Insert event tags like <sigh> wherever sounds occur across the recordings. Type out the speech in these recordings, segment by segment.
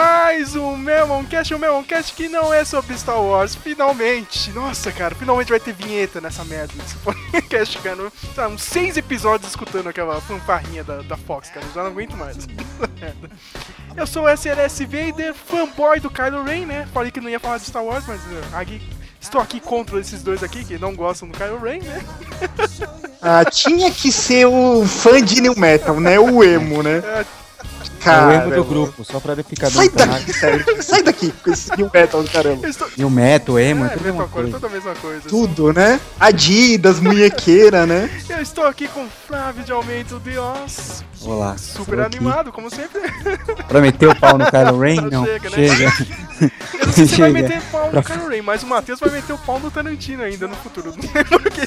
mais um Memoncast, um Memoncast que não é sobre Star Wars, finalmente. Nossa, cara, finalmente vai ter vinheta nessa merda desse <laughs> podcast, cara. Tá, uns seis episódios escutando aquela fanfarrinha da, da Fox, cara, eu já não aguento mais. <laughs> Eu sou o SLS Vader, fanboy do Kylo Ren, né? Falei que não ia falar de Star Wars, mas uh, aqui, estou aqui contra esses dois aqui que não gostam do Kylo Ren, né? Ah, tinha que ser o fã de New Metal, né? O emo, né? <laughs> É, É o Cara, erro do grupo, só pra ficar Sai daqui, sério. Sai daqui com esse <laughs> New Metal do caramba. eu estou... E o metal, emo, é, É, tudo a mesma mesma coisa, a mesma coisa. Tudo, né? Adidas, <laughs> munhequeira, né? Eu estou aqui com Flávio de Aumento de Oz, Olá. super animado, como sempre. Pra meter o pau no <laughs> Kylo Ren? Não, Chega, né? chega. Eu não sei se vai <laughs> meter pau no Pra- Kylo Ren, mas o Matheus vai meter o pau no Tarantino ainda no futuro. <laughs> Porque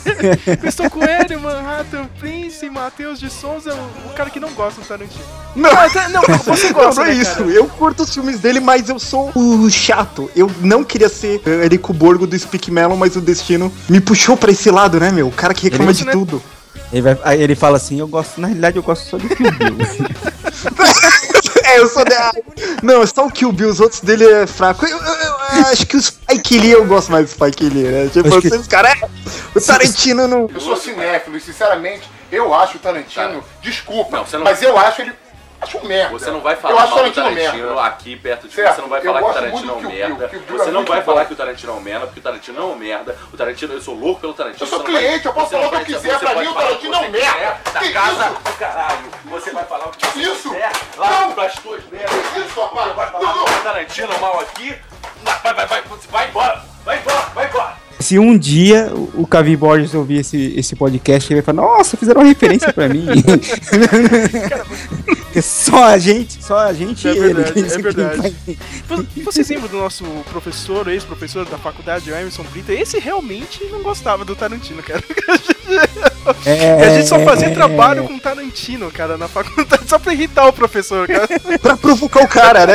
eu estou com ele, Manhattan Prince, Matheus de Souza, o, o cara que não gosta do Tarantino. Não, Mas, é, não, você não, gosta, não é né, isso. cara? Eu curto os filmes dele, mas eu sou o chato. Eu não queria ser Erico Borgo do Speak Melon, mas o destino me puxou pra esse lado, né, meu? O cara que reclama Isso, de né? tudo. Ele, vai, aí ele fala assim, eu gosto, na realidade eu gosto só do Kill Bill. <laughs> É, eu sou da. Não, é só o Kill Bill, os outros dele é fraco. Eu, eu- eu acho que o Spike Lee eu gosto mais do Spike Lee, né? Tipo, Acho que- vocês, cara, é, o Tarantino não. Eu sou cinéfilo e, sinceramente, eu acho o Tarantino. Desculpa, Não, não- mas eu acho ele. Acho merda. Você não vai falar mal do Tarantino merda. aqui perto de Certo, você. não vai falar que o Tarantino é um merda. Você não vai bom. falar que o Tarantino é um merda, porque o Tarantino é um merda. O Tarantino, eu sou louco pelo Tarantino. Eu sou não vai- cliente, eu posso não falar o que eu quiser, pra mim o Tarantino é um merda. Da casa isso? do caralho. Você vai falar o que você Isso? quiser. Lá Não. pras tuas merdas. Isso, rapaz. Vai falar Não, não. do Tarantino mal aqui. Vai, vai, vai, vai embora. Vai embora, vai embora. Se um dia o Cavi Borges ouvir esse, esse podcast, ele vai falar, nossa, fizeram uma referência pra mim. Porque <laughs> <laughs> só a gente, só a gente É e ele. verdade, que- é verdade. Vocês lembram do nosso professor, ex-professor da faculdade, o Emerson Brita? Esse realmente não gostava do Tarantino, cara. É, <laughs> a gente só fazia é, trabalho com Tarantino, cara, na faculdade, só pra irritar o professor, cara. Pra provocar o cara, né?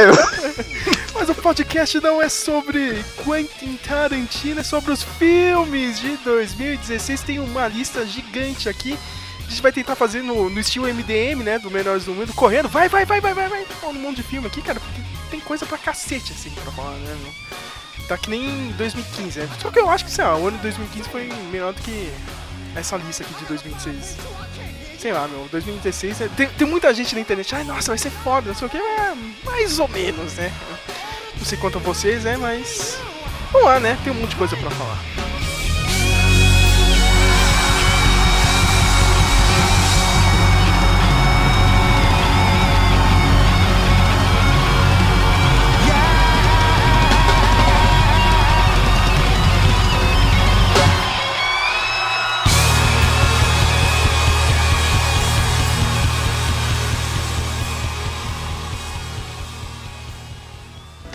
Mas o podcast não é sobre Quentin Tarantino, é sobre os filmes de 2016. Tem uma lista gigante aqui. A gente vai tentar fazer no, no estilo MDM, né? Do Melhores do Mundo, correndo. Vai, vai, vai, vai, vai, vai. Fala um monte de filme aqui, cara, porque tem coisa pra cacete, assim, pra falar, né? Tá que nem 2015, né? Só que eu acho que, sei lá, o ano de 2015 foi melhor do que essa lista aqui de 2016. Sei lá, meu, 2016. é- Tem, tem muita gente na internet, ai, nossa, vai ser foda, não sei o que, mas mais ou menos, né? Não sei quanto a vocês, né? Mas. Vamos lá, né? Tem um monte de coisa pra falar.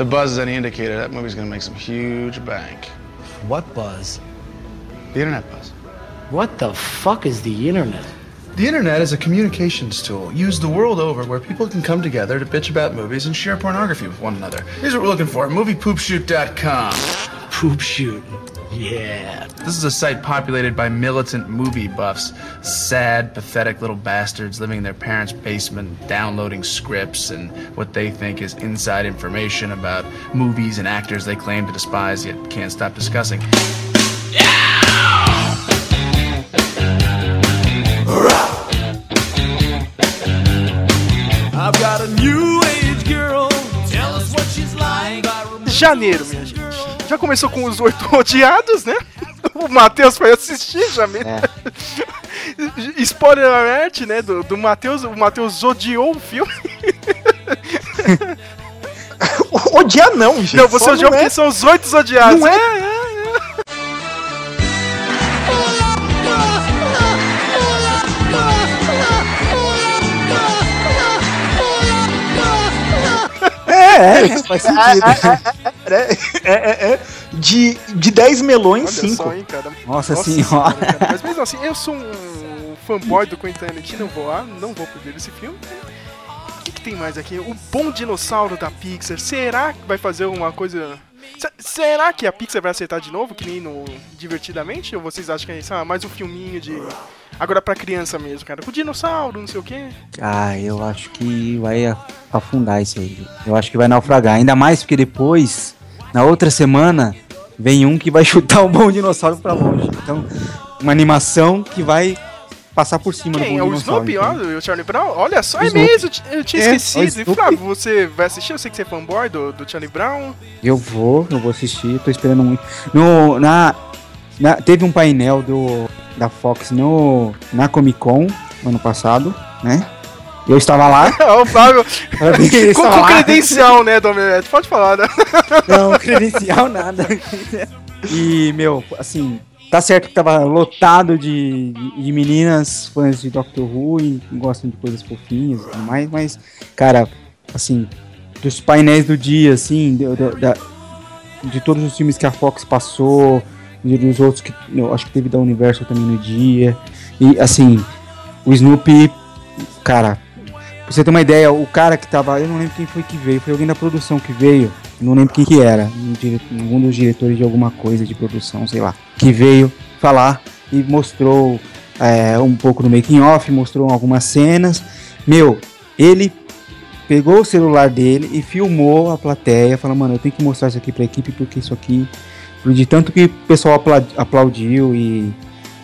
The buzz is any indicator. That movie's gonna make some huge bank. What buzz? The internet buzz. What the fuck is the internet? The internet is a communications tool used the world over where people can come together to bitch about movies and share pornography with one another. Here's what we're looking for moviepoopshoot.com. Poop shoot. Yeah. This is a site populated by militant movie buffs. Sad, pathetic little bastards living in their parents' basement, downloading scripts and what they think is inside information about movies and actors they claim to despise yet can't stop discussing. I've got a new age girl. Tell us what Janeiro, minha gente. Já começou com os oito <laughs> odiados, né? <laughs> O Matheus foi assistir já mesmo. <laughs> Spoiler alert, né? Do, do Matheus. O Matheus odiou o filme. Odiar não, gente. Não, você odiou não porque é. são os oito odiados. Não é. é, é. É, é, faz sentido. É, é, é, é. de, de 10 melões, Olha 5. só, hein, cara. Nossa senhora. senhora, cara. Mas mesmo assim, eu sou um fanboy do Quentin Tarantino, não vou lá, não vou perder esse filme. O que, que tem mais aqui? O Bom Dinossauro da Pixar. Será que vai fazer uma coisa... Se- Será que a Pixar vai acertar de novo, que nem no Divertidamente? Ou vocês acham que é isso? Ah, mais um filminho de... Agora pra criança mesmo, cara. Com dinossauro, não sei o quê. Ah, eu acho que vai afundar isso aí. Eu acho que vai naufragar. Ainda mais porque depois, na outra semana, vem um que vai <laughs> chutar um bom dinossauro pra longe. Então, uma animação que vai passar por cima Quem? É do bom o dinossauro. Snoopy? então. Ó, o Charlie Brown? Olha só, é Snoopy. mesmo. Eu tinha É, é o esquecido. E Snoopy. Flávio, você vai assistir? Eu sei que você é fanboy do, do Charlie Brown. Eu vou, eu vou assistir, tô esperando muito. No, na, na- teve um painel do, da Fox no, na Comic Con, ano passado, né? Eu estava lá. <laughs> O Flávio com, com lá. credencial, né, Dominete? Pode falar, né? Não, credencial nada. E, meu, assim, tá certo que tava lotado de, de, meninas fãs de Doctor Who e gostam de coisas fofinhas e tudo mais, mas, cara, assim, dos painéis do dia, assim, de todos os filmes que a Fox passou, e dos outros que eu acho que teve da Universal também no dia, e, assim, o Snoopy, cara, pra você ter uma ideia, o cara que tava, eu não lembro quem foi que veio, foi alguém da produção que veio, não lembro quem que era, um, algum dos diretores de alguma coisa de produção, sei lá, que veio falar e mostrou é, um pouco do making off, mostrou algumas cenas. Meu, ele pegou o celular dele e filmou a plateia, falando, mano, eu tenho que mostrar isso aqui pra equipe porque isso aqui, de tanto que o pessoal apla- aplaudiu e,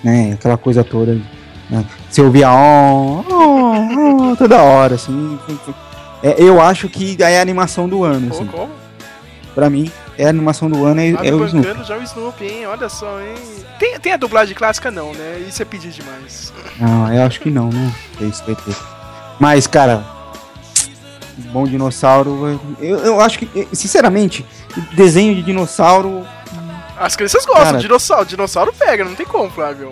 né, aquela coisa toda, né, você ouvia oh, oh, oh, toda hora, assim, é, eu acho que é a animação do ano, assim. como? Pra mim, é a animação do ano, é, Tá é o Snoopy. já o Snoopy, hein? Olha só, hein? Tem, tem a dublagem clássica, não, né? Isso é pedir demais. Não, eu acho que não, né? É que vai ter. Mas, cara, bom dinossauro. Eu, eu acho que, sinceramente, desenho de dinossauro. As crianças gostam, Cara. dinossauro. Dinossauro pega, não tem como, Flávio.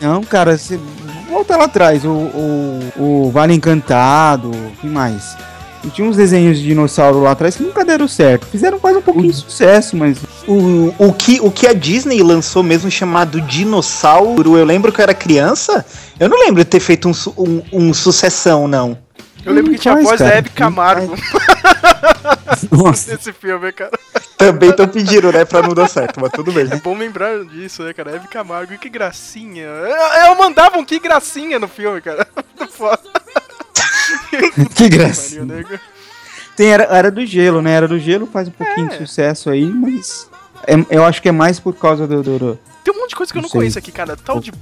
Não, cara, você volta lá atrás. O, o, o Vale Encantado, o que mais? E tinha uns desenhos de dinossauro lá atrás que nunca deram certo. Fizeram quase um pouquinho de sucesso, mas. O, o, que, o que a Disney lançou mesmo chamado Dinossauro, eu lembro que eu era criança, eu não lembro de ter feito um, um, um sucessão, não. Eu lembro que tinha a voz da cara. Hebe Camargo <laughs> Nossa, nesse filme, cara. Também tão pedindo, né, pra não dar certo, mas tudo bem. É bom lembrar disso, né, cara? Hebe Camargo, que gracinha. Eu, eu mandava um que gracinha no filme, cara. <laughs> Foda. <laughs> que graça. Tem era, era do gelo, né? Era do gelo faz um pouquinho de sucesso aí, mas. é- eu acho que é mais por causa do. do- do- Tem um monte de coisa que eu Não não sei. conheço aqui, cara. Tal de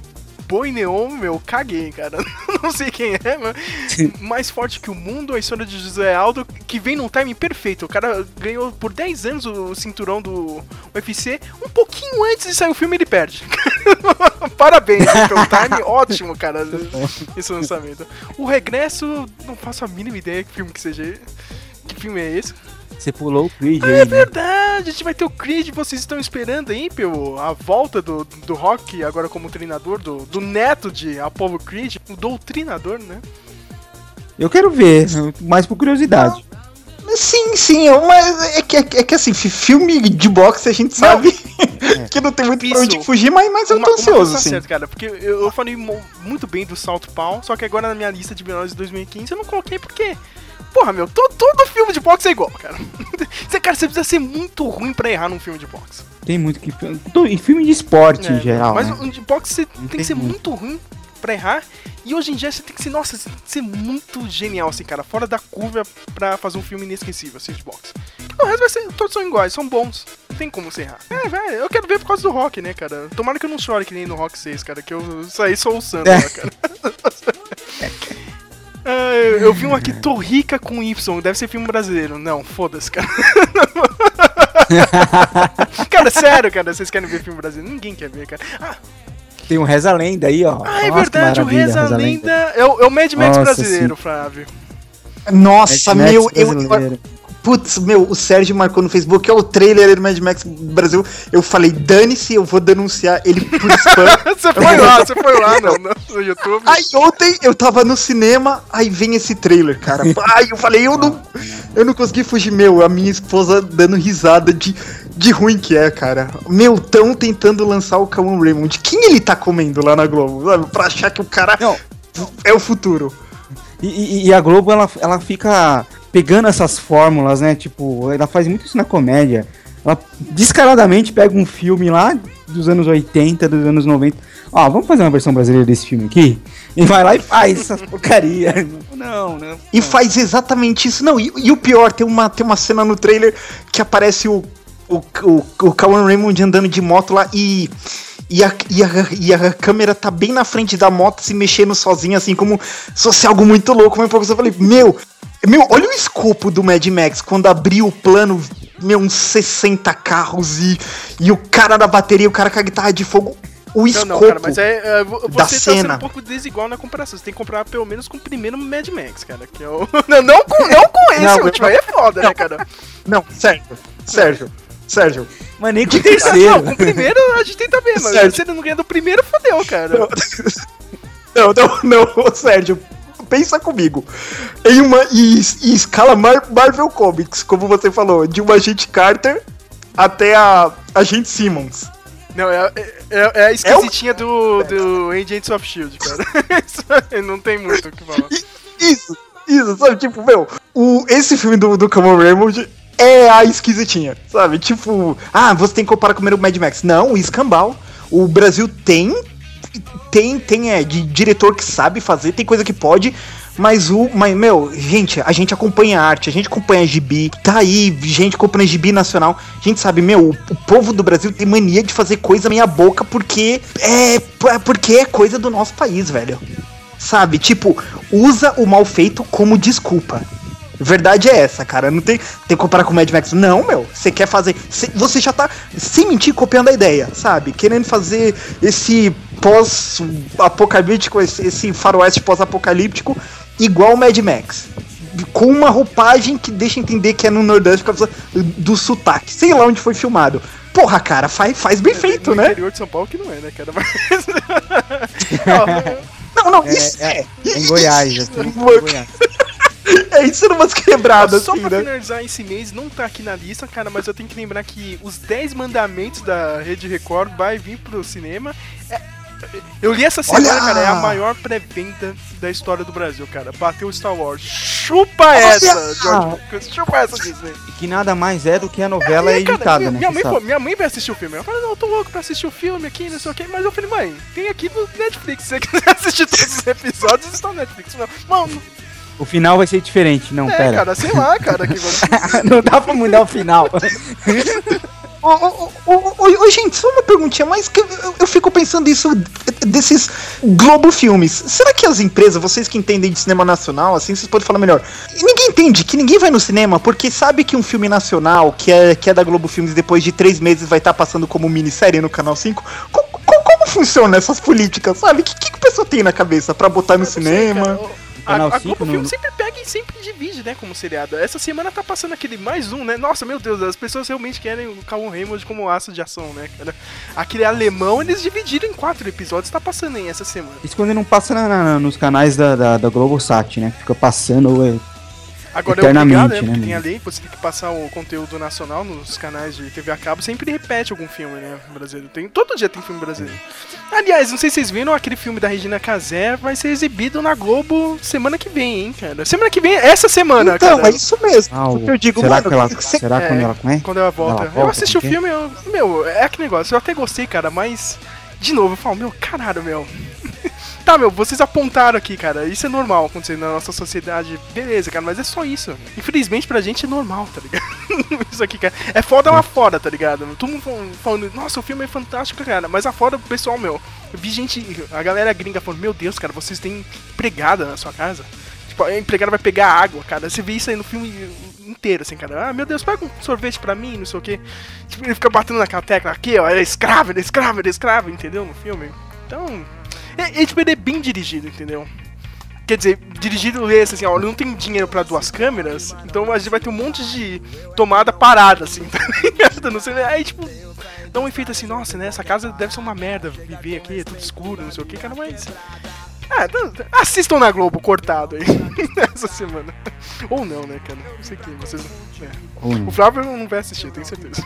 boi neon, meu, caguei, cara. <laughs> Não sei quem é, mas mais forte que o mundo, a história de José Aldo, que vem num timing perfeito. O cara ganhou por 10 anos o cinturão do UFC. Um pouquinho antes de sair o filme, ele perde. <laughs> Parabéns, pelo time ótimo, cara, <laughs> esse lançamento. O Regresso, não faço a mínima ideia que filme que seja. Que filme é esse? Você pulou o Creed É aí, né? verdade, a gente vai ter o Creed, vocês estão esperando aí, pelo, a volta do, do Rock agora como treinador, do, do neto de Apollo Creed, o doutrinador, né? Eu quero ver, mais por curiosidade. Sim, sim, eu- mas é que, é, que- é que assim, fi- filme de boxe a gente sabe que não tem muito pra onde Isso. fugir, mas, mas eu Uma- tô ansioso, tá assim. certo, cara, porque eu, eu falei muito bem do Salto Pau, só que agora na minha lista de melhores de 2015 eu não coloquei porque... Porra, meu, to- todo filme de boxe é igual, cara. <laughs> Você, cara, você precisa ser muito ruim pra errar num filme de boxe. Tem muito que. Em filme de esporte É, em geral. Mas né? um de boxe você tem que tem ser muito. muito ruim pra errar. E hoje em dia você tem que ser, nossa, você tem que ser muito genial, assim, cara, fora da curva pra fazer um filme inesquecível, assim, de boxe. O resto vai ser, todos são iguais, são bons. Não tem como você errar. É, velho, eu quero ver por causa do rock, né, cara? Tomara que eu não chore que nem no Rock 6, cara, que eu saí soluçando, É. lá, cara. <laughs> Ah, eu, eu vi um aqui, Tô Rica com Y, deve ser filme brasileiro. Não, foda-se, cara. <laughs> cara, sério, cara, vocês querem ver filme brasileiro? Ninguém quer ver, cara. Ah, Tem um Reza Lenda aí, ó. ah, é Nossa, verdade, o maravilha, Reza Lenda é o, é o Mad Max Nossa, brasileiro, Flávio. Nossa, Mad Max meu, eu, eu. Putz, meu, o Sérgio marcou no Facebook, é o trailer do Mad Max Brasil. Eu falei, dane-se, eu vou denunciar ele por spam. <laughs> Você foi lá, você foi lá no, no- no YouTube. Aí ontem eu tava no cinema, aí vem esse trailer, cara. Ai, eu falei, eu não. Eu não consegui fugir, meu. A minha esposa dando risada de, de ruim que é, cara. Meu, tão tentando lançar o Cameron Raymond. Quem ele tá comendo lá na Globo? Sabe? Pra achar que o cara Não. é o futuro. E, e- e a Globo, ela, ela fica pegando essas fórmulas, né? Tipo, ela faz muito isso na comédia. Ela descaradamente pega um filme lá dos anos 80, dos anos 90. Ó, vamos fazer uma versão brasileira desse filme aqui? E vai lá e faz essas <laughs> porcaria. Não, não. E faz exatamente isso. Não, e, e o pior, tem uma, tem uma cena no trailer que aparece o, o, o, o Cameron Raymond andando de moto lá e. E a, e, a, e a câmera tá bem na frente da moto se mexendo sozinha, assim, como se fosse algo muito louco. Mas pouco eu falei, meu, meu, olha o escopo do Mad Max quando abriu o plano, meu, uns 60 carros e, e o cara da bateria, o cara com a guitarra de fogo. O Não, escopo. não, cara, mas é, é, vo- da você tá sendo cena. um pouco desigual na comparação. Você tem que comparar pelo menos com o primeiro Mad Max, cara. Que é o. <laughs> Não, não com, não com esse Não, eu- último, aí é foda, né, cara? Não, Sérgio, Sérgio, Sérgio. Mas nem com o Não, terceiro. com o primeiro a gente tenta ver, mas se ele não ganha do primeiro, fodeu, cara. Não, não, não, <laughs> Sérgio, pensa comigo. Em uma escala Mar- Marvel Comics, como você falou, de uma agente Carter até a agente Simmons. Não, é, é, é a esquisitinha do, do Agents of Shield, cara. <laughs> Não tem muito o que falar. Isso, isso, sabe? Tipo, meu, o, esse filme do, do Cameron Raymond é a esquisitinha, sabe? Tipo, ah, você tem que comparar com o primeiro Mad Max. Não, o escambau. O Brasil tem, tem, tem, é, de diretor que sabe fazer, tem coisa que pode, mas o, mas, meu, gente, a gente acompanha a arte, a gente acompanha gibi, tá aí, gente acompanha gibi nacional, a gente sabe, meu, o, o povo do Brasil tem mania de fazer coisa meia boca porque é, porque é coisa do nosso país, velho. Sabe? Tipo, usa o mal feito como desculpa. Verdade é essa, cara. Não tem, tem que comparar com o Mad Max. Não, meu. Você quer fazer. cê- você já tá, sem mentir, copiando a ideia, sabe? Querendo fazer esse pós-apocalíptico, esse, esse faroeste pós-apocalíptico, igual o Mad Max. Com uma roupagem que deixa entender que é no Nordeste por causa do sotaque. Sei lá onde foi filmado. Porra, cara, faz, faz bem feito, no né? interior de São Paulo que não é, né, cara? Mas... Ó, <laughs> <laughs> Não, não, É, isso é, é. é em Goiás, assim, em. Goiás. <laughs> É isso numas quebradas, Só assim, pra né? finalizar esse mês, não tá aqui na lista, cara, mas eu tenho que lembrar que os 10 mandamentos da Rede Record vai vir pro cinema. É- eu li essa semana, Olha! cara, é a maior pré-venda da história do Brasil, cara. Bateu o Star Wars. Chupa essa, George Lucas. Chupa essa, Disney. E que nada mais é do que a novela E, cara, editada, minha, né? minha mãe, pô, minha mãe vai assistir o filme. Ela fala, não, eu tô louco pra assistir o filme aqui, não sei o que. Mas eu falei, mãe, tem aqui no Netflix. Se você <laughs> quiser assistir todos os episódios, estão no Netflix. Mano, O final vai ser diferente. Não, é, pera. cara, sei lá, cara. Que <laughs> não dá pra mudar o final. <laughs> Ô, gente, só uma perguntinha, mas que eu, eu- fico pensando isso desses Globo Filmes. Será que as empresas, vocês que entendem de cinema nacional, assim, vocês podem falar melhor? Ninguém entende que ninguém vai no cinema porque sabe que um filme nacional, que é, que é da Globo Filmes, depois de três meses vai estar passando como minissérie no Canal 5? Co- co- como funcionam essas políticas, sabe? O que, que, que a pessoa tem na cabeça pra botar no cinema? A, Canal a 5 Globo no- sempre pega e sempre divide, né, como seriado. Essa semana tá passando aquele mais um, né? Nossa, meu Deus, as pessoas realmente querem o Calum Raymond como aço de ação, né, cara? Aquele alemão, eles dividiram em quatro episódios, tá passando aí essa semana. Isso quando não passa na- na- nos canais da, da, da Globosat, né? Fica passando. é, Agora Eternamente, é obrigado, né? né, Porque tem a lei, você tem que passar o conteúdo nacional nos canais de TV a cabo, sempre repete algum filme, né? Brasileiro. Tem, todo dia tem filme brasileiro. Aliás, não sei se vocês viram, aquele filme da Regina Casé vai ser exibido na Globo semana que vem, hein, cara? Semana que vem, essa semana, Então, cara. é isso mesmo. Ah, o- eu digo, será mano, que ela, você- será é, quando ela é? Quando ela volta. Ela eu volta, assisti o filme, eu, meu, é aquele negócio, eu até gostei, cara, mas. De novo, eu falo, meu, caralho, meu. <laughs> tá, meu, vocês apontaram aqui, cara. Isso é normal acontecer na nossa sociedade. Beleza, cara, mas é só isso. Infelizmente pra gente é normal, tá ligado? <laughs> isso aqui, cara. É foda lá fora, tá ligado? Todo mundo fal- falando, nossa, o filme é fantástico, cara. Mas afora, o pessoal, meu. Eu vi gente, a galera gringa falando, meu Deus, cara, vocês têm empregada na sua casa. Tipo, a empregada vai pegar água, cara. Você vê isso aí no filme inteiro, assim, cara. Ah, meu Deus, pega um sorvete pra mim, não sei o quê. Tipo, ele fica batendo naquela tecla aqui, ó. Ele é escravo, ele é escravo, ele é escravo, entendeu? No filme. Então. É, é, tipo, ele é bem dirigido, entendeu? Quer dizer, dirigido esse, assim, ó, não tem dinheiro pra duas câmeras, então a gente vai ter um monte de tomada parada, assim, <laughs> tá ligado? Não sei, aí, tipo, dá um efeito assim, nossa, né, essa casa deve ser uma merda viver aqui, é tudo escuro, não sei o que, cara, mas... Ah, assistam na Globo cortado aí, <laughs> essa semana. Ou não, né, cara, não sei o que, vocês... É. O Flávio não vai assistir, tenho certeza.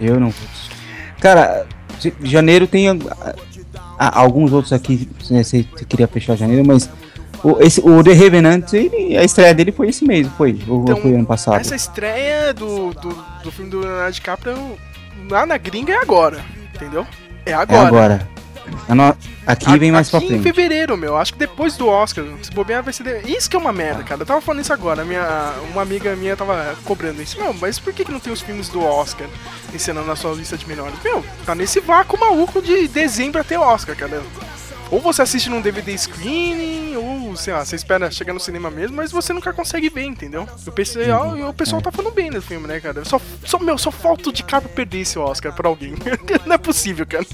Eu não vou. Cara, janeiro tem ah, alguns outros aqui, né, você você queria fechar janeiro, mas o, esse, o The Revenant, ele- a estreia dele foi esse mês, foi? Ou Então, foi ano passado? Essa estreia do, do, do filme do Leonardo DiCaprio lá na gringa é agora, entendeu? É É agora. No- Aqui vem mais pra Aqui em frente. fevereiro, meu. Acho que depois do Oscar. Se bobear, vai ser. de- Isso que é uma merda, cara. Eu tava falando isso agora. Minha, uma amiga minha tava cobrando isso. Meu, mas por que, que não tem os filmes do Oscar ensinando na sua lista de melhores? Meu, tá nesse vácuo maluco de dezembro até Oscar, cara. Ou você assiste num DVD screening, ou, sei lá, você espera chegar no cinema mesmo, mas você nunca consegue ver, entendeu? O pessoal, Uhum. o pessoal tá falando bem do filme, né, cara? Só, só, meu, só falta o DiCaprio perder esse Oscar pra alguém. <laughs> não é possível, cara.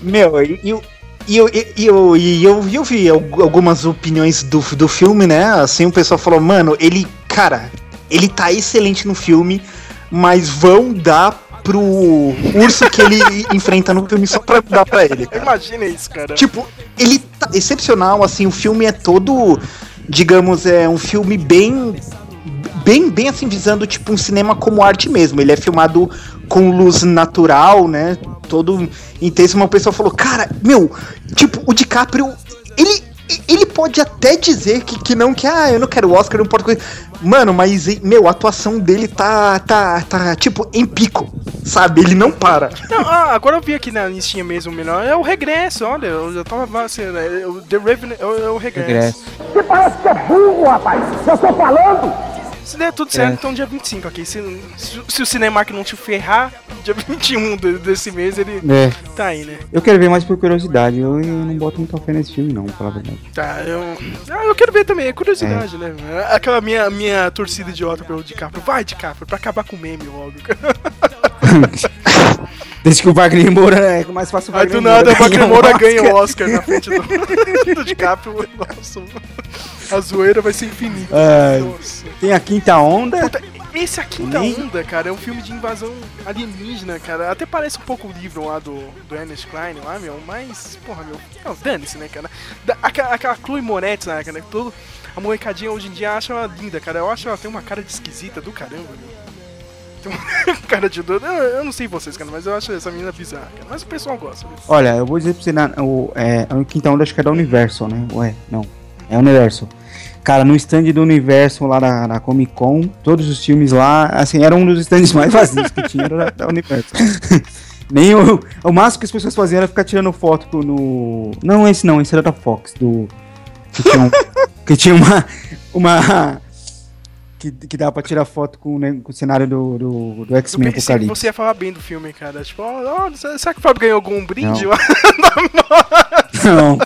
Meu, e eu, e eu, e eu, e eu, e eu vi al- algumas opiniões do, do filme, né? Assim, o pessoal falou, mano, ele, cara, ele tá excelente no filme, mas vão dar pro urso que ele enfrenta no filme só pra dar pra ele. cara. Imagina isso, cara. Tipo, ele tá excepcional, assim, o filme é todo, digamos, é um filme bem bem bem assim visando tipo um cinema como arte mesmo. Ele é filmado com luz natural, né? Todo intenso, mas o pessoal falou: "Cara, meu, tipo, o DiCaprio, ele ele pode até dizer que, que não, que ah, eu não quero o Oscar, não importa coisa. Mano, mas, meu, a atuação dele tá, tá, tá, tipo, em pico, sabe? Ele não para. Não, ah, agora eu vi aqui na listinha mesmo, o melhor. É o regresso, olha. Eu já tava assim, né, o The Revenant é o, é o regresso. Regresso. Você parece que é burro, rapaz. Eu estou falando. Se der tudo certo, É. então dia 25 aqui. Se, se, se o Cinemark não te ferrar, dia 21 de- desse mês ele É. tá aí, né? Eu quero ver mais por curiosidade. Eu, eu não boto muita fé nesse filme, não, pra falar a verdade. Tá, eu. Ah, eu quero ver também, é curiosidade, né? Aquela minha, minha torcida idiota pelo DiCaprio. Vai, DiCaprio, pra acabar com o meme logo. <laughs> Desde que o Wagner Moura é mais fácil o Aí Wagner do nada o ganhar Wagner Moura ganha o Oscar na frente do, <laughs> do DiCaprio. Nossa, a zoeira vai ser infinita. Nossa. Tem a quinta onda. Puta, esse A Quinta Nem- Onda, cara, é um filme de invasão alienígena, cara. Até parece um pouco o livro lá do, do Ernest Klein lá, meu, mas, porra, meu. Não, dane-se, né, cara? Da, aquela, aquela Chloe Moretz, né, cara? Todo, a molecadinha hoje em dia acha ela linda, cara. Eu acho ela tem uma cara de esquisita do caramba, meu. Uma <laughs> cara de doido. Eu, eu não sei vocês, cara, mas eu acho essa menina bizarra, cara. Mas o pessoal gosta. Né? Olha, eu vou dizer pra você, na, o, é, quinta onda acho que é da Universal, né? Ué, não. É Universal. Cara, no stand do Universal lá na, Comic Con, todos os filmes lá, assim, era um dos stands mais vazios que tinha, era da, Universal. <laughs> Nem o, o máximo que as pessoas faziam era ficar tirando foto pro- no. Não, esse não, esse era da Fox, do. Que tinha, um- que tinha uma. Uma. Que, que dava pra tirar foto com, né, com o cenário do, do, do X-Men Apocalipse. você ia falar bem do filme, cara. Tipo, ó, será que o Fábio ganhou algum brinde? Não. <laughs> Não.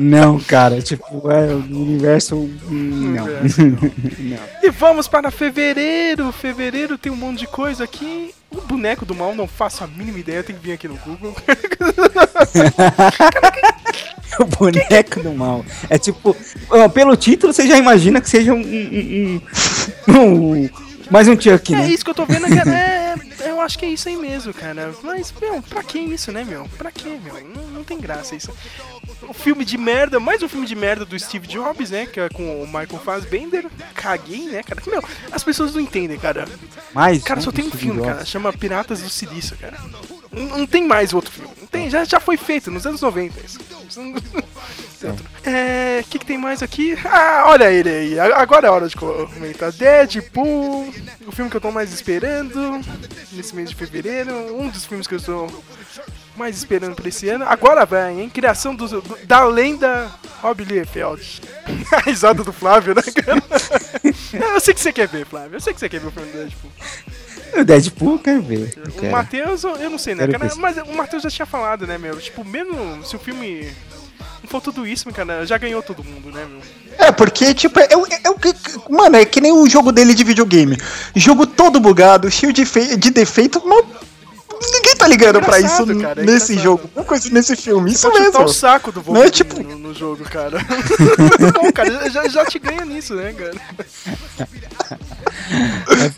Não, cara, tipo, é, o universo. hum, Não. <laughs> não. E vamos para fevereiro. Fevereiro tem um monte de coisa aqui. O boneco do mal, não faço a mínima ideia, tem que vir aqui no Google. <laughs> <laughs> o boneco do mal. É tipo, pelo título você já imagina que seja um. um, um, um- mais um Chuck, É né? isso que eu tô vendo, cara. <laughs> É, eu acho que é isso aí mesmo, cara. Mas, meu, pra que isso, né, meu? Pra que, meu? Não, não tem graça isso. O filme de merda, mais um filme de merda do Steve Jobs, né? Que é com o Michael Fassbender. Caguei, né, cara? Meu, as pessoas não entendem, cara. Mais Cara, um só tem um filme, cara. Chama Piratas do Silício, cara. Não, não tem mais outro filme. Não tem, já, já foi feito nos anos 90. Isso. <laughs> É. O que, que tem mais aqui? Ah, olha ele aí. Agora é hora de comentar. Deadpool. O filme que eu tô mais esperando nesse mês de fevereiro. Um dos filmes que eu estou mais esperando pra esse ano. Agora vai, hein? Criação do, do- da lenda Rob Liefeld. <laughs> A risada do Flávio, né, cara? <laughs> Eu sei que você quer ver, Flávio. Eu sei que você quer ver o filme do Deadpool. O Deadpool eu quero ver. O. Matheus, eu não sei, né, cara? Mas o Matheus já tinha falado, né, meu? Tipo, mesmo se o filme não for tudo isso, cara, já ganhou todo mundo, né, meu? É, porque, tipo, é, é, o que- mano, é que nem o jogo dele de videogame. Jogo todo bugado, cheio de, fe- de defeito, mas ninguém tá ligando pra isso cara, é nesse jogo. Uma coisa nesse filme. Isso mesmo. o saco do Não Wolverine é tipo- no, no jogo, cara. <laughs> Bom, cara, já, já te ganha nisso, né, cara? <laughs>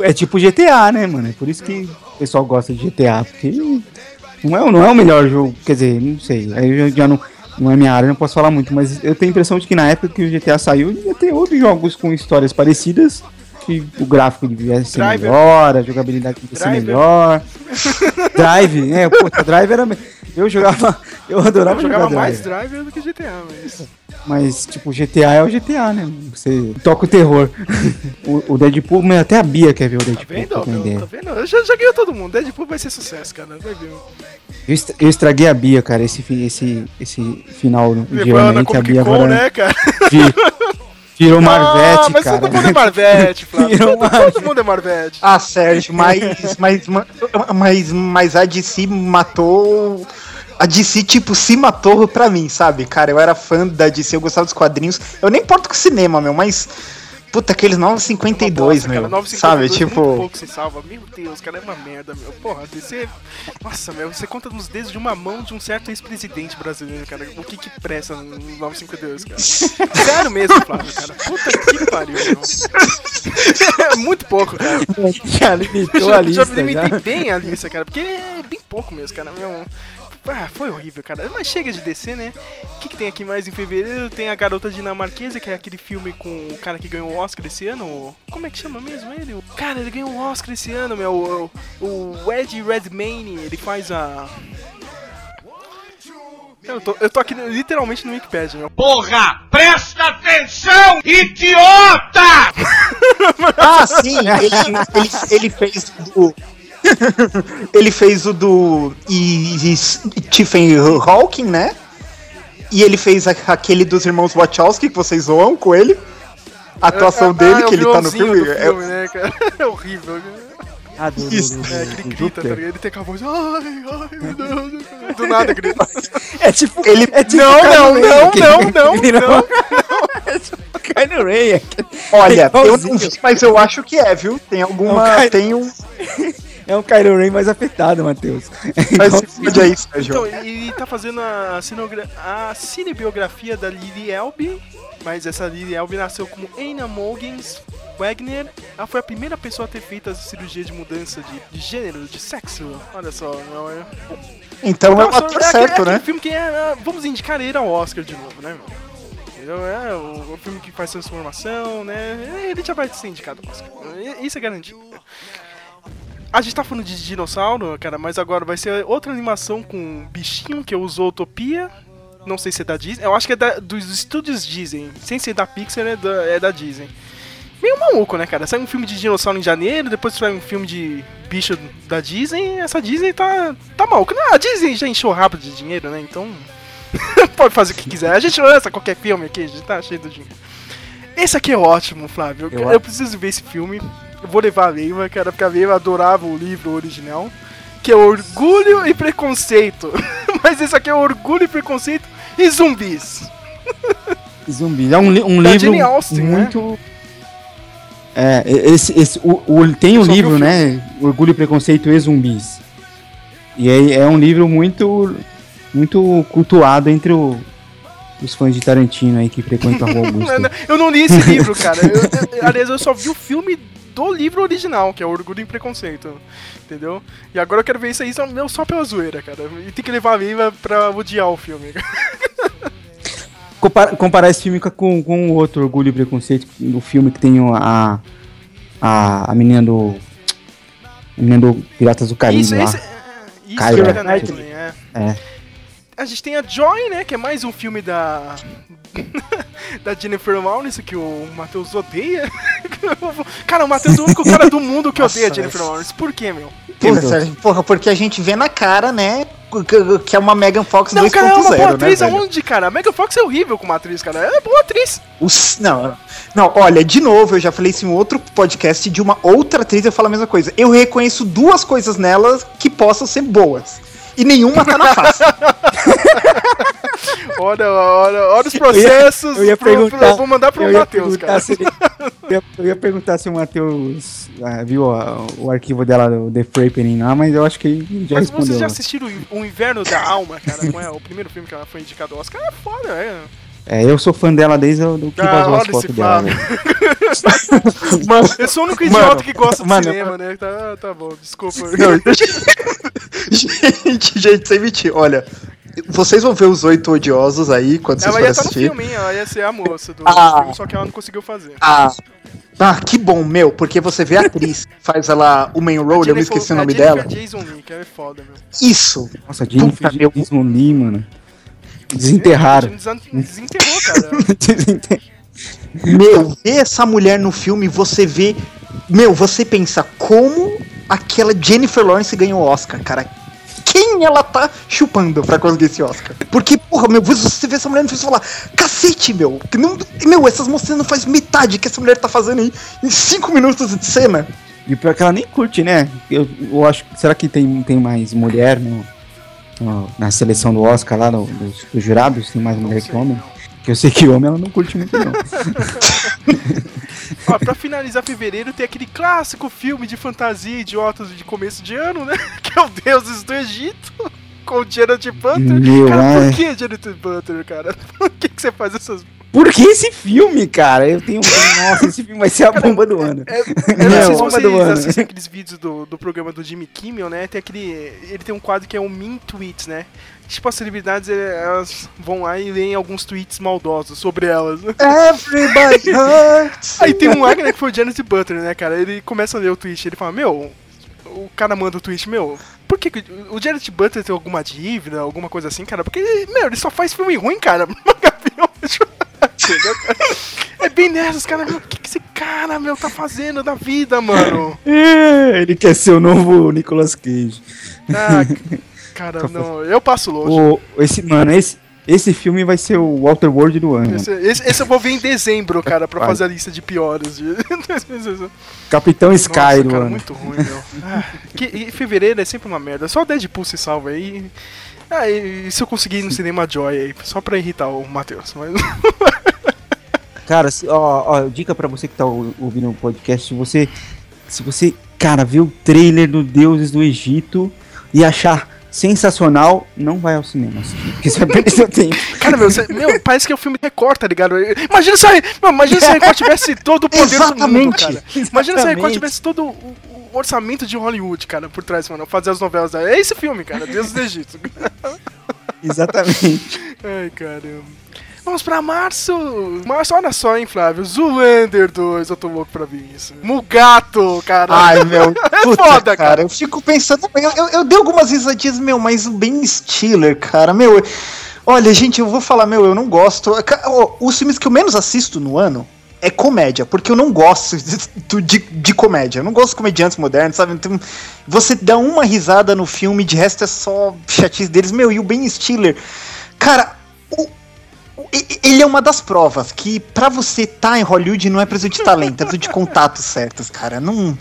É, é tipo GTA, né, mano? É por isso que o pessoal gosta de GTA, porque não é, não é o melhor jogo, quer dizer, não sei, aí eu já, não, não é minha área, não posso falar muito, mas eu tenho a impressão de que na época que o GTA saiu, ia ter outros jogos com histórias parecidas, que o gráfico devia ser Driver. melhor, a jogabilidade devia ser melhor. Drive, é, pô, Drive era... Eu jogava, <laughs> eu adorava Eu jogava jogar mais Drive. Driver do que GTA, mas. Mas, tipo, GTA é o GTA, né? Você toca o terror. <laughs> o, o Deadpool, mas até a Bia quer ver o Tá Deadpool. vendo? meu? ideia. Tá vendo? Eu já, já ganhou todo mundo. Deadpool vai ser sucesso, cara. Vai ver. Eu, estra- eu estraguei a Bia, cara, esse, esse, esse final de ano que a Bia Con, agora né, cara? <laughs> virou Marvete, ah, mas cara. todo mundo é Marvete, Flávio. Todo, Marvete. todo mundo é Marvete. Ah, Sérgio, mas, mas, mas, mas a DC matou. A DC, tipo, se matou pra mim, sabe? Cara, eu era fã da DC, eu gostava dos quadrinhos. Eu nem importo com o cinema, meu, mas. Puta, aqueles 952, Nossa, meu. cara, 952 sabe? Tipo. pouco se salva. Meu Deus, cara, é uma merda, meu. Porra, DC. Nossa, meu, você conta nos dedos de uma mão de um certo ex-presidente brasileiro, cara. O que que presta no 952, cara? <laughs> Sério mesmo, Flávio, cara. Puta que pariu, meu. É <laughs> muito pouco, cara. Já limitou a lista, já limitei bem a lista, cara, porque é bem pouco mesmo, cara. Meu, ah, foi horrível, cara. Mas chega de descer, né? O que, que tem aqui mais em fevereiro? Tem a Garota Dinamarquesa, que é aquele filme com o cara que ganhou o Oscar esse ano. Como é que chama mesmo ele? Cara, ele ganhou o Oscar esse ano, meu. O, o Ed Redmayne, ele faz a. Eu tô, eu tô aqui literalmente no Wikipedia, meu. Porra, presta atenção, idiota! <laughs> Ah, sim, ele, ele, ele fez o. <laughs> ele fez o do. E, e Stephen Hawking, né? E ele fez a- aquele dos irmãos Wachowski, que vocês zoam com ele. A atuação Ah, dele, é que ele tá no filme. do é- filme, né, cara? <laughs> É horrível. né? Ah, do, do, Isso. do, É, do, que ele grita, tá? Ele tem aquela voz. Ai, ai, meu Deus. Do nada grita. <laughs> É tipo. Ele- é tipo Não, não, não, não, não, virou- não. É tipo Kylo Ren. é Olha, eu não vi, mas eu acho que é, viu? Tem alguma. Não, tem um. É um Kylo Ren mais afetado, Matheus. <laughs> Mas se fode aí, Sérgio. Então, ele tá fazendo a, cinegra- a cinebiografia da Lily Elbe, mas essa Lily Elbe nasceu como Anna Mogens Wagner. Ela foi a primeira pessoa a ter feito a cirurgia de mudança de, de gênero, de sexo. Olha só, não é. Então é o ator aquele- certo, aquele né? filme que é. é, Vamos indicar ele ao Oscar de novo, né? É o, o filme que faz transformação, né? Ele já vai ser indicado ao Oscar. Isso é garantido. A gente tá falando de dinossauro, cara, mas agora vai ser outra animação com um bichinho que eu usou Utopia. Não sei se é da Disney. Eu acho que é da- dos estúdios Disney. Sem ser da Pixar, é da, é da Disney. Meio maluco, né, cara? Sai um filme de dinossauro em janeiro, depois sai um filme de bicho da Disney. Essa Disney tá, tá maluca. Não, a Disney já encheu rápido de dinheiro, né? Então. <laughs> pode fazer o que quiser. A gente lança qualquer filme aqui, a gente tá cheio de dinheiro. Esse aqui é ótimo, Flávio. Eu, Eu preciso ver esse filme. Eu vou levar a Leiva, cara, porque a Leiva adorava o livro original. Que é Orgulho e Preconceito. <laughs> Mas esse aqui é Orgulho e Preconceito e Zumbis. <laughs> Zumbi. É um, li- um Da livro Jane Austen, né? muito. É, esse, esse, o, o- tem o livro, né? Orgulho, Preconceito e Zumbis. E aí é um livro muito, muito cultuado entre o- os fãs de Tarantino aí que frequentam a Rua <laughs> Augusta. Eu não li esse livro, cara. Eu- eu- aliás, eu só vi o filme do livro original, que é Orgulho e Preconceito. Entendeu? E agora eu quero ver isso aí só, meu, só pela zoeira, cara. E tem que levar a Leiva pra odiar o filme. <laughs> Compara- comparar esse filme com, com o outro Orgulho e Preconceito, do filme que tem a, a, a menina do. A menina do Piratas do Caribe Isso, lá. é, isso Kyra é é. A gente tem a Joy, né? Que é mais um filme da. <laughs> da Jennifer Lawrence, que o Matheus odeia. <laughs> cara, o Matheus é o único cara do mundo que odeia a Nossa, Jennifer mas- Lawrence. Por quê, meu? Sérgio, porra, porque a gente vê na cara, né? que- é uma Megan Fox Não, 2.0, cara, é uma boa né, atriz velho? aonde, cara? A Megan Fox é horrível como atriz, cara. Ela é boa atriz. Os- não, não, olha, de novo, eu já falei isso em outro podcast de uma outra atriz, eu falo a mesma coisa. Eu reconheço duas coisas nelas que possam ser boas. E nenhuma tá na face. <laughs> Olha, olha, olha os processos. Eu ia pro- pro- perguntar. vou mandar pro eu ia Matheus, cara. se ele- eu, ia, eu ia perguntar se o Matheus ah, viu a- o arquivo dela do The Frappening lá, mas eu acho que já Mas respondeu. vocês já assistiram o O Inverno da Alma, cara? Não é o primeiro filme que ela foi indicada ao Oscar? É foda, é. É, eu sou fã dela desde o que Ah, vazou as fotos dela. <laughs> Mano, Eu sou o único Mano, idiota que gosta do mano, cinema, né? Tá, tá bom, desculpa. Não, <laughs> gente, gente, sem mentir, olha. Vocês vão ver os oito odiosos aí quando vocês Ela forem ia estar no assistir. filme, hein? Ela ia ser a moça do Ah. filme, só que ela não conseguiu fazer. Ah, ah, que bom, meu, porque você vê a atriz, faz ela o main role, eu me esqueci o nome dela. Jason Leigh, que é foda, meu. Isso. Nossa, Jennifer Puta. Jason Lee, mano. Desenterraram. Desen- Desenterrou, cara. <laughs> Desenterraram. Meu, ver essa mulher no filme, você vê. Meu, você pensa como aquela Jennifer Lawrence ganhou o Oscar, cara. Quem ela tá chupando pra conseguir esse Oscar? Porque, porra, meu, você vê essa mulher no filme e fala, cacete, meu. que Não, meu, essas moças não faz metade que essa mulher tá fazendo aí em cinco minutos de cena. E pior que ela nem curte, né? Eu, eu acho. Será que tem, tem mais mulher no, no- na seleção do Oscar lá, no- dos, dos jurados? Tem mais mulher que homem? Que eu sei que homem ela não curte muito, não. <laughs> Ó, pra finalizar fevereiro, tem aquele clássico filme de fantasia idiotas de começo de ano, né? <laughs> Que é o Deuses do Egito, com o Jared Butler. Meu, cara, ai. por que Jared Butler, cara? <laughs> Por que, que você faz essas... Por que esse filme, cara? Eu tenho. <laughs> Nossa, esse filme vai ser a bomba do ano. É, <laughs> eu Não, não sei se bomba do vocês ano. assistem aqueles vídeos do, do programa do Jimmy Kimmel, né? Tem aquele... Ele tem um quadro que é o Mean Tweets, né? Tipo, as celebridades, eh, elas vão lá e leem alguns tweets maldosos sobre elas. né? Everybody <laughs> hurts. Aí tem um lá, né, que foi o Janet Butler, né, cara? Ele começa a ler o tweet, ele fala, meu, o cara manda o tweet, meu, por que, que o Janet Butler tem alguma dívida, alguma coisa assim, cara? Porque, meu, ele só faz filme ruim, cara. Entendeu, cara? É bem nessas, cara, meu, o que, que esse cara, meu, tá fazendo da vida, mano? É, Ele quer ser o novo Nicolas Cage. Ah, <laughs> cara, não, eu passo longe. O, esse, mano, esse, esse filme vai ser o Walter World do ano. Esse, esse- esse eu vou ver em dezembro, cara, pra fazer a lista de piores de 2016. <laughs> Capitão Sky Nossa, do cara, ano. muito ruim, meu. Ah, que, e fevereiro é sempre uma merda. Só o Deadpool se salva aí. Ah, e se eu conseguir ir no cinema Joy aí, só pra irritar o Matheus. Mas... <laughs> Cara, ó, ó, dica pra você que tá ou- ouvindo o podcast, se você, se você, cara, ver o trailer do Deuses do Egito e achar sensacional, não vai ao cinema assistir, porque você vai perder seu <laughs> tempo. Cara, meu, você- meu, parece que é o filme Record, tá ligado? Imagina se, a- meu, imagina se a Record tivesse todo o poder do mundo, Exatamente. cara. Imagina se a Record tivesse todo o, o orçamento de Hollywood, cara, por trás, mano. Fazer as novelas. É esse filme, cara, Deus do Egito. <laughs> Exatamente. Ai, caramba. Vamos pra março! Março, olha só, hein, Flávio. Zulander 2, eu tô louco pra ver isso. Mugato, cara. Ai, meu, <laughs> puta, foda, cara. cara. Eu fico pensando, eu, eu, eu dei algumas risadinhas, meu, mas o Ben Stiller, cara, meu. Olha, gente, eu vou falar, meu, eu não gosto. Os filmes que eu menos assisto no ano é comédia, porque eu não gosto de, de, de comédia. Eu não gosto de comediantes modernos, sabe? Então, você dá uma risada no filme, de resto é só chatice deles. Meu, e o Ben Stiller, cara, ele é uma das provas que pra você tá em Hollywood não é preciso de talento, é preciso de contatos certos, cara. Não.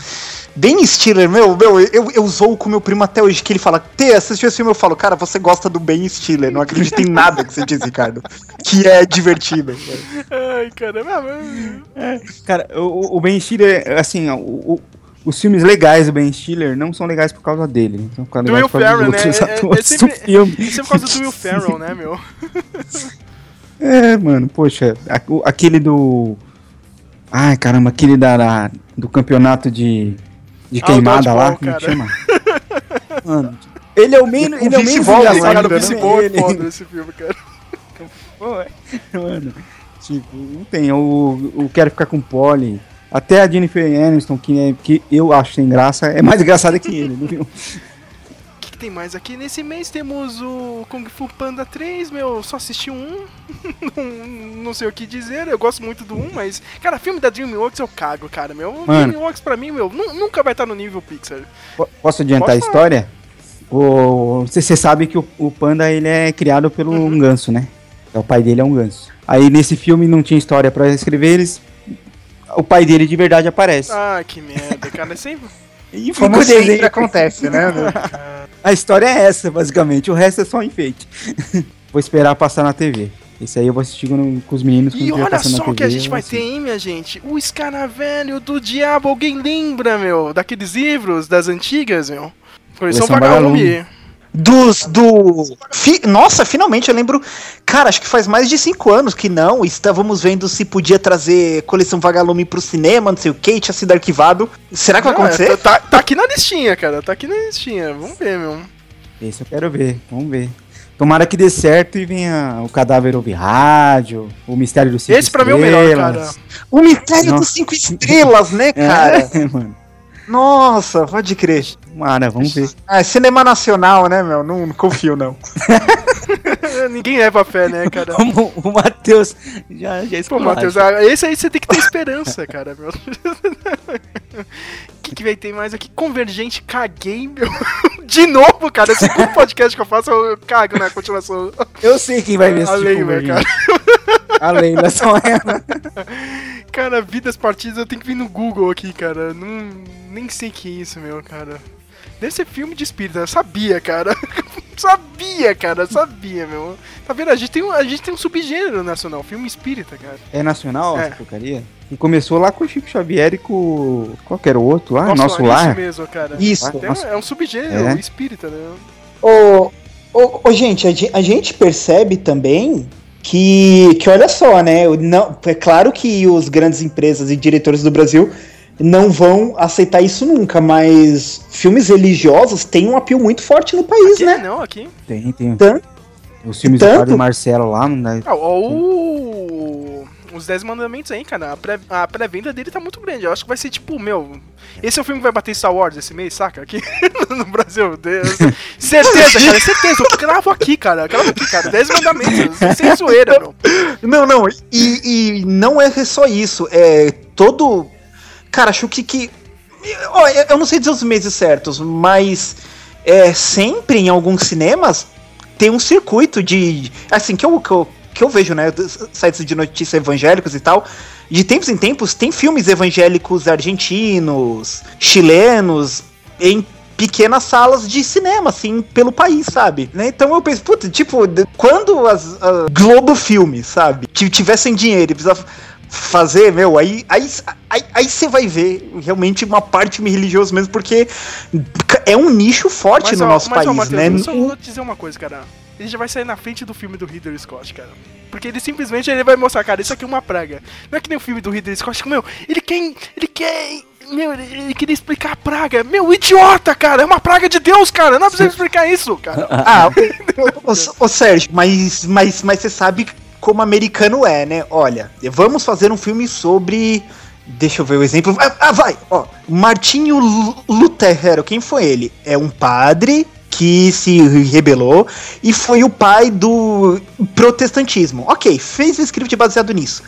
Ben Stiller, meu, meu, eu, eu zoo com meu primo até hoje, que ele fala, Tê, assistiu esse filme, eu falo, cara, você gosta do Ben Stiller, não acredito em nada que você diz, Ricardo. Que é divertido. Ai, caramba. mas- Cara, o, o Ben Stiller, assim, o, o- os filmes legais do Ben Stiller não são legais por causa dele. São por causa Do Will Ferrell, né? É, é, é sempre, é sempre por causa do Will Ferrell, né, meu? <laughs> É, mano, poxa, o- aquele do. Ai, caramba, aquele da, da- do campeonato de, de Ah, o queimada lá, como é que chama? <laughs> Mano, ele é o menos. O Ele é o menos engraçado, Cara, o ainda, né? Vice Ball é foda esse filme, cara. <laughs> Mano, tipo, não tem. O, o Quero Ficar com Polly. Até a Jennifer Aniston, que, é, que eu acho sem graça, é mais engraçada que ele, viu? Tem mais aqui? Nesse mês temos o Kung Fu Panda 3, meu, só assisti um. <laughs> não, não sei o que dizer, eu gosto muito do 1, mas. Cara, filme da Dreamworks eu cago, cara, meu. Mano. Dreamworks pra mim, meu, nu- nunca vai estar no nível Pixar. Po- Posso adiantar Pode a história? O, você, sabe que o, o panda ele é criado pelo Uhum. um ganso, né? É, O pai dele é um ganso. Aí nesse filme não tinha história pra escrever, eles. O pai dele de verdade aparece. Ah, que merda, cara. É sempre. <laughs> E Como ficou sempre acontece, né? <laughs> A história é essa, basicamente. O resto é só enfeite. <laughs> vou esperar passar na TV. Esse aí eu vou assistir com, com os meninos. E olha só o que a gente vai ter, hein, minha gente? O Escaravelho do Diabo. Alguém lembra, meu? Daqueles livros das antigas, meu? Coleção Vagalume. Dos. Do. Fi- Nossa, finalmente eu lembro. Cara, acho que faz mais de cinco anos que não. Estávamos vendo se podia trazer coleção Vagalume pro cinema, não sei o que, tinha sido arquivado. Será que vai Não, é, acontecer? tá, tá aqui na listinha, cara. Tá aqui na listinha. Vamos ver, meu. Esse eu quero ver, vamos ver. Tomara que dê certo e venha o cadáver ouvir rádio, o mistério do cinco Esse pra mim é o melhor, cara. estrelas. O mistério Nossa. dos cinco estrelas, né, <laughs> cara? É, mano. Nossa, pode crer. Tomara, vamos ver. Ah, é cinema nacional, né, meu? Não, não confio, não. <laughs> Ninguém leva fé, né, cara? Como o Matheus já, já Pô. Matheus, ah, esse aí você tem que ter esperança, cara, meu. O <laughs> que, que vai ter mais aqui? Convergente, caguei, meu. <laughs> De novo, cara. Segundo podcast que eu faço, eu cago na continuação. Eu sei quem vai ver esse A tipo cara. A Leila só ela. <laughs> Cara, vidas partidas, eu tenho que vir no Google aqui, cara. Não, nem sei o que é isso, meu, cara. Deve ser filme de espírito, eu sabia, cara. <laughs> sabia, cara, sabia, meu. Tá vendo? A gente tem um, a gente tem um subgênero nacional, filme espírita, cara. É nacional É. essa porcaria? E começou lá com o Chico Xavier e com. Qual que era o outro lá? Nosso, é Lar. Isso mesmo, cara. Isso. Um- Nossa. é um subgênero É. espírita, né? Ô, ô, ô, gente, a, gen- a gente percebe também que, que olha só, né? Não, é claro que os grandes empresas e diretores do Brasil não vão aceitar isso nunca, mas filmes religiosos têm um apelo muito forte no país, Aqui, né? não, aqui. Tem, tem. Tanto- Os filmes tanto- do Marcelo lá, não dá. Ah, o... Os 10 mandamentos aí, cara. A pré- pré-venda dele tá muito grande. Eu acho que vai ser tipo, meu. Esse é o filme que vai bater Star Wars esse mês, saca? Aqui <laughs> no Brasil. Deus. Certeza, cara. Certeza. Eu cravo aqui, cara. Cravo aqui, cara. 10 mandamentos. Sem zoeira, meu. Não, não, e, e não é só isso, é todo. Cara, acho que. que eu não sei dizer os meses certos, mas é sempre em alguns cinemas tem um circuito de. Assim, que eu, que eu, que eu vejo, né? Sites de notícias evangélicos e tal. De tempos em tempos, tem filmes evangélicos argentinos, chilenos, em pequenas salas de cinema, assim, pelo país, sabe? Né? Então eu penso, puta, tipo, quando as a Globo Filme, sabe, ti- tivessem dinheiro e precisavam fazer, meu, aí aí aí você vai ver realmente uma parte religiosa mesmo, porque é um nicho forte no ó, nosso mas, ó, país, Matheus, né? eu só vou te dizer uma coisa, cara. Ele já vai sair na frente do filme do Ridley Scott, cara. Porque ele simplesmente ele vai mostrar, cara, isso aqui é uma praga. Não é que nem o filme do Ridley Scott, que, meu, ele quer. Ele quer. Meu, ele queria explicar a praga. Meu, idiota, cara! É uma praga de Deus, cara! Não precisa explicar isso, cara. <laughs> Ah, ô, Sérgio, mas, mas, mas você sabe como americano é, né? Olha, vamos fazer um filme sobre. Deixa eu ver o exemplo. Ah, ah, vai! Ó, Martinho Lu- Lutero, quem foi ele? É um padre que se rebelou e foi o pai do protestantismo. Ok, fez o script baseado nisso.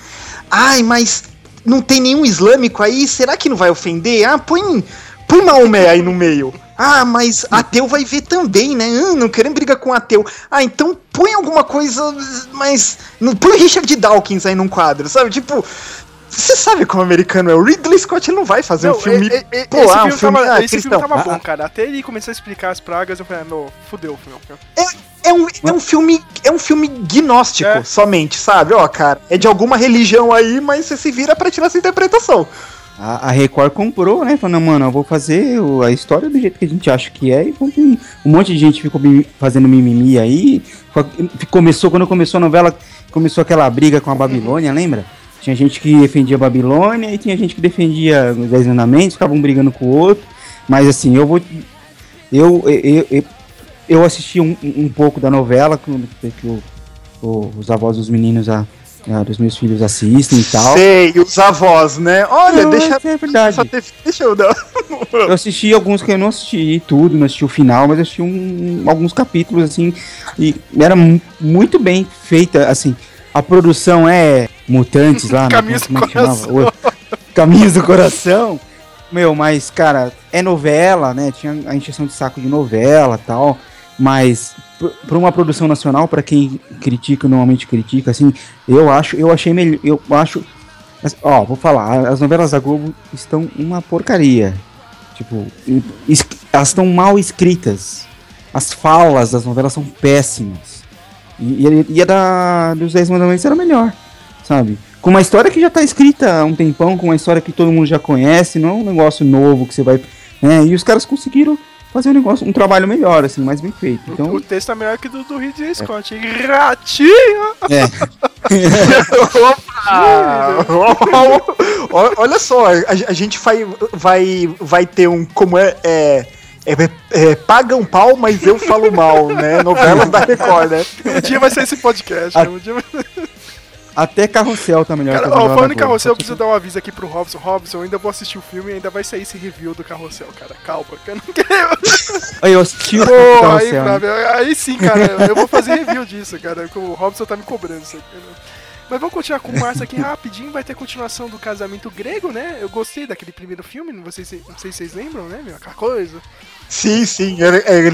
Ai, mas não tem nenhum islâmico aí? Será que não vai ofender? Ah, põe, põe Maomé aí no meio. Ah, mas ateu vai ver também, né? Ah, não querendo brigar com ateu. Ah, então põe alguma coisa, mas. Põe Richard Dawkins aí num quadro, sabe? Tipo. Você sabe como o americano é? O Ridley Scott ele não vai fazer um Não, filme. e- e- e- pô, esse ah, um filme filme tava, ah, esse filme tava Ah, bom, cara. Até ele começar a explicar as pragas, eu falei, ah, meu, fudeu, meu. É um, é um filme é um filme gnóstico É. somente, sabe? Ó, cara, é de alguma religião aí, mas você se vira pra tirar essa interpretação. A, a Record comprou, né? Falando, mano, eu vou fazer o- a história do jeito que a gente acha que é. E um monte de gente ficou fazendo mimimi aí. Começou, quando começou a novela, começou aquela briga com a Babilônia, lembra? Tinha gente que defendia a Babilônia e tinha gente que defendia os Dez Mandamentos, ficavam brigando com o outro. Mas assim, eu vou. Eu, eu, eu, eu assisti um, um pouco da novela que, que o- o- os avós dos meninos, a, a- dos meus filhos assistem e tal. Sei, os avós, né? Olha, Não, deixa. é verdade. ter- deixa eu dar. Eu assisti alguns que eu não assisti tudo, não assisti o final, mas eu assisti um- alguns capítulos, assim, e era mu- muito bem feita, assim, a produção é Mutantes lá, né? Caminhos do é? Coração. Caminhos do Coração, meu, mas, cara, é novela, né, tinha a encheção de saco de novela tal, mas para uma produção nacional, para quem critica, normalmente critica, assim, eu acho, eu achei melhor, eu acho, ó, vou falar, as novelas da Globo estão uma porcaria, Tipo, elas estão mal escritas. As falas das novelas são péssimas. E, e, e a da, dos 10 mandamentos era melhor, sabe? Com uma história que já tá escrita há um tempão, com uma história que todo mundo já conhece, não é um negócio novo que você vai. Né? E os caras conseguiram fazer um negócio, um trabalho melhor, assim, mais bem feito. Então, O texto é melhor que do, do Ridley Scott. hein? Ratinho! é. <laughs> Ó, <laughs> olha só, a, a gente vai, vai, vai ter um. Como é. é é, é, paga um pau, mas eu falo mal, né? Novelas da Record, né? Um dia vai ser esse podcast. né? Um dia vai... <laughs> Até Carrossel tá melhor Cara, ó, falando em Carrossel, eu preciso dar um aviso aqui pro Robson. Robson, eu ainda vou assistir o filme e ainda vai sair esse review do Carrossel, cara. Calma, que eu não quero. Aí eu assisti o Pô, aí? Flávio, aí sim, cara, eu vou fazer review disso, cara. O Robson tá me cobrando isso aqui. Mas vamos continuar com o Márcio aqui rapidinho. Vai ter continuação do casamento grego, né? Eu gostei daquele primeiro filme, não sei se, não sei se vocês lembram, né, meu? Aquela coisa. Sim, sim, é, é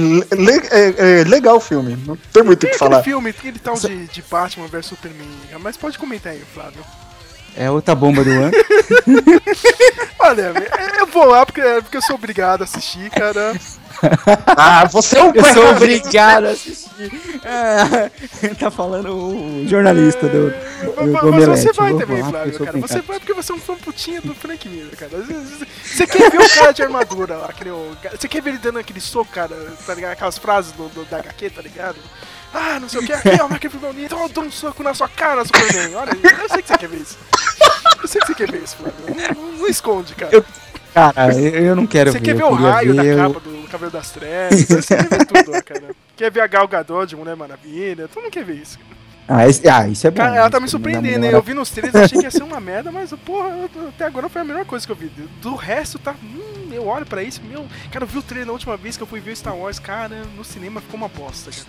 é- é legal o filme, não tem muito o que aquele falar. filme, aquele tal de, de Batman vs Superman. Mas pode comentar aí, Flávio. É outra bomba do ano. <laughs> Olha, eu vou lá porque, porque eu sou obrigado a assistir, cara. <laughs> Ah, você é um Eu sou obrigado a assistir. Ah, <laughs> tá falando o jornalista do, do, Mas, do mas Omelete. você vai Eu também, Flávio, eu cara. Você vai porque você é um fã putinha do Frank Miller, cara. Você quer ver o cara de armadura lá, o- Você quer ver ele dando aquele soco, cara, tá ligado? Aquelas frases do, do- da HQ, tá ligado? Ah, não sei o que, aqui, ó, máquina bonita, ó, dou um soco na sua cara, Superman. Olha, eu sei que você quer ver isso. Eu sei que você quer ver isso, Flávio. Não, não- não esconde, cara. Eu- Cara, eu, não quero Você ver. quer ver o raio da ver capa do Cabelo das Trevas, você quer ver tudo, ó, cara. Quer ver a Gal Gadot de Mulher Maravilha, todo mundo quer ver isso. Ah, esse- ah, isso é bom. Cara, ela tá me é surpreendendo, da hein? Eu vi nos trailers, achei que ia ser uma merda, mas, porra, até agora foi a melhor coisa que eu vi. Do resto, tá. Hum, eu olho pra isso, meu. Cara, eu vi o trailer na última vez que eu fui ver Star Wars, cara, no cinema ficou uma bosta, cara.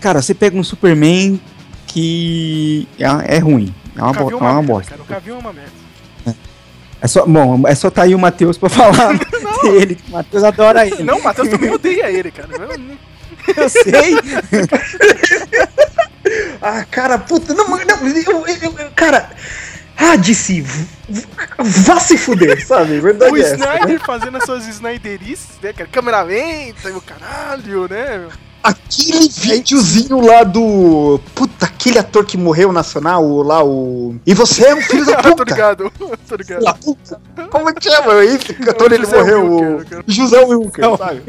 Cara, você pega um Superman que é, é ruim. É uma, bo- é uma merda, bosta. cara. O Cavill é uma merda. É só, bom, é só tá aí o Matheus pra falar <laughs> dele. O Matheus adora ele. Não, o Matheus também odeia ele, cara. Eu- sei. <laughs> Ah, cara, puta, não, não, eu, eu- eu- cara, ah, DC, v- vá se fuder, sabe? Verdade O é essa. Snyder fazendo as suas Snyderices, né, cara? Câmera lenta e o caralho, né? meu? Aquele videozinho lá do. Puta, aquele ator que morreu nacional, o- lá o. E você é um filho da <laughs> tô puta! ligado, <laughs> tô ligado. Da puta! Como é que chama? Esse ator ele morreu, Wilker, o. José Wilker, Não, sabe?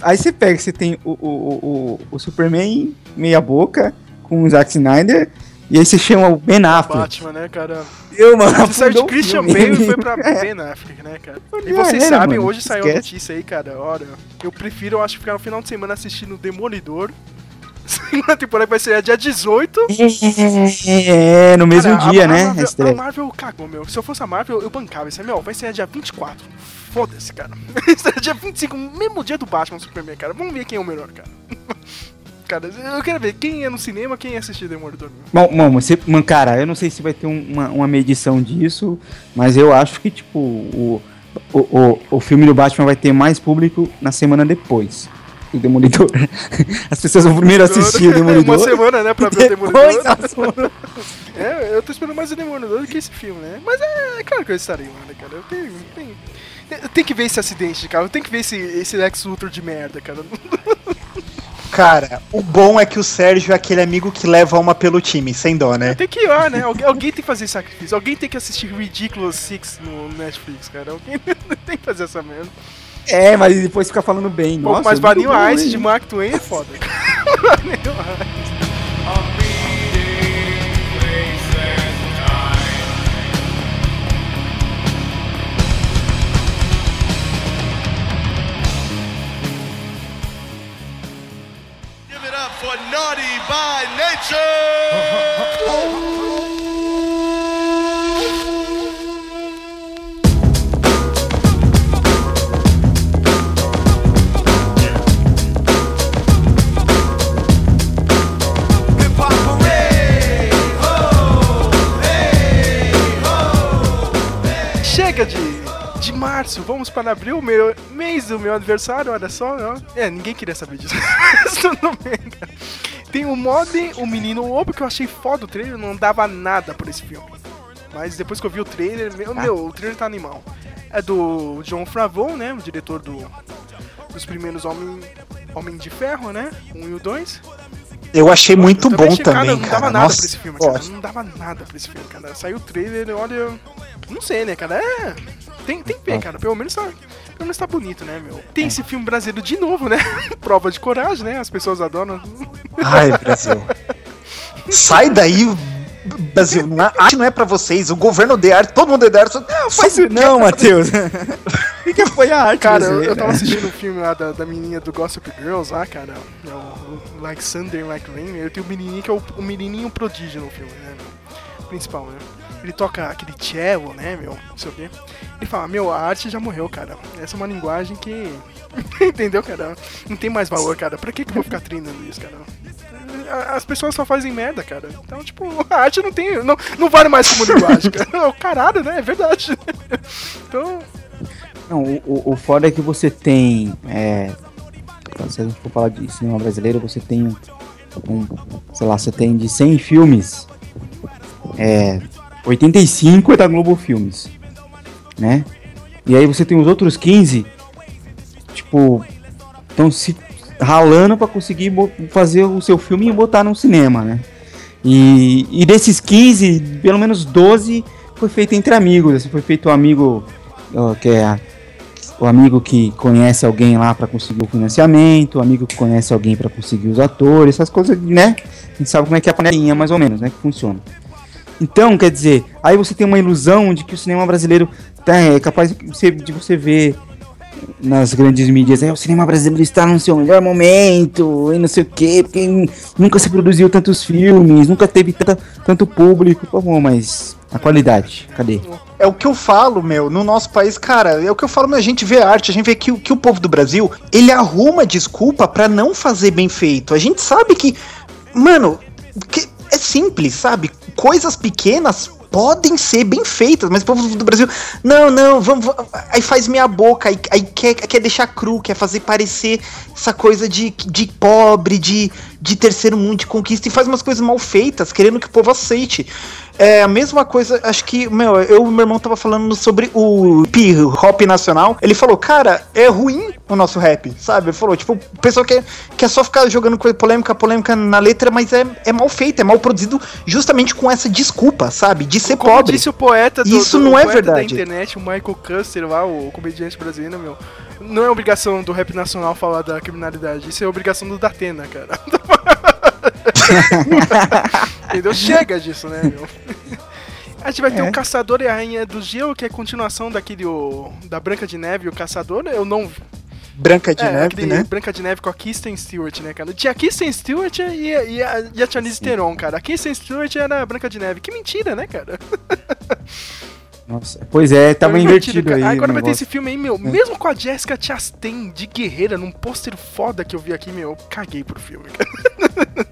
Aí você pega, você tem o, o, o, o- o Superman meia boca com o Zack Snyder. E aí você chama o Ben Affleck. Batman, né, cara? Eu, mano, Você saiu de Christian. Bale e foi pra Ben Affleck, né, cara? E vocês era, sabem, mano, hoje saiu a notícia aí, cara, olha, eu prefiro, eu acho, ficar no final de semana assistindo Demolidor. <laughs> Segunda temporada vai ser dia 18. É, no mesmo Cara, dia, a, né? a Marvel, a. Marvel cagou, meu. Se eu fosse a Marvel, eu bancava isso aí, meu. Vai ser dia 24. Foda-se, cara. <laughs> Isso é dia 25, mesmo dia do Batman Superman, cara. Vamos ver quem é o melhor, cara. <laughs> Cara, eu quero ver quem é no cinema, quem ia assistir Demolidor. Bom, bom, você, mano, cara, eu não sei se vai ter um- uma, uma medição disso, mas eu acho que, tipo, o, o, o, o filme do Batman vai ter mais público na semana depois do Demolidor. <laughs> As pessoas vão primeiro assistir o Demolidor. <laughs> Uma semana, né, pra ver o Demolidor. <laughs> É, eu tô esperando mais o Demolidor do que esse filme, né? Mas é, é claro que eu estarei lá, né, cara? Eu tenho, tenho, eu tenho que ver esse acidente, cara. Eu tenho que ver esse, esse Lex Luthor de merda, cara. Cara, o bom é que o Sérgio é aquele amigo que leva uma pelo time, sem dó, né? Tem que ir lá, né? Alguém, alguém tem que fazer sacrifício. Alguém tem que assistir Ridiculous Six no Netflix, cara. Alguém <laughs> tem que fazer essa merda. É, mas depois fica falando bem. Pô, Nossa, mas Vanilla Ice hein? de Mark Twain é foda. <laughs> Vanilla Ice. but naughty by nature. <laughs> março, vamos para abril, meu, mês do meu aniversário, olha só. ó. É, ninguém queria saber disso. <laughs> Tem o Modem, o Menino Lobo, que eu achei foda o trailer, não dava nada por esse filme. Mas depois que eu vi o trailer, meu, meu o trailer tá animal. É do John Favreau, né, o diretor do, dos primeiros Homem, Homem de Ferro, né? Um e o dois. Eu achei muito bom achei, cara, também, não dava nada Nossa, pra esse filme, cara. Não dava nada pra esse filme, cara. Saiu o trailer, olha. Não sei, né, cara? É. Tem, tem ver, cara. Pelo menos tá. Pelo menos tá bonito, né, meu? Tem esse filme brasileiro de novo, né? <laughs> Prova de coragem, né? As pessoas adoram. Ai, Brasil. Sai daí, Brasil. Na- arte não é pra vocês. O governo de arte, todo mundo de arte. Só, Não faz não, Matheus. <laughs> Tem que apoiar a arte Cara, eu, eu tava assistindo um filme lá da, da menininha do Gossip Girls lá, cara. É o, o Like Thunder, Like Rain. Eu tenho o menininho que é o, o menininho prodígio no filme, né, meu? Principal, né? Ele toca aquele cello, né, meu? Não sei o quê. Ele fala, meu, a arte já morreu, cara. Essa é uma linguagem que... <laughs> Entendeu, cara? Não tem mais valor, cara. Pra que que eu vou ficar treinando isso, cara? As pessoas só fazem merda, cara. Então, tipo, <laughs> a arte não tem... Não, não vale mais como linguagem, cara. <laughs> Caralho, né? É verdade. Então... Não, o, o, foda é que você tem. É, se a gente for falar de cinema brasileiro, você tem um. um, sei lá, você tem de 100 filmes. É, 85 é da Globo Filmes. Né? E aí você tem os outros 15. Tipo. Estão se ralando pra conseguir fazer o seu filme e botar no cinema, né? E, e desses 15, pelo menos 12 foi feito entre amigos. Assim, foi feito um amigo que é o amigo que conhece alguém lá pra conseguir o financiamento, o amigo que conhece alguém pra conseguir os atores, essas coisas, né? A gente sabe como é que é a panelinha, mais ou menos, né? Que funciona. Então, quer dizer, aí você tem uma ilusão de que o cinema brasileiro tá, é capaz de você, de você ver nas grandes mídias, é, o cinema brasileiro está no seu melhor momento, e não sei o quê, porque nunca se produziu tantos filmes, nunca teve tanta, tanto público. Pô, mas a qualidade, cadê? É o que eu falo, meu, no nosso país, cara, é o que eu falo, meu, a gente vê arte, a gente vê que, o- que o povo do Brasil, ele arruma desculpa pra não fazer bem feito. A gente sabe que, mano, que é simples, sabe? Coisas pequenas podem ser bem feitas, mas o povo do Brasil, não, não, vamos, vamos- aí faz meia boca, aí, aí quer, quer deixar cru, quer fazer parecer essa coisa de, de pobre, de, de terceiro mundo, de conquista, e faz umas coisas mal feitas, querendo que o povo aceite. É a mesma coisa, acho que, meu, eu e meu irmão tava falando sobre o hip hop nacional. Ele falou, cara, é ruim o nosso rap, sabe? Ele falou, tipo, o pessoal quer, quer só ficar jogando coisa polêmica, polêmica na letra, mas é, é mal feito, é mal produzido justamente com essa desculpa, sabe? De ser Como pobre. disse o poeta do, Isso do- não o é poeta da verdade. internet, o Michael Custer lá, o comediante brasileiro, meu. Não é obrigação do rap nacional falar da criminalidade, isso é obrigação do Datena, cara. <laughs> <laughs> Entendeu? Chega disso, né, meu? <laughs> A gente vai ter É. o Caçador e a Rainha do Gelo, que é a continuação daquele o, da Branca de Neve e o Caçador. Eu não. Branca de é, neve, né? Branca de Neve com a Kristen Stewart, né, cara? Tinha a Kristen Stewart e, a- e a, e a Charlize Theron, cara. A Kristen Stewart era a Branca de Neve. Que mentira, né, cara? <laughs> Nossa, pois é, tava Foi invertido aí. cara. Agora vai ter esse filme aí, meu. Mesmo com a Jessica Chastain de guerreira, num pôster foda que eu vi aqui, meu, eu caguei pro filme.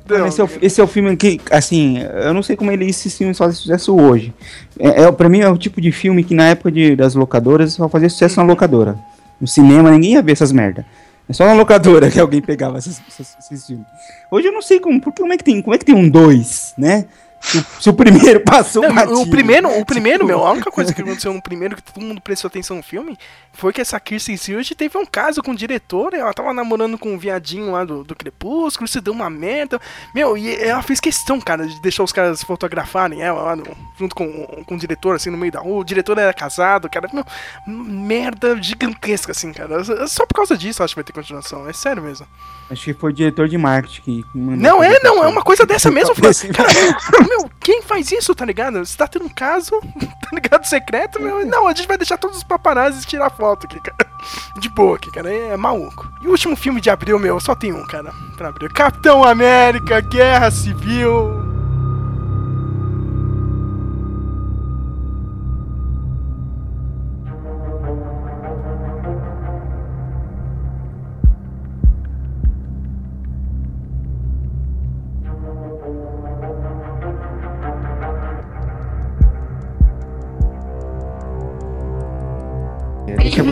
Mano, <laughs> esse, é o, esse é o filme que, assim, eu não sei como ele esse filme só sucesso hoje. É, é, pra mim é o tipo de filme que na época de, das locadoras só fazia sucesso na locadora. No cinema ninguém ia ver essas merda. É só na locadora <laughs> que alguém pegava esses, esses- esses filmes. Hoje eu não sei como, porque como é que tem, como é que tem um dois, né? Se, o- se o primeiro <laughs> passou Não, batido. o primeiro, o primeiro, Tipo, meu, a única coisa que aconteceu no primeiro que todo mundo prestou atenção no filme foi que essa Kirsten Stewart teve um caso com o diretor, ela tava namorando com um viadinho lá do, do Crepúsculo, isso deu uma merda. Meu, e ela fez questão, cara, de deixar os caras fotografarem ela lá no- junto com, com o diretor, assim, no meio da rua. O diretor era casado, cara, meu, merda gigantesca, assim, cara. Só por causa disso acho que vai ter continuação, é sério mesmo. Acho que foi o diretor de marketing que mandou Não, é, não, é uma coisa dessa mesmo, Cara, <laughs> meu, quem faz isso, tá ligado? Você tá tendo um caso, <laughs> tá ligado, secreto, meu. Não, a gente vai deixar todos os paparazzi tirar foto aqui, cara. <laughs> De boa aqui, cara, é maluco. E o último filme de abril, meu, só tem um, cara, pra abril. Capitão América, Guerra Civil.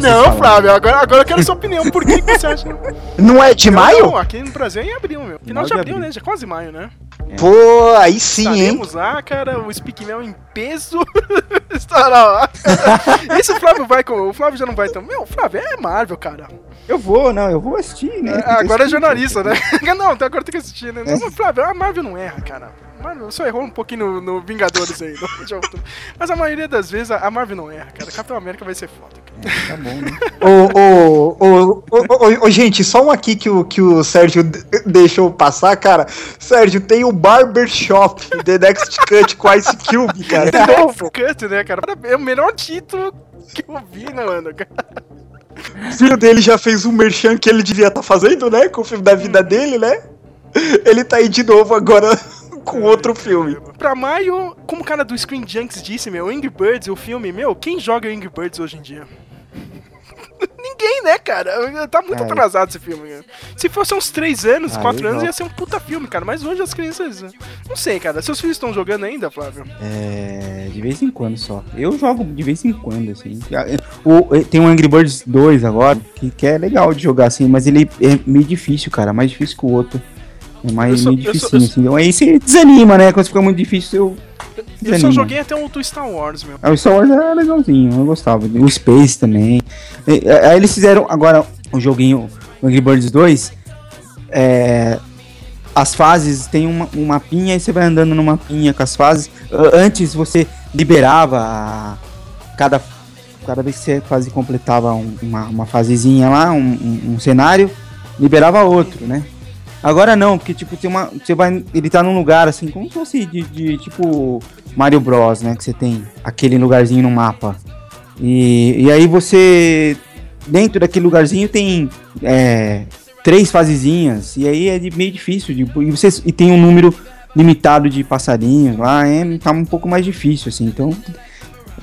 Não. Flávio, agora, agora eu quero sua opinião. Por que, que você acha? <laughs> Não é de Não, maio? Não, aqui no Brasil é em abril, meu. Final de de abril, abril. né? Já é quase maio, né? Pô, aí sim, hein? Estaremos lá, cara, o Speak Mel em peso <laughs> estará lá. <laughs> Esse o Flávio vai com. O Flávio já não vai também. Meu, o Flávio é Marvel, cara. Eu vou, não, eu vou assistir, né? Ah, agora é jornalista, né? Não, então agora tem que assistir, né? Não, Flávio, a Marvel não erra, cara. Marvel só errou um pouquinho no, no Vingadores aí. <laughs> no. Mas a maioria das vezes a Marvel não erra, cara. Capitão América vai ser foda, cara. Tá bom, né? <laughs> Ô, ô, ô, ô, ô, ô, gente, só um aqui que o, que o Sérgio deixou passar, cara. Sérgio, tem o Barbershop, The Next Cut com Ice Cube, <laughs> cara. De novo. Cut, né, cara? É o melhor título que eu vi no ano, cara. O filho dele já fez um merchan que ele devia estar fazendo, né? Com o filme da vida dele, né? Ele tá aí de novo agora com outro filme. Pra maio, como o cara do Screen Junks disse, meu, Angry Birds, o filme, meu, quem joga Angry Birds hoje em dia? <laughs> Ninguém, né, cara? Tá muito É. atrasado esse filme. Cara. Se fosse uns 3 anos, Ah, 4 eu anos, ia ser um puta filme, cara. Mas hoje as crianças. Não sei, cara. Seus filhos estão jogando ainda, Flávio? É, de vez em quando só. Eu jogo de vez em quando, assim. O, tem um Angry Birds 2 agora, que, que é legal de jogar, assim, mas ele é meio difícil, cara. Mais difícil que o outro. É mais sou- meio difícil, assim. Então aí você desanima, né? Quando fica muito difícil, eu. Eu só joguei até o do Star Wars, meu. Ah, o Star Wars era legalzinho, eu gostava. O Space também. Aí eles fizeram agora o joguinho o Angry Birds 2. É, as fases tem uma, um mapinha e você vai andando no mapinha com as fases. Antes você liberava cada, cada vez que você quase completava um- uma, uma fasezinha lá, um, um- um cenário, liberava outro, né? Agora não, porque tipo, tem uma. Você vai. Ele tá num lugar assim, como se fosse de, de, tipo Mario Bros, né? Que você tem aquele lugarzinho no mapa. E, e aí você. Dentro daquele lugarzinho tem é, três fasezinhas. E aí é de- meio difícil. De, e, você, e tem um número limitado de passarinhos lá. É, tá um pouco mais difícil, assim. Então.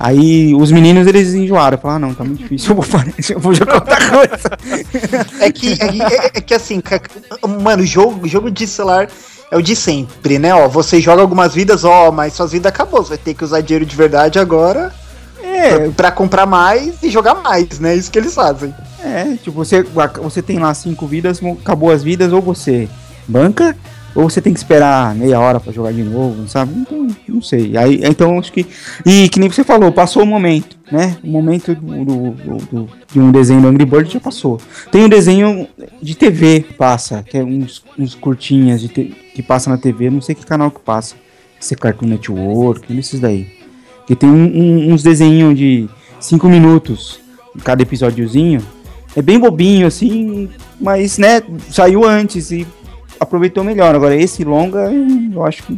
Aí os meninos eles enjoaram. Falaram, ah, não, tá muito difícil. Eu vou, parar, <laughs> eu vou jogar outra coisa. É que, é, é- é que assim, mano, jogo, jogo de celular é o de sempre, né? Ó, você joga algumas vidas, ó, mas suas vidas acabou. Você vai ter que usar dinheiro de verdade agora É, pra comprar mais e jogar mais, né? Isso que eles fazem. É, tipo, você, você tem lá cinco vidas, acabou as vidas, ou você banca, ou você tem que esperar meia hora pra jogar de novo, sabe? Então, não sei. Aí, então, acho que. E que nem você falou, passou o momento, né? O momento do, do- do- de um desenho do Angry Bird já passou. Tem um desenho de TV passa, que é uns, uns curtinhas de te- que passa na TV, não sei que canal que passa. Se é Cartoon Network, esses daí. Que tem um- um- uns desenhos de cinco minutos, cada episódiozinho. É bem bobinho, assim, mas, né, saiu antes e aproveitou melhor. Agora, esse longa, eu acho que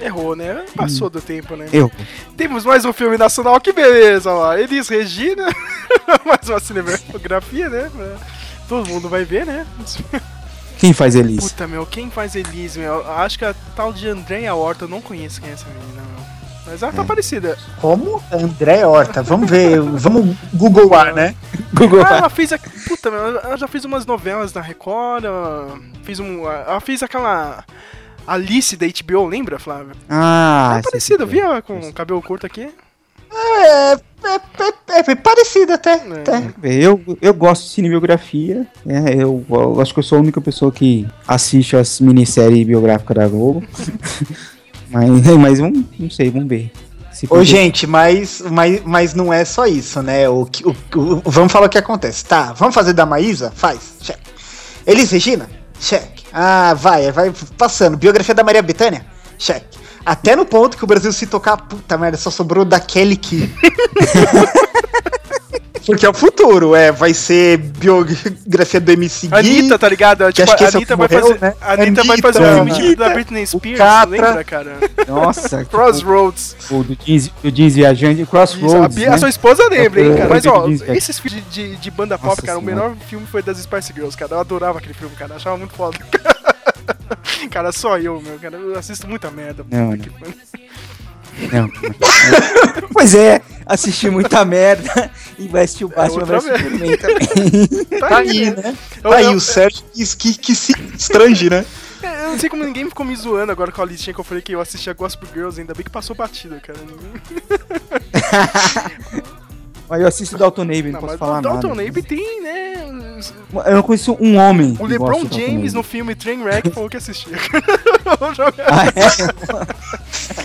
Errou, né? Passou do tempo, né? eu. Temos mais um filme nacional, que beleza, ó. Elis Regina, <laughs> mais uma cinematografia, né? Todo mundo vai ver, né? Quem faz Elis? Puta, meu, quem faz Elis, meu? Acho que a tal de Andréia Horta, eu não conheço quem é essa menina, meu. Mas ela tá parecida. Como? André Horta, vamos ver, vamos googlar, né? Google. Ah, ela fez a... Puta, meu, ela já fez umas novelas na Record, ela fez um... Ela fez aquela... Alice da HBO, lembra, Flávio? Ah, é parecida, viu ela com o cabelo curto aqui? É, é, é, é parecido até. até. Eu, eu gosto de cinebiografia. né, eu, eu acho que eu sou a única pessoa que assiste as minisséries biográficas da Globo. <laughs> mas, <laughs> mas vamos, não sei, vamos ver. Se Ô, gente, mas, mas, mas não é só isso, né? O, que- o, o- vamos falar o que acontece. Tá, vamos fazer da Maísa? Faz, check. Elis Regina? Check. Ah, vai, vai passando. Biografia da Maria Bethânia? Check. Até no ponto que o Brasil se tocar, puta merda, só sobrou da Kelly Key. Porque é o futuro, é, vai ser biografia do MC Gui. Anitta, tá ligado? que Tipo, acho que a é o Anitta que vai morreu, fazer. né? A Anitta vai Anitta, fazer um filme tipo Anitta, da Britney o Spears, Catra. lembra, cara? Nossa, <laughs> Crossroads. o do Jeans, do Jeans Viajante, Isso, a, Crossroads. Bia- a né? sua esposa lembra, hein, É, cara? Mas, é, ó, Viajante. esses filmes de, de, de banda pop, Nossa cara, o Senhora. melhor filme foi das Spice Girls, cara. Eu adorava aquele filme, cara. Eu achava muito foda. <laughs> cara, só eu, meu, cara. Eu assisto muita merda. Não, Puta que- Não, não. <laughs> pois é, assisti muita merda e vai assistir o Batman outra vs Superman também. <laughs> Tá aí, né? Eu- Tá aí, o Sérgio que, que, que se estrange, né? É, Eu não sei como ninguém ficou me zoando agora com a listinha que eu falei que eu assistia Gospel Girls, ainda bem que passou batida, cara. <laughs> Aí eu assisto Dalton Navy, não, Não, posso mas falar o Dalton nada. Navy tem, né? Eu não conheço um homem. O LeBron James no filme Trainwreck falou que assistia. Vamos <laughs> jogar. Ah, é?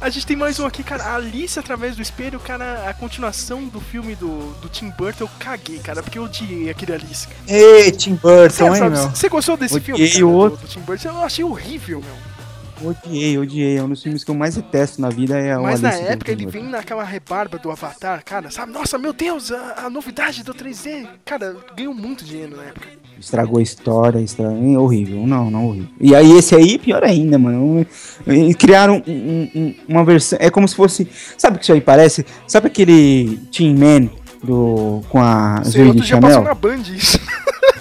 A gente tem mais um aqui, cara. Alice através do espelho, cara. A continuação do filme do, do Tim Burton, eu caguei, cara, porque eu odiei aquele Alice. Ei, Tim Burton, Sério, hein, sabe, meu? Você gostou desse Odiei filme? cara, o do- outro. Do, Tim Burton? Eu achei horrível, meu. Odiei, odiei. É um dos filmes que eu mais detesto na vida. É o Mas na época ele vem naquela rebarba do Avatar, cara, sabe? Nossa, meu Deus, a, a novidade do 3D. Cara, ganhou muito dinheiro na época. Estragou a história, estragou... é horrível. Não, não, horrível. E aí esse aí, pior ainda, mano. Criaram um- um- um- uma versão. É como se fosse. Sabe o que isso aí parece? Sabe aquele Team Man do, com a Sei, Zoe outro de dia passou Chanel? na Band isso. <laughs>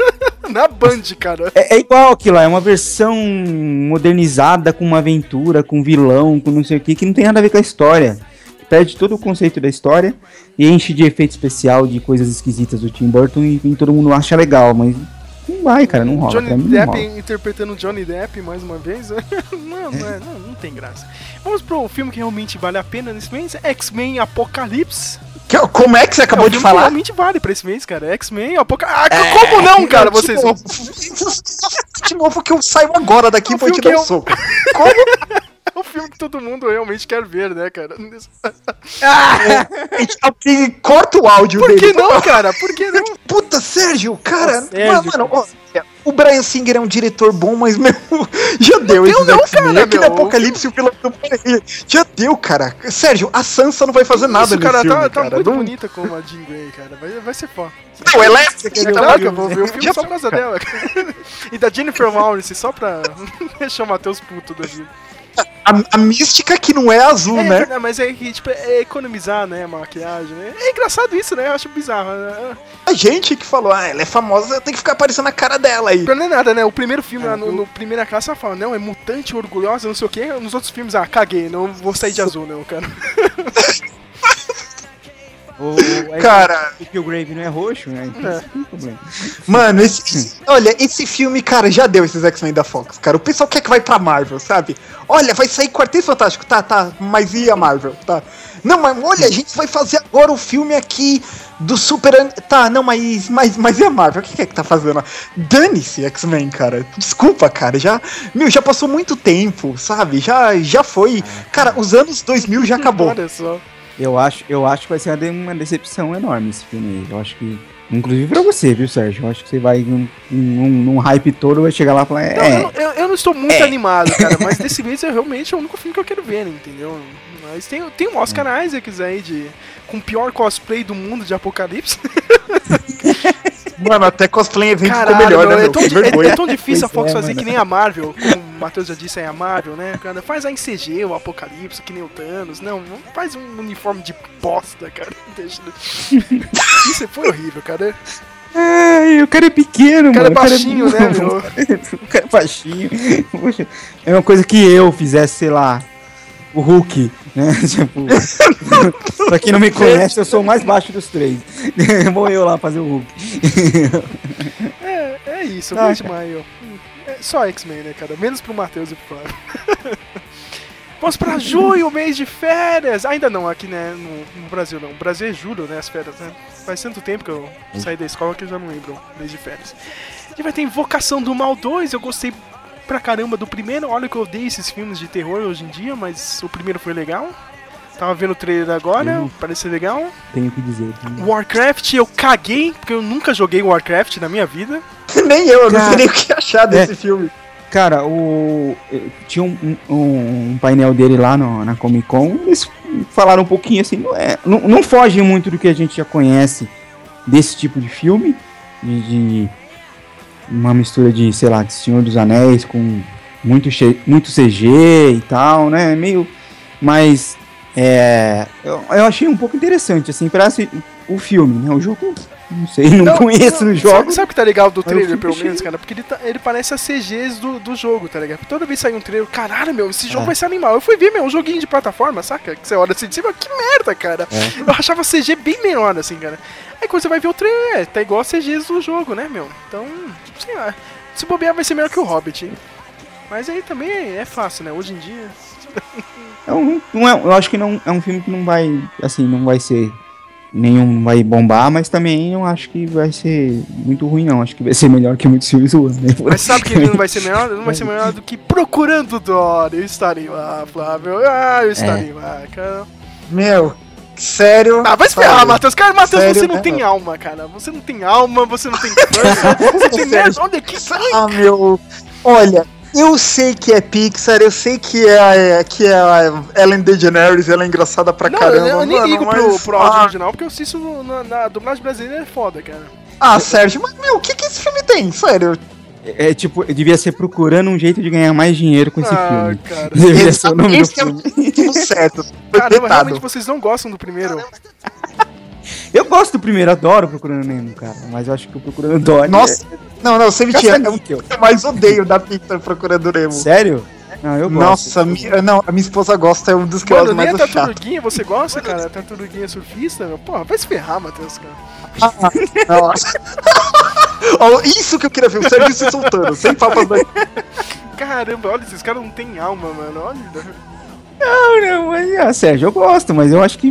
na Band, cara. É, é igual aquilo lá, é uma versão modernizada com uma aventura, com vilão, com não sei o que, que não tem nada a ver com a história. Perde todo o conceito da história e enche de efeito especial, de coisas esquisitas do Tim Burton e, e todo mundo acha legal, mas não vai, cara, não rola. Johnny Depp rola. interpretando Johnny Depp mais uma vez. <laughs> não, não, é, não, não tem graça. Vamos pro filme que realmente vale a pena nesse mês: X-Men Apocalipse. Que- Como é que você acabou É de falar? realmente vale pra esse mês, cara. X-Men Apocalipse. Ah, como não, cara? De Vocês. novo, <laughs> de novo que eu saio agora daqui É e vou te dar um eu- soco. <laughs> Como? É um filme que todo mundo realmente quer ver, né, cara? Gente, alguém corta o áudio Por dele. que não, cara? Por que não? Puta, Sérgio, cara. Ô, Sérgio, mano, ó, o Brian Singer é um diretor bom, mas, meu, <laughs> já deu deu esses não, cara, Aquele meu. Apocalipse, o vilão do Já deu, cara. Sérgio, a Sansa não vai fazer nada Isso, nesse cara, filme, tá, tá cara. muito não... bonita como a Jean Grey, cara. Vai, vai ser foda. Não, ela é... Caraca, ela? eu vou ver o filme Já só por causa dela. cara. <laughs> E da Jennifer Lawrence, só pra <laughs> deixar o Matheus puto da vida. A, a mística que não é azul, É, né? verdade, mas é que, tipo, é economizar, né, a maquiagem, né? É engraçado isso, né? Eu acho bizarro. né? A gente que falou, ah, ela é famosa, tem que ficar aparecendo a cara dela aí. Não é nada, né? O primeiro filme, lá no, no primeira classe, ela fala, não, é mutante, orgulhosa, não sei o quê. Nos outros filmes, ah, caguei, não vou sair de azul, não, cara. <laughs> O, Cara. o Killgrave não é roxo, né? Então É. Mano, esse, olha, esse filme, cara, já deu esses X-Men da Fox, cara. O pessoal quer que vai pra Marvel, sabe? Olha, vai sair Quarteto Fantástico, tá, tá, mas e a Marvel, tá? Não, mas olha, a gente vai fazer agora o filme aqui do Super... Tá, não, mas, mas, mas e a Marvel? O que que é que tá fazendo? Dane-se, X-Men, cara. Desculpa, cara, já... Meu, já passou muito tempo, sabe? Já, já foi. Cara, os anos 2000 já acabou. Olha só. Eu acho, eu acho que vai ser uma de- uma decepção enorme esse filme aí. Eu acho que. Inclusive pra você, viu, Sérgio? Eu acho que você vai num, num, num hype todo, vai chegar lá e falar. Não, É, eu, eu- eu não estou muito animado, cara, mas <laughs> desse mês é realmente o único filme que eu quero ver, né, entendeu? Mas tem, tem o Oscar Isaacs aí de. Com o pior cosplay do mundo de Apocalipse. <laughs> Mano, até cosplay em evento ficou Caralho, melhor, meu, né, é, meu? tão, Que di- é- vergonha. é tão difícil a Pois Fox é, fazer mano. que nem a Marvel, como o Matheus já disse, é a Marvel, né? Cara, faz a em CG, o Apocalipse, que nem o Thanos. Não, não faz um uniforme de bosta, cara. Deixa... Isso foi horrível, cara. Ai, o cara é pequeno, O cara é mano. baixinho, né, meu? <laughs> O cara é baixinho. Poxa, é uma coisa que eu fizesse, sei lá, o Hulk, né? <laughs> Tipo, pra quem não me conhece, eu sou o mais baixo dos três. <laughs> Vou eu lá fazer o Hulk. <laughs> É, é isso, Ah, mês de maio. É só X-Men, né, cara? Menos pro Matheus e pro Flávio. Vamos pra junho, mês de férias! Ainda não, aqui né, no, no Brasil não. O Brasil é julho, né, as férias, né? Faz tanto tempo que eu saí da escola que eu já não lembro mês de férias. E vai ter Invocação do Mal 2, eu gostei pra caramba do primeiro. Olha que eu odeio esses filmes de terror hoje em dia, mas o primeiro foi legal. Tava vendo o trailer agora, Uhum. parece legal. Tenho que dizer. Warcraft, eu caguei, porque eu nunca joguei Warcraft na minha vida. <laughs> Nem eu, eu não sei nem o que achar desse é. filme. Cara, o. eh, Tinha um, um- um painel dele lá no- na Comic Con. Eles falaram um pouquinho assim. Não, é, não, não foge muito do que a gente já conhece desse tipo de filme. De, de uma mistura de, sei lá, de Senhor dos Anéis com muito, muito CG e tal, né? Meio. Mas. É, eu, eu achei um pouco interessante, assim, para o filme, né? O jogo. Não sei, não, conheço não, no jogo. Sabe, sabe o que tá legal do o trailer, pelo menos, cara? Porque ele, tá- ele parece as CGs do, do jogo, tá ligado? Toda vez que sai um trailer, caralho, meu, esse jogo É. vai ser animal. Eu fui ver, meu, um joguinho de plataforma, saca? Que você olha assim de cima, que merda, cara. É. Eu achava CG bem menor, assim, cara. Aí quando você vai ver o trailer, é, tá igual as CGs do jogo, né, meu? Então, sei lá. Se bobear, vai ser melhor que o Hobbit, hein? Mas aí também é, é fácil, né? Hoje em dia. É um- não é- eu acho que não é um filme que não vai, assim, não vai ser nenhum vai bombar, mas também não acho que vai ser muito ruim, não. Acho que vai ser melhor que muitos filmes do ano. Né? Mas sabe que ele não vai ser melhor? Não vai ser <laughs> melhor do que Procurando Dory. Eu estarei lá, Flávio. Ah, eu estarei lá, cara. Meu, sério. Ah, vai se ferrar, Sério. Matheus. Cara, Matheus, Sério você não tem alma, cara. Você não tem alma, você não tem força, <laughs> você tem merda. Olha que. Ah, meu. Olha, eu sei que é Pixar, eu sei que é, a- que é a Ellen DeGeneres, ela é engraçada pra Não, caramba. eu, eu nem mano, ligo mas- pro, pro áudio ah, original, porque eu assisto no- na, na dublagem brasileira é foda, cara. Ah, Sérgio, mas meu, o que, que esse filme tem? Sério. É, é, tipo, devia ser procurando um jeito de ganhar mais dinheiro com esse Ah, filme. cara. <laughs> Deveria ser o nome do Esse é o filme. título certo. Foi Caramba, vetado. realmente vocês não gostam do primeiro. Eu gosto do primeiro, adoro Procurando Nemo, cara. Mas eu acho que o Procurando Dory. Nossa, não, não, sem mentira. É o que eu mais odeio da Pixar procurando Nemo. É, sério? Não, eu gosto. Nossa, mi- não, a minha esposa gosta, é um dos que eu Mano, nem a mais chato. tartaruguinha você gosta, cara? A tartaruguinha surfista, meu. Porra, vai se ferrar, Matheus, cara. Nossa. <laughs> Ó, Isso que eu queria ver, o Sérgio se soltando, sem papas da... Caramba, olha, esses caras não têm alma, mano. Olha. Não, não, mas, ah, Sérgio, eu gosto, mas eu acho que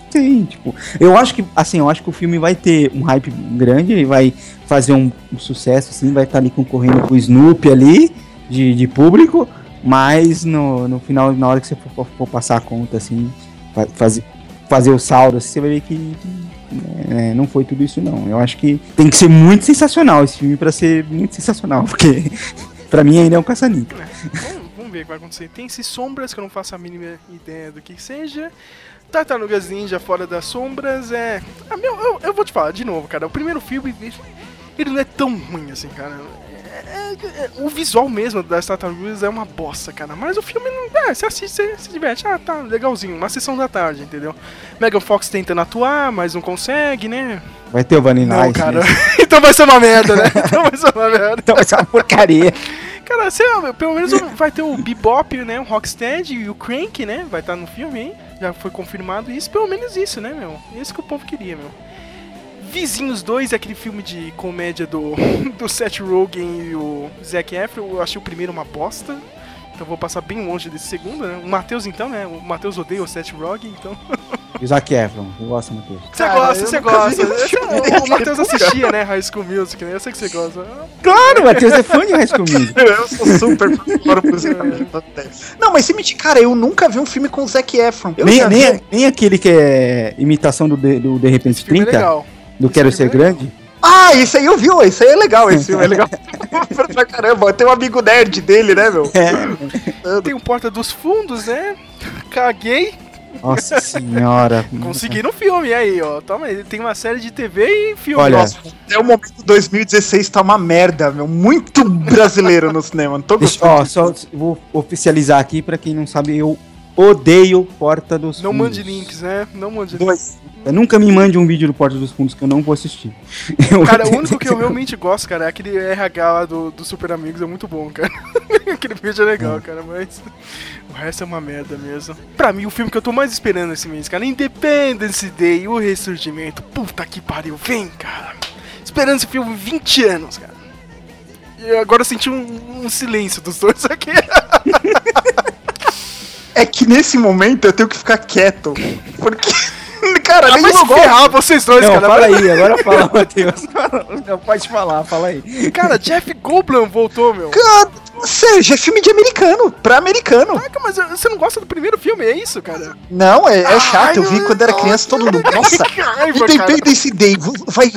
tem, tipo... Eu acho que, assim, eu acho que o filme vai ter um hype grande, ele vai fazer um, um sucesso, assim, vai estar ali concorrendo com o Snoopy ali, de, de público, mas no, no final, na hora que você for, for passar a conta, assim, fa- fazer, fazer o saldo, assim, você vai ver que... é, não foi tudo isso não. Eu acho que tem que ser muito sensacional esse filme pra ser muito sensacional, <laughs> porque pra mim ainda é um caça-níquel. Vamos, vamos ver o que vai acontecer. Tem esses sombras que eu não faço a mínima ideia do que seja. Tartarugas Ninja fora das sombras é. Ah, meu, eu, eu vou te falar de novo, cara. O primeiro filme, ele- não é tão ruim assim, cara. É- é- é- o visual mesmo das tartarugas é uma bosta, cara. Mas o filme não. É, você assiste, você se diverte. Ah, tá, legalzinho. Uma sessão da tarde, entendeu? Megan Fox tentando atuar, mas não consegue, né? Vai ter o Vanilla Não, cara. <laughs> então vai ser uma merda, né? Então vai ser uma merda. Então vai ser uma porcaria. Cara, sei lá, pelo menos vai ter o Bebop, né? O Rocksteady e o Crank, né? Vai estar no filme, hein? Já foi confirmado isso, pelo menos isso, né, meu? Isso que o povo queria, meu. Vizinhos 2 é aquele filme de comédia do, <laughs> do Seth Rogen e o Zac Efron. Eu achei o primeiro uma bosta. Então vou passar bem longe desse segundo, né? O Matheus, então, né? O Matheus odeia o Seth Rogen, então. E o Zac Efron, eu gosto, Matheus. Você gosta, você gosta. filme. o Matheus assistia, né? High School Music, né? Eu sei que você gosta. Claro, Matheus é fã de High School Musical. <laughs> Eu sou super isso. Não, mas se mentir, cara, eu nunca vi um filme com o Zac Efron. Eu Nem, já vi- nem, nem aquele que é imitação do De, do de Repente Esse filme é 30, legal. do Esse Quero Ser é legal. Grande. Ah, isso aí eu vi, isso aí é legal, esse filme é legal <laughs> pra caramba. Tem um amigo nerd dele, né, meu? É. Tem o Porta dos Fundos, né? Caguei. Nossa senhora. Consegui no filme aí, ó. Toma aí. Tem uma série de TV e filme. Olha, Nossa, Até o momento 2016 tá uma merda, meu. Muito brasileiro no cinema. Não tô Deixa, ó, só vou oficializar aqui pra quem não sabe, eu odeio Porta dos não Fundos. mande links, né? Não mande links. Dois. Eu nunca me mande um vídeo do Porta dos Fundos que eu não vou assistir. <laughs> Eu Cara, o único que eu realmente gosto, cara, é aquele RH lá do, do Super Amigos, é muito bom, cara. <laughs> aquele vídeo é legal, cara, mas o resto é uma merda mesmo. Pra mim, o filme que eu tô mais esperando esse mês, cara, Independence Day, o Ressurgimento. Puta que pariu, vem, cara. Esperando esse filme 20 anos, cara. E agora eu senti um, um silêncio dos dois aqui. <laughs> É que nesse momento eu tenho que ficar quieto. Porque. Cara, Ah, nem se ferrar vocês dois, Não, cara. fala aí, agora fala, <laughs> Matheus. Não, pode falar, fala aí. Cara, Jeff Goldblum voltou, meu. Cara, Sérgio, é filme de americano, pra americano. Caraca, mas você não gosta do primeiro filme, é isso, cara? Não, é, é Ai, chato. Eu vi quando era criança, todo mundo. Nossa, <laughs> Que raiva, cara. Independence Day, vai.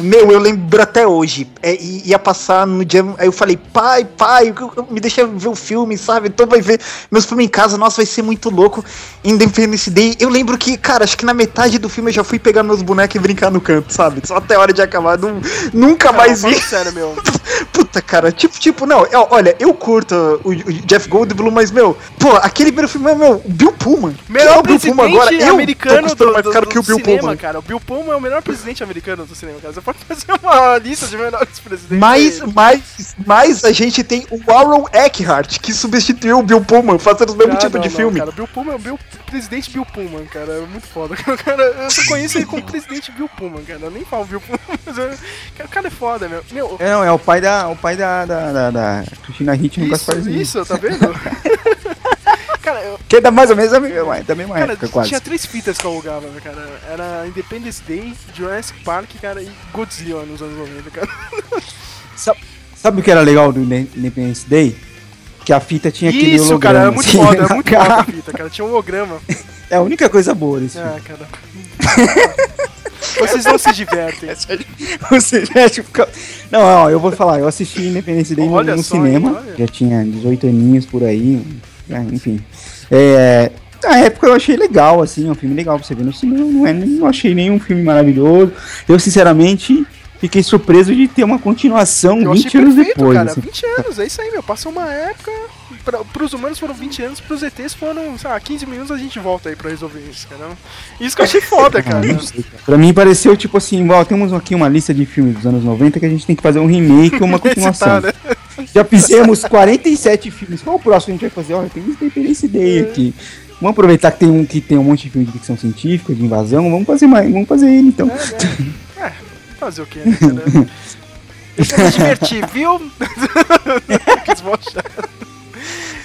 Meu, eu lembro até hoje. É, ia passar no dia. Aí eu falei, pai, pai, me deixa ver o filme, sabe? Então vai ver meus filmes em casa, nossa, vai ser muito louco. Independence Day. Eu lembro que, cara, acho que na metade do filme eu já fui pegar meus bonecos e brincar no canto, sabe? Só até a hora de acabar. Não, nunca Não, mais vi. sério, meu. <laughs> Puta, cara, tipo, tipo, não, é, olha, eu curto o, o Jeff Goldblum, mas, meu, pô, aquele primeiro filme é, meu, o Bill Pullman. É Melhor o Bill Pullman agora? Eu tô americano custando do, mais do, caro do que o Bill cinema, Pullman. cara. O Bill Pullman é o melhor presidente americano do cinema, cara. Você pode fazer uma lista de melhores presidentes. Mas, mas, mas a gente tem o Aaron Eckhart, que substituiu o Bill Pullman, fazendo o mesmo Ah, tipo não, de não, filme. Cara, o Bill Pullman é o Bill, presidente Bill Pullman, cara. É muito foda. <laughs> Cara, eu só conheço ele como presidente Bill Pullman, cara. Eu nem falo Bill Pullman, <laughs> mas eu, o cara é foda, meu. Meu, É, não, é o pai da, o pai da, da, da, da Cristina Hitch no Gasparzinho. isso, tá vendo? <laughs> Cara, eu, Que da mais ou menos da mesma, da mesma cara época, quase. tinha três fitas que eu alugava, cara. Era Independence Day, Jurassic Park, cara, e Godzilla nos anos 90, cara. Sabe, sabe o que era legal do Inde- Independence Day? Que a fita tinha aquele Isso, holograma. cara, era muito assim, foda, era muito foda a <laughs> fita, cara. Tinha um holograma. É a única coisa boa filme. Ah, cara. <laughs> Vocês não se divertem. Você <laughs> já fica... Não, ó, eu vou falar, eu assisti Independence Day no, Olha no só, cinema. olha. Já tinha 18 aninhos por aí. enfim. É, na época eu achei legal, assim, é um filme legal pra você ver no cinema. Não, é, não achei nenhum filme maravilhoso. Eu, sinceramente, fiquei surpreso de ter uma continuação Eu 20 achei anos perfeito, depois. cara. assim. 20 anos, é isso aí, meu. Passou uma época. Pra, pros humanos foram 20 anos, pros ETs foram, sei lá, 15 minutos a gente volta aí pra resolver isso, cara. Isso que eu achei foda, cara. <laughs> Pra mim pareceu tipo assim, ó, temos aqui uma lista de filmes dos anos 90 que a gente tem que fazer um remake ou uma <laughs> Esse continuação. tá, né? Já fizemos 47 filmes. Qual o próximo que a gente vai fazer? Olha, tem Independence Day aqui. Vamos aproveitar que tem um que tem um monte de filme de ficção científica, de invasão, vamos fazer mais, vamos fazer ele então. É, <laughs> fazer o quê, né, <laughs> eu me divertir, viu? <laughs>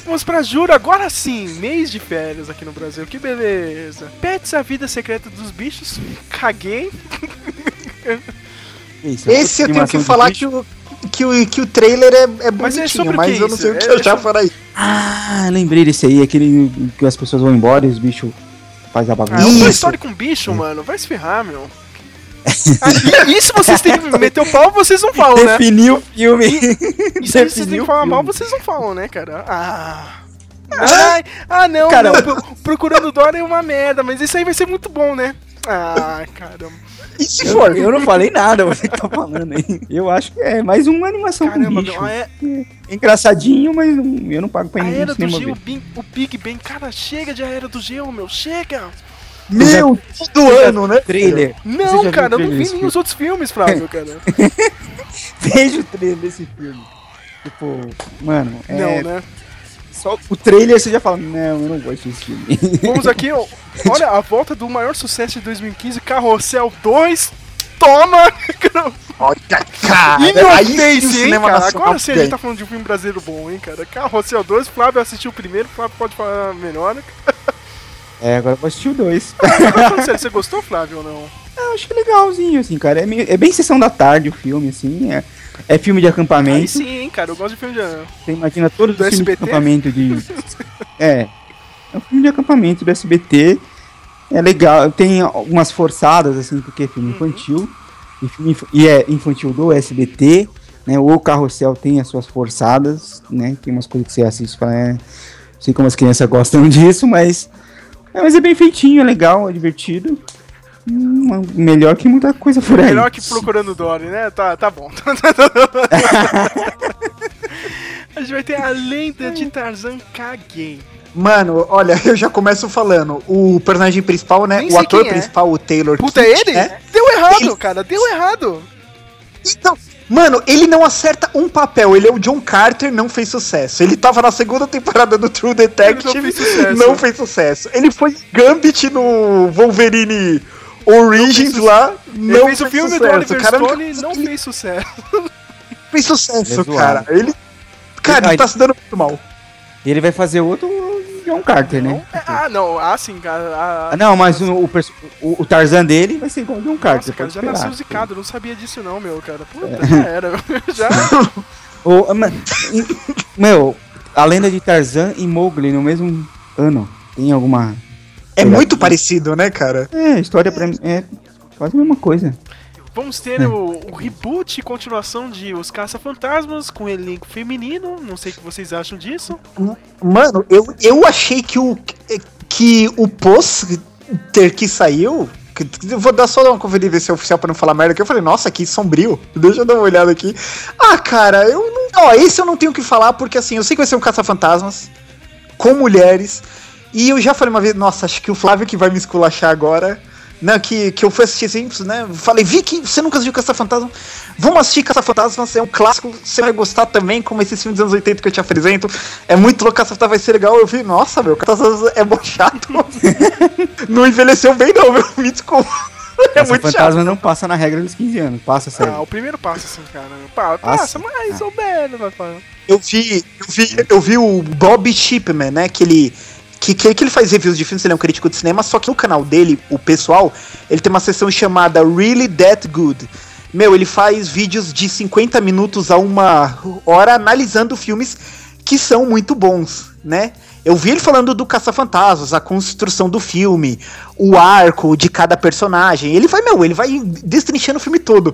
Vamos pra Juro, agora sim, mês de férias aqui no Brasil, que beleza. Pets, a vida secreta dos bichos, caguei. Isso, é Esse eu tenho que falar bicho. que o, que, o, que o trailer é, é Mas é bonitinho, sobre o mas eu não sei o que É- achar por aí. Ah, lembrei desse aí, aquele que as pessoas vão embora e os bichos fazem a Ah, bagunça. é um Toy Isso. Story com bicho, mano, vai se ferrar, meu. <laughs> Isso vocês têm que meter o pau, vocês não falam, né? Definiu o filme. <laughs> Isso aí vocês têm que falar o mal, vocês não falam, né, cara? Ah. Ai, ah, não, Cara, não, pro- Procurando Dora é uma merda, mas isso aí vai ser muito bom, né? Ah, caramba. E se Eu, for? eu não falei nada, você que tá falando aí. Eu acho que é mais uma animação Caramba, com bicho. meu, é, Engraçadinho, mas eu não pago pra a ir no Era do Gelo, o. Big, o Big Bang, cara, chega de A Era do Gelo, meu, chega! Meu, todo ano, né? Trailer. Não, cara, eu não vi desse nem filme? os outros filmes, Flávio, cara. <laughs> Veja o trailer desse filme. Tipo, mano, é, Não, né? só o trailer você já fala, não, eu não gosto desse filme. <laughs> Vamos aqui, ó. Olha, a volta do maior sucesso de 2015, Carrossel 2. Toma! <laughs> Olha, cara. E hein, cinema cara? Agora sim a gente tá falando de um filme brasileiro bom, hein, cara? Carrossel 2, Flávio assistiu o primeiro, Flávio pode falar melhor. né? É, agora eu vou assistir o dois. Agora falando sério, você gostou, Flávio, ou não? Eu acho legalzinho, assim, cara. É, meio- é bem sessão da tarde o filme, assim. É, é filme de Aí acampamento. sim, hein, cara, eu gosto de filme de... Você imagina todos Do os filmes de acampamento de. <laughs> É. É um filme de acampamento do SBT. É legal. Tem algumas forçadas, assim, porque é filme Uhum. infantil. E, filme e é infantil do SBT. Né? O Carrossel tem as suas forçadas, né? Tem umas coisas que você assiste e fala, é. Não sei como as crianças gostam <laughs> disso, mas. É, mas é bem feitinho, é legal, é divertido. Hum, melhor que muita coisa por aí. Melhor que Procurando Dory, né? Tá, tá bom. <laughs> a gente vai ter a lenda de Tarzan Caguei. Mano, olha, eu já começo falando. O personagem principal, né? O ator é. principal, o Taylor Puta, é ele? né? Deu errado, Ele- cara, deu errado. Então, mano, ele não acerta um papel. Ele é o John Carter, não fez sucesso. Ele tava na segunda temporada do True Detective, não fez sucesso. não fez sucesso. Ele foi Gambit no Wolverine Origins lá, Ele não fez o filme do sucesso. Oliver O cara não Stone e não fez sucesso. fez sucesso, é cara. Ele, cara, Ele- ele tá se dando muito mal. E ele vai fazer outro John Carter, né? É, ah, não, ah, sim, cara. ah, Ah, não, mas o, o, o- Tarzan dele vai ser igual o John Carter. Nossa, cara, já esperar. nasceu zicado, não sabia disso não, meu, cara. Puta, É. <laughs> já era. <laughs> já. O- ah, mas- meu, a lenda de Tarzan e Mowgli no mesmo ano. Tem alguma. É muito parecido, né, cara? É, história pra mim. É quase a mesma coisa. Vamos ter o, o reboot e continuação de Os Caça-Fantasmas com elenco feminino. Não sei o que vocês acham disso. Mano, eu, eu achei que o que o pôster que saiu. que- Eu vou dar só uma conferida ver se é oficial pra não falar merda. Que eu falei, nossa, que sombrio. <laughs> Deixa eu dar uma olhada aqui. Ah, cara, eu não. Ó, esse eu não tenho o que falar, porque assim, eu sei que vai ser um caça-fantasmas com mulheres. E eu já falei uma vez, nossa, acho que o Flávio que vai me esculachar agora. Né, que, que eu fui assistir Simpsons, né? Falei, Vicky, você nunca assistiu Caça-Fantasma? Vamos assistir Caça-Fantasmas, é um clássico, você vai gostar também, como esses filmes dos anos 80 que eu te apresento. É muito louco, Caça-Fantasma vai ser legal. Eu vi, nossa, meu, Caça-Fantasmas é mó chato. <laughs> não envelheceu bem, não, meu. Me desculpa. É Essa muito fantasma chato. não passa na regra dos 15 anos. Passa Ah, sério. o primeiro passo, assim, cara. Pa- Passa, mas o velho vai falar. Eu vi, eu vi, eu vi o Bob Shipman, né? Que ele, que, que, que ele faz reviews de filmes, ele é um crítico de cinema, só que no canal dele, o pessoal, ele tem uma seção chamada Really That Good. Meu, ele faz vídeos de 50 minutos a uma hora analisando filmes que são muito bons, né? Eu vi ele falando do Caça-Fantasmas, a construção do filme, o arco de cada personagem. Ele vai, meu, ele vai destrinchando o filme todo.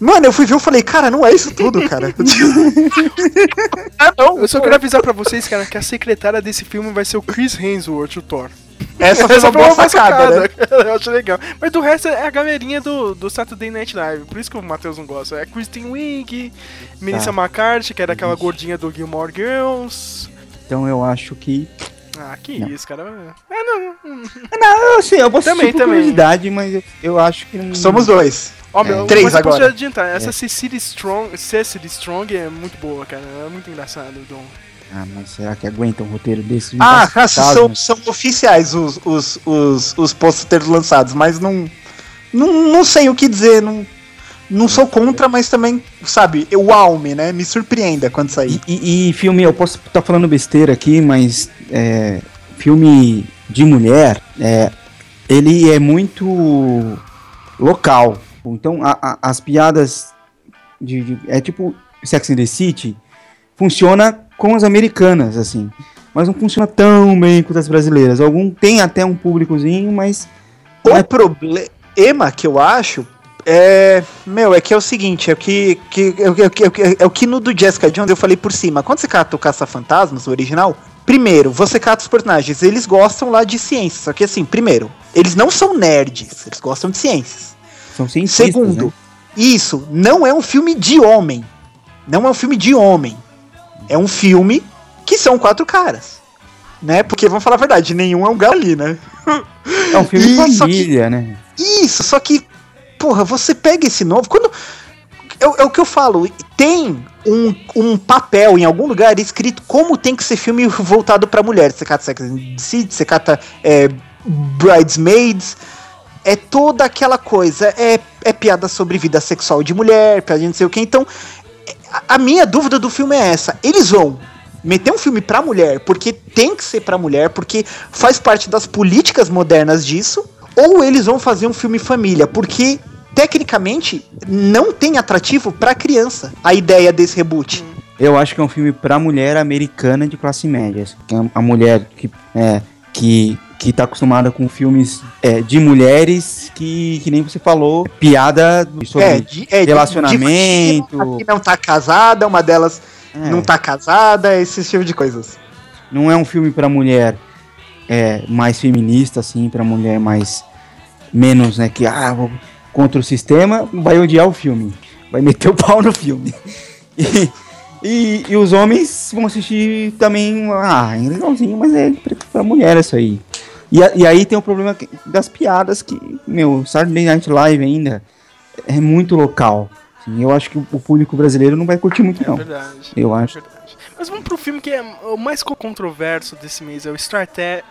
Mano, eu fui ver e falei, cara, não é isso tudo, cara. <laughs> ah, não. Eu só quero avisar pra vocês, cara, que a secretária desse filme vai ser o Chris Hemsworth, o Thor. Essa foi uma boa sacada, né? Eu acho legal. Mas do resto é a galerinha do, do Saturday Night Live. Por isso que o Matheus não gosta. É Kristen Wiig, Melissa Tá. McCarthy, que era aquela gordinha do Gilmore Girls. Então eu acho que. Ah, que Não. isso, cara. É, não. Não, eu sei, eu vou Também, por também. curiosidade, mas eu, eu acho que não. Somos dois. Ó, meu, Três mas eu posso agora. adiantar. Essa É. Cecily Strong, Cecily Strong é muito boa, cara. É muito engraçado, Dom. Ah, mas será que aguenta um roteiro desse? Ah, <laughs> são, são oficiais os, os, os, os posters lançados, mas não, não. Não sei o que dizer. Não, não sou contra, mas também, sabe, o Alme, né? Me surpreenda quando sair. E, e- e filme, eu posso estar falando besteira aqui, mas é, filme de mulher, é, ele é muito local. Então, a- a- as piadas de, de- é tipo Sex and the City, funciona com as americanas, assim, mas não funciona tão bem quanto as brasileiras. Algum tem até um públicozinho, mas O problema que eu acho é. Meu, é que é o seguinte, é o que. que, é, é, que- é o que no do Jessica Jones eu falei por cima. Quando você cata o Caça-Fantasmas, o original, primeiro, você cata os personagens, eles gostam lá de ciência. Só que assim, primeiro, eles não são nerds, eles gostam de ciências. São cientistas, Segundo, né? isso não é um filme de homem. Não é um filme de homem. É um filme que são quatro caras. Né? Porque, vamos falar a verdade, nenhum é um gali, né? É um filme de <laughs> só que- família, né? Isso, só que, porra, você pega esse novo. Quando. É, o- é o que eu falo, tem um, um papel em algum lugar escrito como tem que ser filme <laughs> voltado pra mulher. Você cata Sex and the City, você cata é, Bridesmaids. É toda aquela coisa. É, é piada sobre vida sexual de mulher, piada de não sei o que. Então, a- minha dúvida do filme é essa. Eles vão meter um filme pra mulher, porque tem que ser pra mulher, porque faz parte das políticas modernas disso, ou eles vão fazer um filme família, porque tecnicamente não tem atrativo pra criança a ideia desse reboot. Eu acho que é um filme pra mulher americana de classe média. é a mulher que, é, que, que tá acostumada com filmes é, de mulheres que, que nem você falou, piada sobre É, de, é, de- relacionamento. de- que não tá casada, uma delas É. não tá casada, esse tipo de coisas. Não é um filme pra mulher é, mais feminista, assim, pra mulher mais. menos, né? Que, ah, vou contra o sistema, vai odiar o filme. Vai meter o pau no filme. <laughs> E, e, e os homens vão assistir também. Ah, é legalzinho, mas é pra, pra mulher isso aí. E, a- e aí tem o problema das piadas que, meu, Saturday Night Live ainda é muito local. Assim, eu acho que o, público brasileiro não vai curtir muito, É não. verdade. Eu é acho. verdade. Mas vamos pro filme que é o mais co- controverso desse mês, é o Star, Te-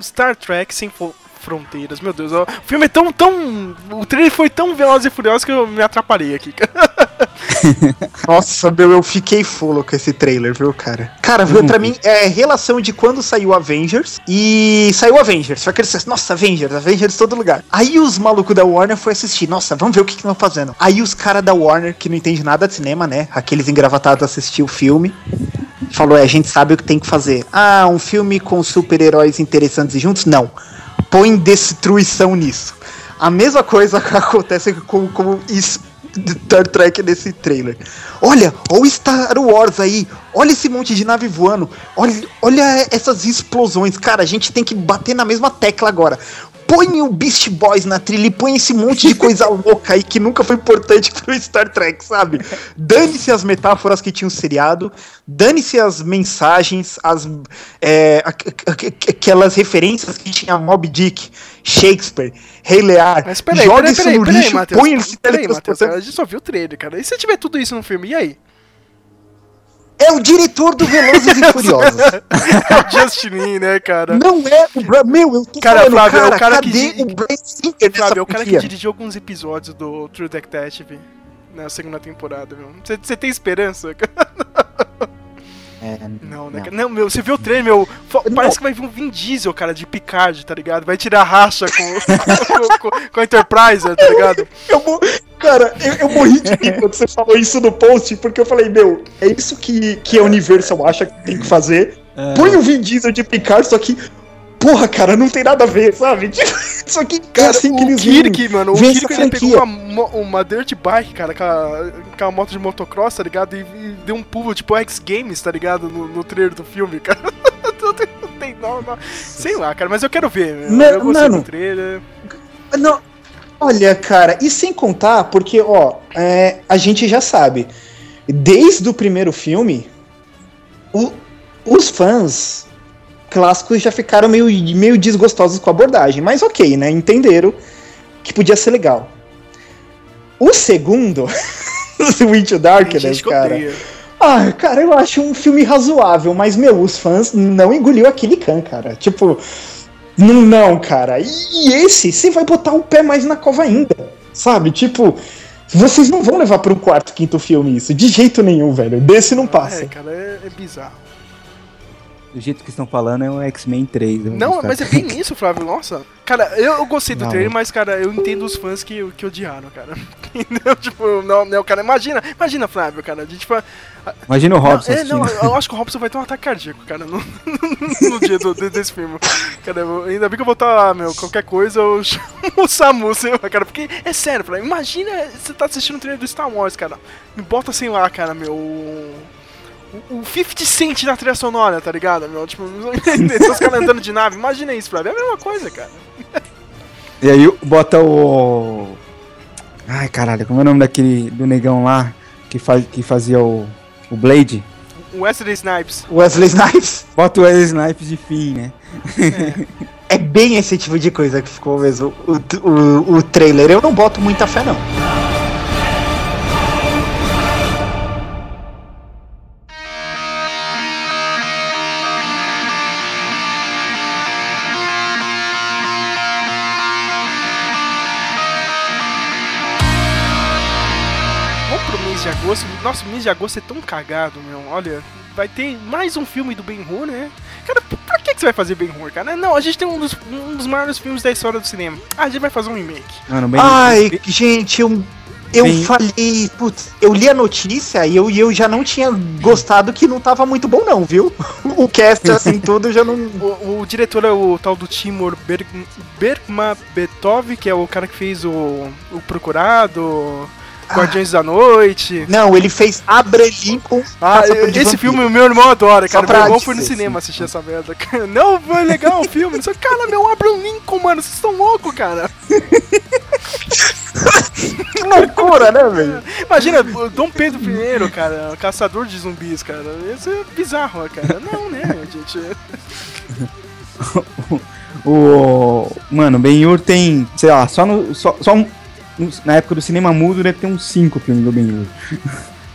Star Trek Sem Fo- Fronteiras. Meu Deus, ó, o filme é tão, tão... O trailer foi tão veloz e furioso que eu me atrapalhei aqui. <laughs> Nossa, meu, eu fiquei fulo com esse trailer, viu, cara? Cara, viu, pra mim, é relação de quando saiu Avengers e saiu Avengers. Foi aquele, nossa, Avengers, Avengers todo lugar. Aí os malucos da Warner foi assistir, nossa, vamos ver o que que estão fazendo. Aí os caras da Warner, que não entende nada de cinema, né? Aqueles engravatados assistiu o filme. Falou, é, a gente sabe o que tem que fazer. Ah, um filme com super-heróis interessantes e juntos? Não. Põe destruição nisso. A mesma coisa <laughs> acontece com, com Star Trek nesse trailer. Olha, olha o Star Wars aí. Olha esse monte de nave voando. Olha, olha essas explosões. Cara, a gente tem que bater na mesma tecla agora. Põe o Beast Boys na trilha e põe esse monte de coisa <laughs> louca aí que nunca foi importante pro Star Trek, sabe? Dane-se as metáforas que tinham um seriado, dane-se as mensagens, as é, aqu- aqu- aqu- aquelas referências que tinha Mob Dick, Shakespeare, Rei Lear. Mas peraí, joga peraí, isso peraí, no peraí, lixo, Matheus. põe ele se Peraí, Matheus, a gente só viu o trailer, cara. E se tiver tudo isso no filme, e aí? É o diretor do Velozes e <laughs> Furiosos. É o Justin né, cara? Não é o Bra Meu, eu tô Cara, falando, Flávio, é o cara, cara que cadê di- o Brian Singer Flávio, é o cara que dirigiu alguns episódios do True Detective na segunda temporada, viu? Você tem esperança? <laughs> É, Não, né? cara? Não, meu, você viu o trailer, meu? fo- Parece que vai vir um Vin Diesel, cara, de Picard, tá ligado? Vai tirar racha com, <laughs> com, com- com a Enterprise, tá ligado? Eu, mo- cara, eu, eu morri de rir quando você falou isso no post, porque eu falei, meu, é isso que, que a Universal acha que tem que fazer. Põe o Vin Diesel de Picard, só que. Porra, cara, não tem nada a ver, sabe? <laughs> Tipo, Só que é assim que o Kirk, mano, o Kirk ele pegou uma, uma dirt bike, cara, com a, com a moto de motocross, tá ligado? E, e deu um pulo tipo X Games, tá ligado? No, no trailer do filme, <laughs> cara. Não tem- não não. Sei lá, cara, mas eu quero ver. Não, eu gostei mano. do trailer. Não, olha, cara, e sem contar, porque, ó, é, a gente já sabe, desde o primeiro filme, o- os fãs clássicos já ficaram meio, meio desgostosos com a abordagem, mas ok, né? Entenderam que podia ser legal. O segundo, <laughs> o Into Darkness, cara. odeia. Ah, cara, eu acho um filme razoável, mas, meu, os fãs não engoliu aquele can, cara. Tipo, não, não, cara. E esse, você vai botar o pé mais na cova ainda, sabe? Tipo, vocês não vão levar para um quarto, quinto filme isso, de jeito nenhum, velho. Desse não passa. É, cara, é, é bizarro. Do jeito que estão falando é o X-Men 3. eu vou Não, mas é bem isso, Flávio. Nossa. Cara, eu, eu gostei do Não. trailer, mas, cara, eu entendo os fãs que, que odiaram, cara. <laughs> Entendeu? Tipo, não, não, cara, imagina, imagina, Flávio, cara. De, tipo, Imagina o Robson Não, é, não, eu acho que o Robson vai ter um ataque cardíaco, cara, no, <laughs> no dia do- de- desse filme. Cara, eu- ainda bem que eu vou estar, meu, qualquer coisa eu chamo o Samu, <laughs> sei lá, cara, porque é sério, Flávio, imagina você tá assistindo o trailer do Star Wars, cara. Me bota, sei lá, cara, meu. O, o 50 Cent na trilha sonora, tá ligado? Meu, tipo, os caras andando de nave, imagina isso, Flávio, é a mesma coisa, cara. E aí bota o. Ai, caralho, como é o nome daquele do negão lá que, faz, que fazia o, o Blade? O Wesley Snipes. Wesley Snipes Bota o Wesley Snipes de fim, né? é bem esse tipo de coisa que ficou mesmo. O, o, o trailer, eu não boto muita fé, não. Nossa, o mês de agosto é tão cagado, meu. Olha, vai ter mais um filme do Ben-Hur, né? Cara, pra que, que você vai fazer Ben-Hur, cara? Não, a gente tem um dos, um dos maiores filmes da história do cinema. Ah, a gente vai fazer um remake. Mano, bem. Ai, gente, eu, eu Bem- falei, putz, eu li a notícia e eu, eu já não tinha gostado que não tava muito bom, não, viu? O cast, assim, <laughs> tudo já não. O, o diretor é o tal do Timur Berg, Bergmabetov, que é o cara que fez o, o Procurado, Guardiões da Noite. Não, ele fez Abraham Lincoln. Ah, esse Vampiro. filme o meu irmão adora, Só cara. Meu irmão foi no sim. cinema assistir essa merda. <laughs> Não, foi legal o filme. Sei, cara, meu Abraham Lincoln, mano, vocês estão loucos, cara. <laughs> Que loucura, né, velho? Imagina, Dom Pedro I, cara, caçador de zumbis, cara. Isso é bizarro, cara. Não, né, gente? <laughs> O. Mano, Ben-Hur tem. Sei lá, só no. Só, só um- no- na época do cinema mudo deve ter uns 5 filmes do Ben-Hur. <laughs>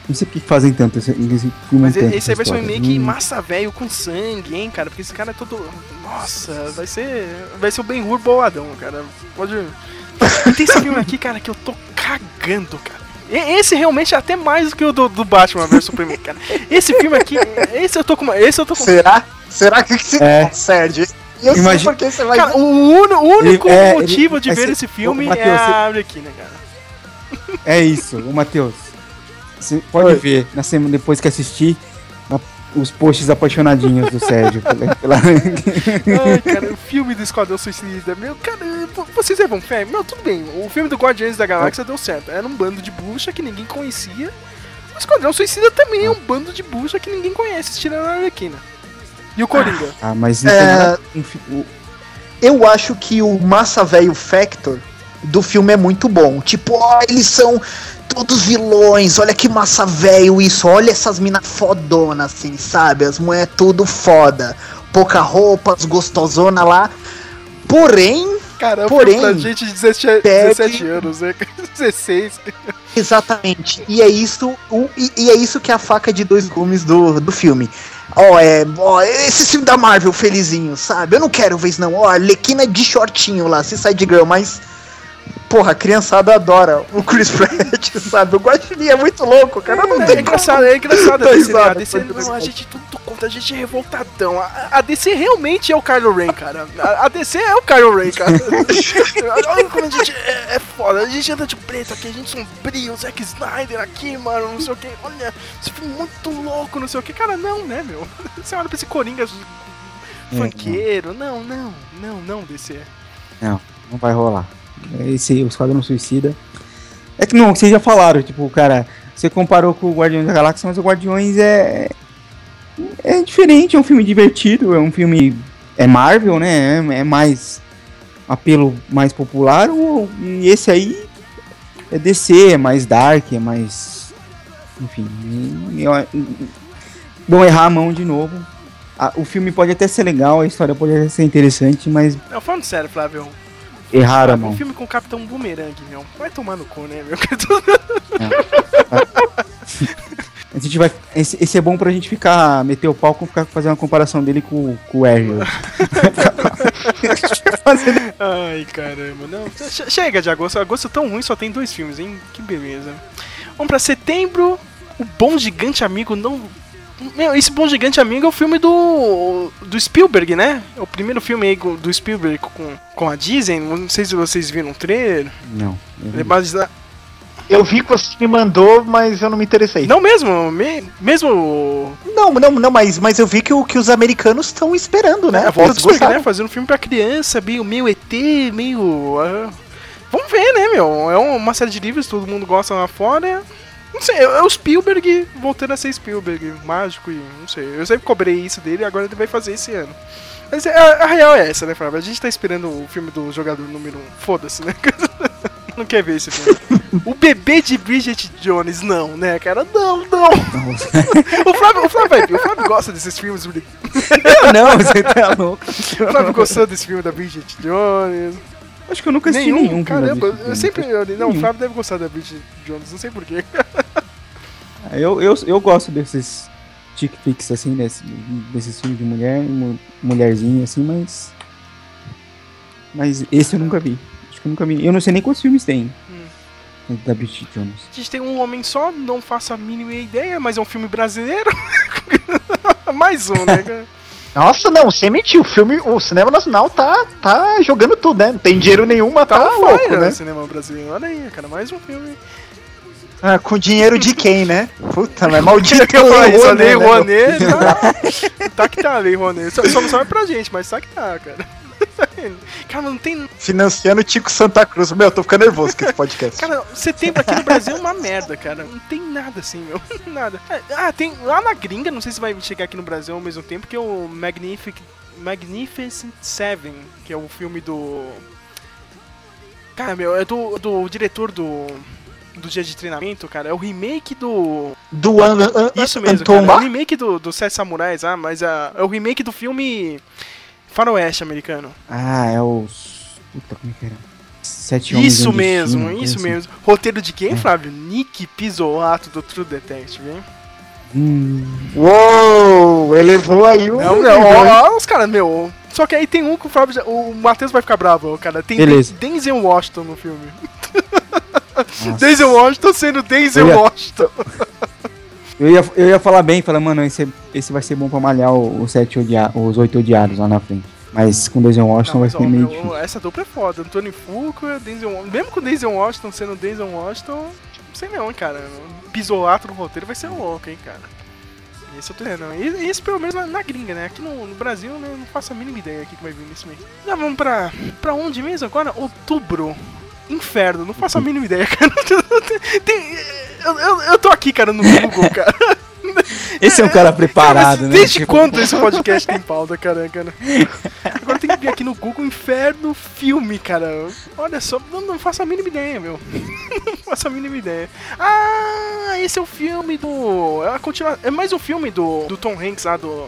Não sei por que fazem tanto esse, esse filme. Mas tanto esse aí vai ser um essa história. remake Hum. massa velho com sangue, hein, cara? Porque esse cara é todo. Nossa, vai ser. Vai ser o Ben Hur boladão, cara. Pode. E tem esse filme aqui, cara, que eu tô cagando, cara. Esse realmente é até mais do que o do, do Batman vs Superman, cara. Esse filme aqui, esse eu tô com. uma- Esse eu tô com. Será? Será que você É. Sérgio? Eu Imagina- sei porque você vai. Cara, o, uno- o único Ele- é, motivo ele- de vai ver ser- esse filme Ô, Matheus, é você- a Arlequina, cara. É isso, o Matheus. Você pode Oi. ver, na semana depois que assistir, os posts apaixonadinhos do Sérgio. pela- pela- Ai, cara, o filme do Esquadrão Suicida, meu, cara, vo- vocês levam fé? Meu, tudo bem, o filme do Guardiões da Galáxia deu certo. Era um bando de bucha que ninguém conhecia. O Esquadrão Suicida também é um bando de bucha que ninguém conhece, tirando a Arlequina. E o Coringa. ah, mas não É. Eu acho que o Massa Velho Factor do filme é muito bom. Tipo, ó, eles são todos vilões, olha que massa velho isso, olha essas minas fodonas, assim, sabe? As mulheres tudo foda. Pouca roupa, as gostosona lá. Porém, Cara, um Porém, pra gente de 17, pede- 17 anos, né? <laughs> 16. Exatamente. E é isso, o, e, e é isso que é a faca de dois gumes do, do filme. Ó, é. Ó, esse filme da Marvel felizinho, sabe? Eu não quero ver isso, não. Ó, Lequina de shortinho lá, se sai de girl, mas. Porra, a criançada adora o Chris Pratt, <laughs> sabe? O Guaxinim é muito louco, cara. Não É, tem engraçado, é engraçado Tá DC, né? A DC, não, a gente tudo contra, a gente é revoltadão. A, a DC realmente é o Kylo Ren, cara. A, a DC é o Kylo Ren, cara. <laughs> <laughs> Olha como a gente é, é foda. A gente anda de preto aqui, a gente sombrio, o Zack Snyder aqui, mano, não sei o que. Olha, esse filme é muito louco, não sei o que. Cara, não, né, meu? Você olha pra esse Coringa funkeiro. Não, não, não, não, DC. Não, não vai rolar. Esse, o Esquadrão Suicida. É que não, vocês já falaram, tipo, cara, você comparou com o Guardiões da Galáxia, mas o Guardiões é. É diferente, é um filme divertido, é um filme. É Marvel, né? É, é mais. apelo mais popular. o- E esse aí é DC, é mais dark, é mais. Enfim. eu- vão errar a mão de novo. O filme pode até ser legal, a história pode até ser interessante, mas Não, falando sério, Flávio. Erraram a Um mão. filme com o Capitão Boomerang, meu. Vai tomar no cu, né, meu? <laughs> <laughs> A gente vai. Esse, esse é bom pra gente ficar. meter o palco e ficar fazer uma comparação dele com, com o Ariel. <laughs> Ai, caramba. Não, che- chega de agosto. Agosto é tão ruim, só tem dois filmes, hein? Que beleza. Vamos pra setembro. O Bom Gigante Amigo não. Meu, esse Bom Gigante Amigo é o filme do. do Spielberg, né? É o primeiro filme aí do Spielberg com, com a Disney. Não sei se vocês viram o trailer. Não. Ele é baseado- Eu vi que você me mandou, mas eu não me interessei. Não mesmo, me- mesmo. Não, não, não, mas, mas eu vi que, o, que os americanos estão esperando, né? É, a volta do né? Fazendo um filme pra criança, meio, meio ET, meio. ah, Vamos ver, né, meu? É uma série de livros, todo mundo gosta lá fora. Não sei, é o Spielberg voltando a ser Spielberg, mágico e não sei. Eu sempre cobrei isso dele e agora ele vai fazer esse ano. Mas a, a real é essa, né, Flávio? A gente tá esperando o filme do jogador número 1. Foda-se, né? <laughs> Não quer ver esse filme. O bebê de Bridget Jones, não, né, cara? Não, não. <laughs> o, Flávio, o Flávio vai o Flávio gosta desses filmes. O não, você tá louco. Flávio gostou desse filme da Bridget Jones. Acho que eu nunca assisti nenhum. da Caramba, eu sempre. não, o Nenhum. Flávio deve gostar da Bridget Jones, não sei porquê. <laughs> Eu, eu, eu gosto desses chick flicks, assim, desse, desses filmes de mulher, mu- mulherzinha, assim, mas. Mas esse eu nunca vi. Acho que eu nunca vi. Eu não sei nem quantos filmes tem. Da Bridget Jones. A gente tem um homem só, não faço a mínima ideia, mas é um filme brasileiro. <laughs> Mais um, né, cara? <laughs> Nossa, não, sem mentir, o filme, o cinema nacional tá, tá jogando tudo, né? Não tem dinheiro nenhum, mas tá, Tá louco, né? no cinema brasileiro. Olha aí, cara, mais um filme. Ah, com dinheiro de quem, né? Puta, mas maldito <laughs> Eu falar isso, a Rouanet, Lei né, Rouanet, tá, <laughs> tá que tá a Lei Rouanet. Só, só não sabe pra gente, mas tá que tá, cara. <laughs> Cara, não tem. Financiando o Tico Santa Cruz. Meu, eu tô ficando nervoso com esse podcast. Cara, setembro aqui no Brasil é uma merda, cara. Não tem nada assim, meu. Nada. Ah, tem lá na gringa, não sei se vai chegar aqui no Brasil ao mesmo tempo, que é o Magnific... Magnificent Seven, que é o filme do. Cara, meu, é do, do diretor do. Do dia de treinamento, cara. É o remake do. Do An An Isso mesmo, cara. É o remake do, do Sete Samurais, ah, mas ah, é o remake do filme Faroeste americano. Ah, é os. Puta, como é que era? Sete Isso mesmo, Destino, isso coisa mesmo. Roteiro de quem, Flávio? Nick Pisolato do True Detective, hein? assim. Hum, Uou, elevou aí o. Não, não, ó, ó, os caras, meu. Só que aí tem um que o Flávio. já- O Matheus vai ficar bravo, cara. Tem Beleza. Denzel Washington no filme. Denzel Washington sendo Denzel Eu ia- Washington. <laughs> eu, ia, eu ia falar bem, falar, mano, esse, esse vai ser bom pra malhar os, sete odia os oito odiados lá na frente. Mas com Denzel Washington Não, vai mas, ó, ser meio difícil. essa dupla é foda. Antônio Fuqua, Denzel. Mesmo com Denzel Washington sendo Denzel Washington, não sei não, hein, cara. Pisolato no roteiro vai ser louco, hein, cara. Esse eu tô dizendo. E- Isso pelo menos na, na gringa, né? Aqui no, no Brasil, né, eu não faço a mínima ideia aqui que vai vir nesse mês. Já vamos pra, pra onde mesmo agora? Outubro. Inferno, não faço a mínima ideia, <laughs> cara. Tem- eu, eu, eu tô aqui, cara, no Google, cara. Esse é um cara preparado, Mas né? Desde Tipo, quando esse podcast tem pauta, cara, cara? Agora tem que vir aqui no Google Inferno Filme, cara. Olha só, não, não faço a mínima ideia, meu. <laughs> não faço a mínima ideia. Ah, esse é o filme do. É, a continua... é mais um filme do, do Tom Hanks lá do.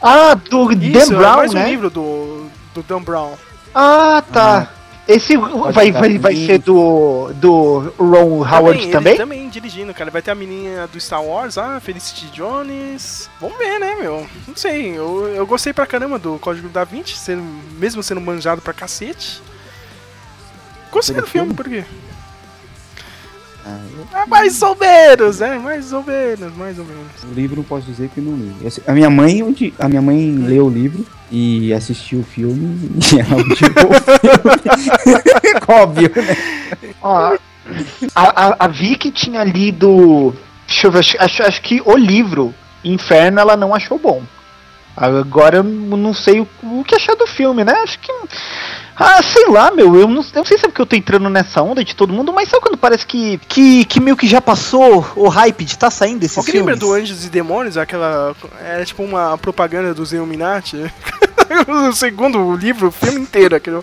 Ah, do Isso, Dan é Brown, mais um né? livro do, do Dan Brown. Ah, tá. Esse vai, vai, vai ser do, do Ron Howard ele também? também dirigindo, cara. Vai ter a menina do Star Wars, ah, Felicity Jones. Vamos ver, né, meu? Não sei. Eu, eu gostei pra caramba do Código da Vinci, sendo, mesmo sendo manjado pra cacete. Gostei do filme, por quê? Ah, mais ou menos, né? Mais ou menos, mais ou menos. O livro não posso dizer que não li. A minha mãe, onde, a minha mãe leu o livro e assistiu o filme e ela odiou o filme. <laughs> Óbvio, né? Ó, a, a, a Vicky tinha lido. Deixa eu ver, acho, acho, acho que o livro Inferno ela não achou bom. Agora eu não sei o, o que achar do filme, né? Acho que. Ah, sei lá, meu, eu não, eu não sei se é porque eu tô entrando nessa onda de todo mundo, mas sabe quando parece que, que, que meio que já passou o hype de tá saindo Alguém lembra filmes? do Anjos e Demônios? Aquela. Era tipo uma propaganda dos Illuminati? <laughs> o segundo livro, o filme inteiro, aquele.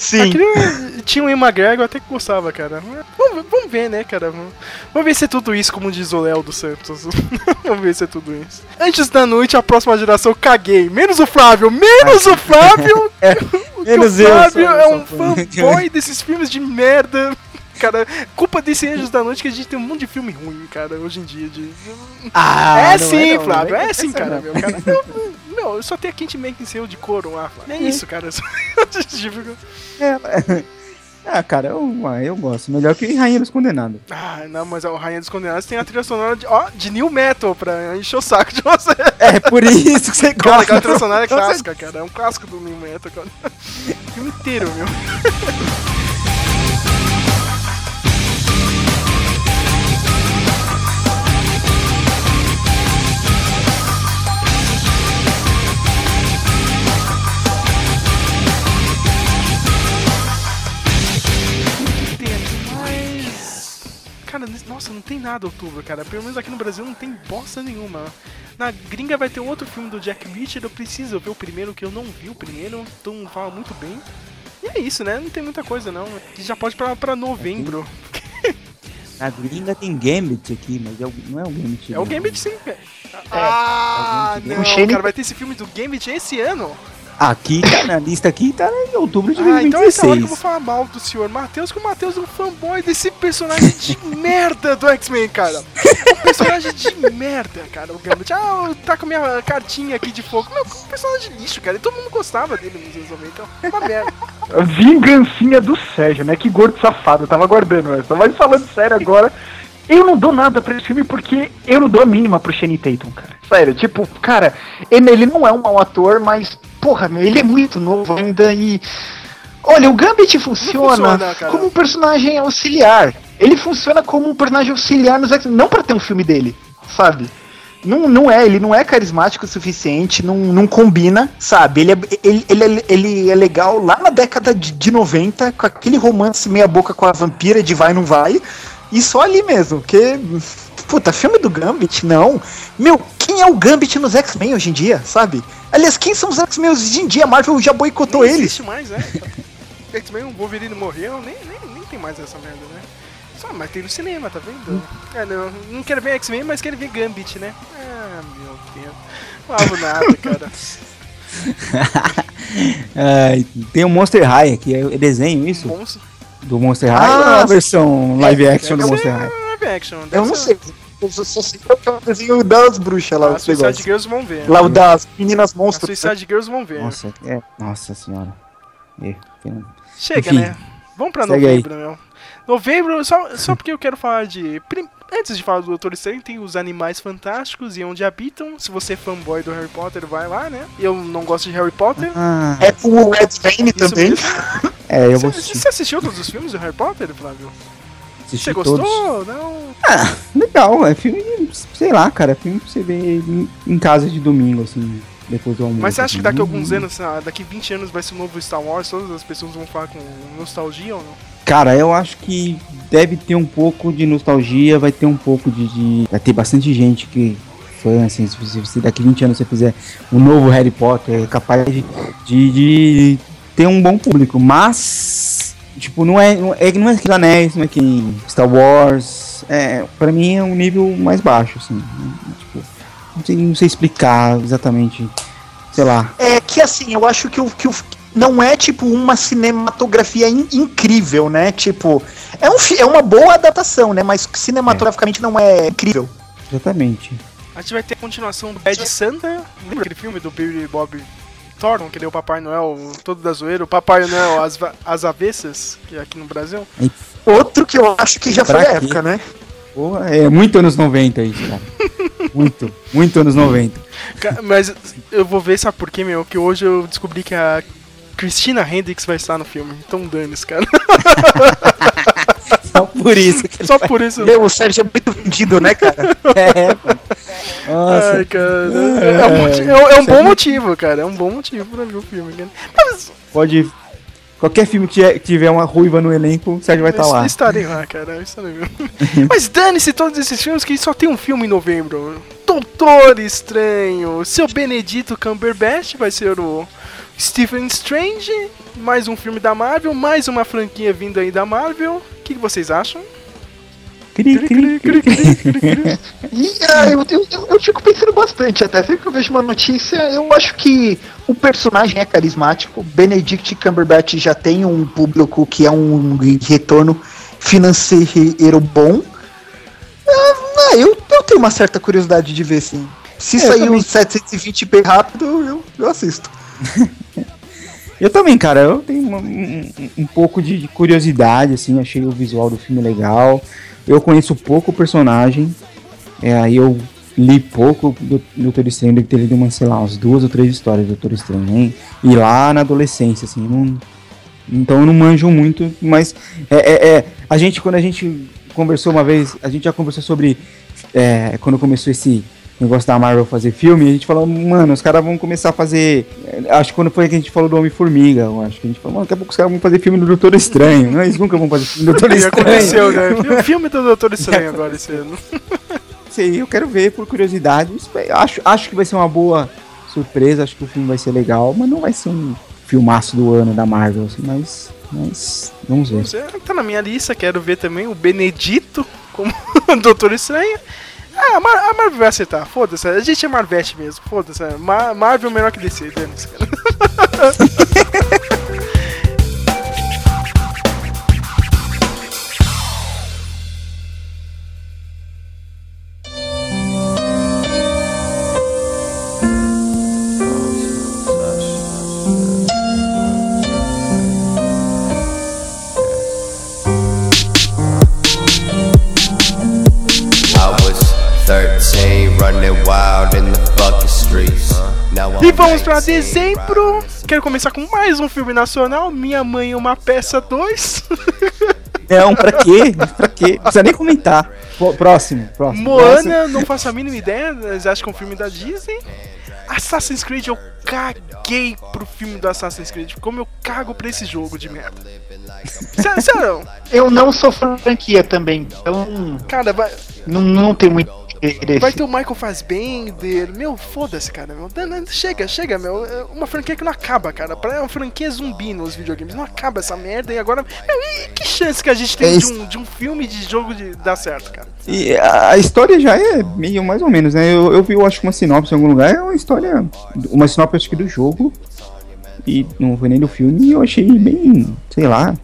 Sim. Aquele, tinha um McGregor, eu até que gostava, cara. Vamos, vamos ver, né, cara? Vamos, ver se é tudo isso, como diz o Léo dos Santos. <laughs> vamos ver se é tudo isso. Antes da noite, a próxima geração, caguei. Menos o Flávio, menos o Flávio! <laughs> o menos eu, o Flávio só- é um fanboy <laughs> desses filmes de merda. Cara, culpa desse Anjos da Noite que a gente tem um monte de filme ruim, cara, hoje em dia. De... Ah, é sim, não, Flávio, é vem sim, cara, meu. Cara, meu, eu só tenho a Kent Beckinsale de couro lá, Flávio. É isso, cara. <laughs> só- Tipo, <laughs> Ah, cara, eu, ah, eu gosto. Melhor que Rainha dos Condenados. Ah, não, mas o Rainha dos Condenados tem a trilha sonora de, ó, de New Metal pra encher o saco de você. É por isso que você <laughs> Cara, gosta. aquela trilha sonora é clássica, cara. É um clássico do New Metal, cara. O filme inteiro, meu. Cara, nossa, não tem nada outubro, cara. Pelo menos aqui no Brasil não tem bosta nenhuma. Na gringa vai ter outro filme do Jack Reacher, eu preciso ver o primeiro, que eu não vi o primeiro, então fala muito bem. E é isso, né? Não tem muita coisa, não. A gente já pode pra, pra novembro. Na gringa tem Gambit aqui, mas é o- não é o Gambit. É o não. Gambit sim, velho. Ah, é o Gambit. não, O Shane- cara, vai ter esse filme do Gambit esse ano. Aqui, tá na lista aqui, tá em outubro de Ah, então é essa hora que eu vou 2016. falar mal do senhor Matheus, que o Matheus é um fanboy desse personagem de <laughs> merda do X-Men, cara. Um personagem de merda, cara, o Gambit. Ah, tá com a minha cartinha aqui de fogo. Meu, um personagem de lixo, cara. E todo mundo gostava dele nos anos 90, então é uma merda. Vingancinha do Sérgio, né? Que gordo safado, eu tava aguardando essa. Mas falando sério agora, eu não dou nada pra esse filme porque eu não dou a mínima pro Shane Tatum, cara. Sério, tipo, cara, ele, ele não é um mau ator, mas, porra, meu, ele é muito novo ainda e. Olha, o Gambit funciona, funciona, como um personagem auxiliar. Ele funciona como um personagem auxiliar nos X-Men, não pra ter um filme dele, sabe? Não, não é, ele não é carismático o suficiente, não, não combina, sabe? Ele é, ele, ele, é- ele é legal lá na década de, de 90, com aquele romance meia boca com a vampira de vai não vai, e só ali mesmo, porque. Puta, filme do Gambit, não. Meu, quem é o Gambit nos X-Men hoje em dia, sabe? Aliás, quem são os X-Men hoje em dia? A Marvel já boicotou Nem eles. existe mais, né? <laughs> X-Men, o Wolverine morreu, nem, nem, nem tem mais essa merda, né? Só, mas tem no cinema, tá vendo? É, não, não quero ver X-Men, mas quero ver Gambit, né? Ah, meu Deus. Não nada, cara. Ai, <laughs> tem o Monster High aqui, é desenho isso? Monstro. Do Monster High Ah, ou é a versão live action do Monster High? live action. Eu não sei. Eu só sei que é o desenho das bruxas lá, Ah, os Suicide negócios. Girls vão ver. Lá o das meninas A monstros. Suicide Girls vão ver. Nossa, é, nossa senhora. É, Chega, Enfim. né? Vamos pra novembro, meu. Novembro, só, só porque eu quero falar de. Antes de falar do Doutor Estranho, tem os Animais Fantásticos e Onde Habitam. Se você é fanboy do Harry Potter, vai lá, né? Eu não gosto de Harry Potter. Ah, É com o Ed Rain Isso também. mesmo. é, eu vou assistir. você assistiu todos os filmes do Harry Potter, Flávio? Assistir Você gostou? todos. Não. Legal, é filme, sei lá, cara, filme pra você ver em, em casa de domingo, assim, depois do almoço. Mas você acha que assim. daqui a Hum, alguns anos, ah, daqui 20 anos vai ser o novo Star Wars? Todas as pessoas vão falar com nostalgia ou não? Cara, eu acho que deve ter um pouco de nostalgia, vai ter um pouco de. de- vai ter bastante gente que. Fã, assim, se você, daqui 20 anos você fizer um novo Harry Potter, é capaz de, de, de ter um bom público. Mas, tipo, não é, não é, não é que Anéis, não é que Star Wars. É, pra mim é um nível mais baixo, assim. Tipo, não sei, não sei explicar exatamente. Sei lá. É que assim, eu acho que o, que o não é tipo uma cinematografia in- incrível, né? Tipo, é, um, é uma boa adaptação, né? Mas cinematograficamente não é incrível. Exatamente. A gente vai ter a continuação do Bad Santa. Lembra aquele filme do Billy Bob Thoron, que é o Papai Noel todo da zoeira, o Papai Noel as, as avessas, que é aqui no Brasil. Outro que eu acho que já Pra foi a quê? época, né? Porra, é muito anos 90 isso, cara. <laughs> Muito, muito anos 90. Ca- Mas eu vou ver, sabe por quê, meu? Que hoje eu descobri que a Christina Hendricks vai estar no filme. Então dane-se, cara. <laughs> Só por isso que Só por isso. Meu, o Sérgio é muito vendido, né, cara? <laughs> é, pô. Nossa. Ai, cara. É, um moti- é é um bom motivo, cara. É um bom motivo pra ver o filme, cara. Mas Pode. Qualquer filme que tiver- uma ruiva no elenco, o Sérgio vai estar es- lá. estarei lá, cara. Estarei lá. <laughs> Mas dane-se todos esses filmes que só tem um filme em novembro. Doutor Estranho. Seu Benedito Cumberbatch vai ser o Stephen Strange. Mais um filme da Marvel. Mais uma franquia vindo aí da Marvel. O que, que vocês acham? Cri, cri, cri, cri. <laughs> E ah, eu, eu, eu- eu fico pensando bastante até. Sempre que eu vejo uma notícia, eu acho que o personagem é carismático. Benedict Cumberbatch já tem um público que é um retorno financeiro bom. Ah, ah, eu, eu tenho uma certa curiosidade de ver, sim. Se É, sair também. um 720p rápido, eu, eu assisto. <laughs> Eu também, cara, eu tenho uma- um, um pouco de, de curiosidade, assim, achei o visual do filme legal. Eu conheço pouco o personagem, é, aí eu li pouco do Doutor Estranho, deve ter lido umas, sei lá, umas duas ou três histórias do Doutor Estranho, hein? E lá na adolescência, assim, não, então eu não manjo muito, mas é, é, é, a gente, quando a gente conversou uma vez, a gente já conversou sobre é, quando começou esse negócio da Marvel fazer filme, a gente falou, mano, os caras vão começar a fazer. é, Acho que quando foi que a gente falou do Homem-Formiga, acho que a gente falou, mano, daqui a pouco os caras vão fazer filme do Doutor Estranho. Não, eles nunca vão fazer filme do Doutor <laughs> Estranho. aconteceu, né? <laughs> O filme do Doutor Estranho agora esse ano. Sei, eu quero ver por curiosidade. Acho, acho que vai ser uma boa surpresa, acho que o filme vai ser legal, mas não vai ser um filmaço do ano da Marvel, assim, mas. Mas vamos ver. Você tá na minha lista, quero ver também o Benedito como <laughs> Doutor Estranho. Ah, a, Mar a Marvel vai acertar, foda-se. A gente é Marvete mesmo, foda-se. Ma Marvel melhor que DC, dane-se, cara. <laughs> I'm vamos pra 19, dezembro. Quero começar com mais um filme nacional. Minha Mãe Uma Peça 2. <laughs> Não, pra quê? Pra quê? Não precisa nem comentar. Pô, Próximo, próximo. Moana, não faço a mínima ideia. Vocês acham que é um filme da Disney? Assassin's Creed, eu caguei pro filme do Assassin's Creed. Como eu cago pra esse jogo de merda. Sério, sério. Eu não sou franquia também, então Cara, vai, não, não tem muito. Vai ter o Michael Fassbender. Meu, foda-se, cara. Meu. Chega, chega, meu. É uma franquia que não acaba, cara. Pra- É uma franquia zumbi nos videogames. Não acaba essa merda. E agora. Meu, e que chance que a gente tem É de, um, de um filme de jogo de dar certo, cara? E a história já é meio mais ou menos, né? Eu, eu vi, eu acho uma sinopse em algum lugar, é uma história. Uma sinopse acho que do jogo. E não foi nem do filme, e eu achei bem, sei lá.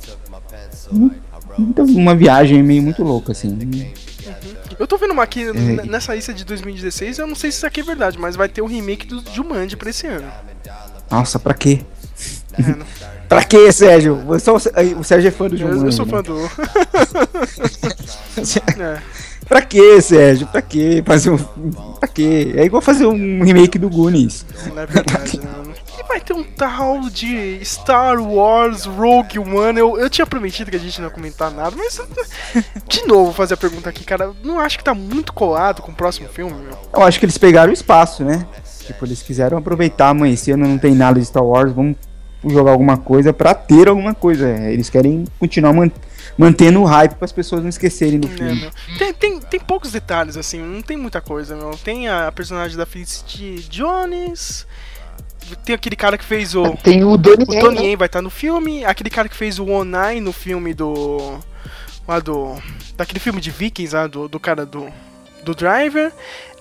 um- Uma viagem meio muito louca, assim. Eu tô vendo uma aqui É. nessa lista de 2016. Eu não sei se isso aqui é verdade, mas vai ter o remake do Jumanji pra esse ano. Nossa, pra quê? É, não- <laughs> pra quê, Sérgio? Eu o Sérgio é fã do eu, Jumanji. eu sou né? fã do. <laughs> é. Pra quê, Sérgio? Pra quê? Fazer um. Pra quê? É igual fazer um remake do Goonies. Não é verdade, né? Vai ter um tal de Star Wars Rogue One. Eu, eu tinha prometido que a gente não ia comentar nada, mas. <laughs> De novo, vou fazer a pergunta aqui, cara. Não acho que tá muito colado com o próximo filme, meu. Eu acho que eles pegaram o espaço, né? Tipo, eles quiseram aproveitar, esse ano não tem nada de Star Wars, vamos jogar alguma coisa pra ter alguma coisa. Eles querem continuar man- mantendo o hype para as pessoas não esquecerem do É, filme. meu. Tem, tem, tem poucos detalhes, assim, não tem muita coisa, meu. Tem a personagem da Felicity Jones. Tem aquele cara que fez o. Tem o Donnie O Yen, Donnie né? Yen vai estar no filme. Aquele cara que fez o Onai no filme do. Lá do. Daquele filme de Vikings lá, do, do cara do. Do Driver.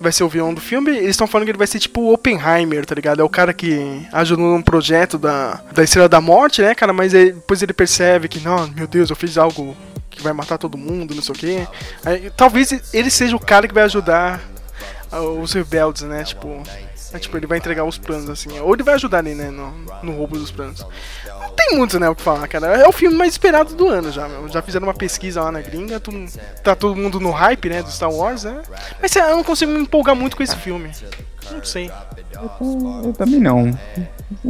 Vai ser o vilão do filme. Eles estão falando que ele vai ser tipo o Oppenheimer, tá ligado? É o cara que ajudou num projeto da, da Estrela da Morte, né, cara? Mas ele- depois ele percebe que, não, meu Deus, eu fiz algo que vai matar todo mundo, não sei o quê. Aí, talvez ele seja o cara que vai ajudar os rebeldes, né? Tipo, É, tipo, ele vai entregar os planos, assim. Ou ele vai ajudar ali, né, no, no roubo dos planos. Não tem muito, né, o que falar, cara. É o filme mais esperado do ano já, meu. Já fizeram uma pesquisa lá na gringa, tu- tá todo mundo no hype, né, do Star Wars, né? Mas sei lá, eu não consigo me empolgar muito com esse filme. Não sei. Eu também não.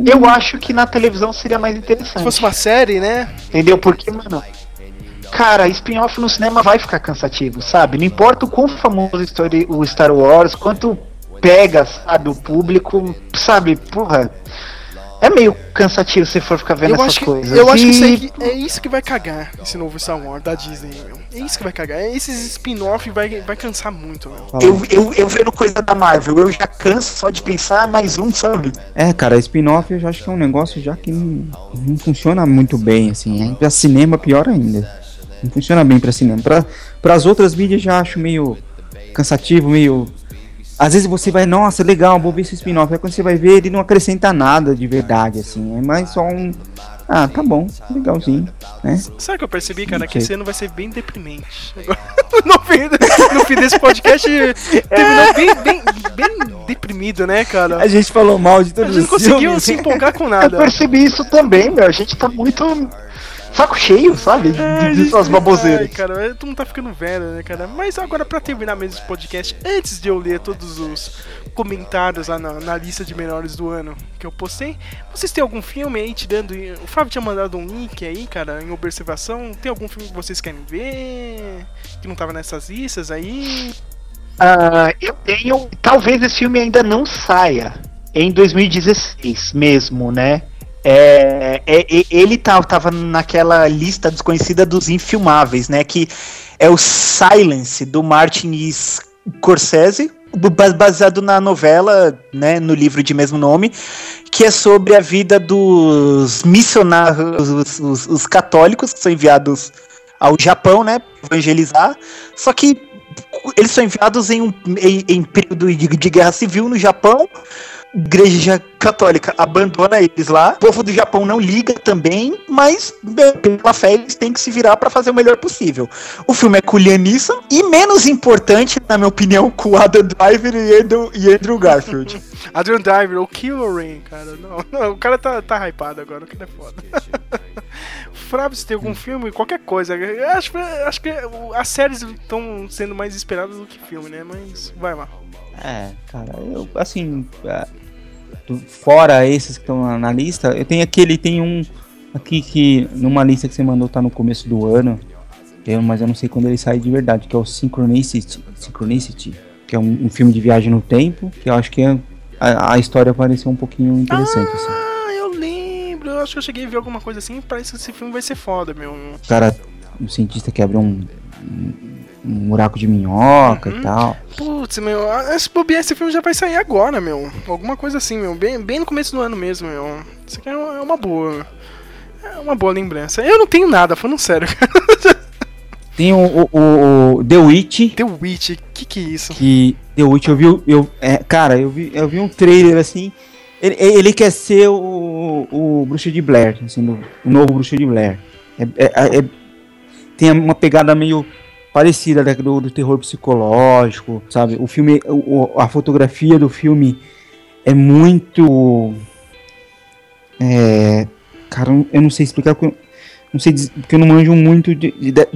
Eu acho que na televisão seria mais interessante. Se fosse uma série, né? Entendeu? Porque, mano. Cara, spin-off no cinema vai ficar cansativo, sabe? Não importa o quão famoso o Star Wars, quanto pega, sabe, o público, sabe, porra. É meio cansativo se for ficar vendo Eu essas acho, que, coisas. eu acho que isso E- aí que- é isso que vai cagar, esse novo Star Wars da Disney, meu. É isso que vai cagar. Esses spin-off vai, vai cansar muito, meu. Eu, eu, eu vendo coisa da Marvel, eu já canso só de pensar mais um, sabe? É, cara, spin-off eu já acho que é um negócio já que não, não funciona muito bem, assim. É, pra cinema, pior ainda. Não funciona bem pra cinema. Pra, pras outras mídias já acho meio cansativo, meio. Às vezes você vai, nossa, legal, vou ver esse spin-off. Aí quando você vai ver, ele não acrescenta nada de verdade, assim. É mais só um. Ah, tá bom, legalzinho, né? Sabe o que eu percebi, cara? Que esse ano vai ser bem deprimente. <laughs> no, fim, no fim desse podcast, terminou bem, bem, bem deprimido, né, cara? A gente falou mal de A todos gente não os conseguiu filmes. se empolgar com Eu nada. percebi isso também, meu. A gente tá muito saco cheio, sabe? De, É, de suas Ai, baboseiras. cara, tu não tá ficando velho, né, cara? Mas agora, pra terminar mesmo esse podcast, antes de eu ler todos os comentários lá na, na lista de melhores do ano que eu postei, vocês têm algum filme aí tirando. O Fábio tinha mandado um link aí, cara, em observação. Tem algum filme que vocês querem ver? Que não tava nessas listas aí? Ah, eu tenho. Talvez esse filme ainda não saia em 2016 mesmo, né? É, é, ele tá, tava naquela lista desconhecida dos infilmáveis, né? Que é o Silence, do Martin Scorsese, ba- baseado na novela, né? No livro de mesmo nome, que é sobre a vida dos missionários, os, os- os católicos que são enviados ao Japão, né? Evangelizar. Só que eles são enviados em um em, em período de, de guerra civil no Japão. Igreja católica abandona eles lá. O povo do Japão não liga também, mas pela fé eles têm que se virar pra fazer o melhor possível. O filme é com o Liam Neeson e menos importante, na minha opinião, com o Adam Driver e Andrew, e Andrew Garfield. <laughs> Adrian Driver, ou Killer Rain, cara. Não, não, o cara tá, tá hypado agora, o cara é foda. <laughs> Flávio, se tem algum filme, qualquer coisa. Acho, acho que o- as séries estão sendo mais esperadas do que filme, né? Mas vai lá. É, cara, eu, assim, é, fora esses que estão na, na lista, eu tenho aquele, tem um aqui que, numa lista que você mandou, tá no começo do ano, eu- mas eu não sei quando ele sai de verdade, que é o Synchronicity, Synchronicity que é um, um filme de viagem no tempo, que eu acho que é- a, a história pareceu um pouquinho interessante, assim. Ah, eu lembro. Eu acho que eu cheguei a ver alguma coisa assim. Parece que esse filme vai ser foda, meu. O cara, um cientista que abriu um, um, um buraco de minhoca e tal. Putz, meu. Esse esse filme já vai sair agora, meu. Alguma coisa assim, meu. Bem, bem no começo do ano mesmo, meu. Isso aqui é uma, é uma boa. É uma boa lembrança. Eu não tenho nada, falando sério. <laughs> Tem o, o, o- The Witch, The Witch, que que é isso? que The Witch eu vi, eu, é, cara, eu vi, eu vi um trailer assim. Ele, ele quer ser o, o Bruxa de Blair, assim, o novo Bruxa de Blair. É, é- é- tem uma pegada meio parecida né, do, do terror psicológico, sabe? O filme, o- a fotografia do filme é muito, é, cara, eu não sei explicar, porque eu, não sei porque eu não manjo muito de, de- de-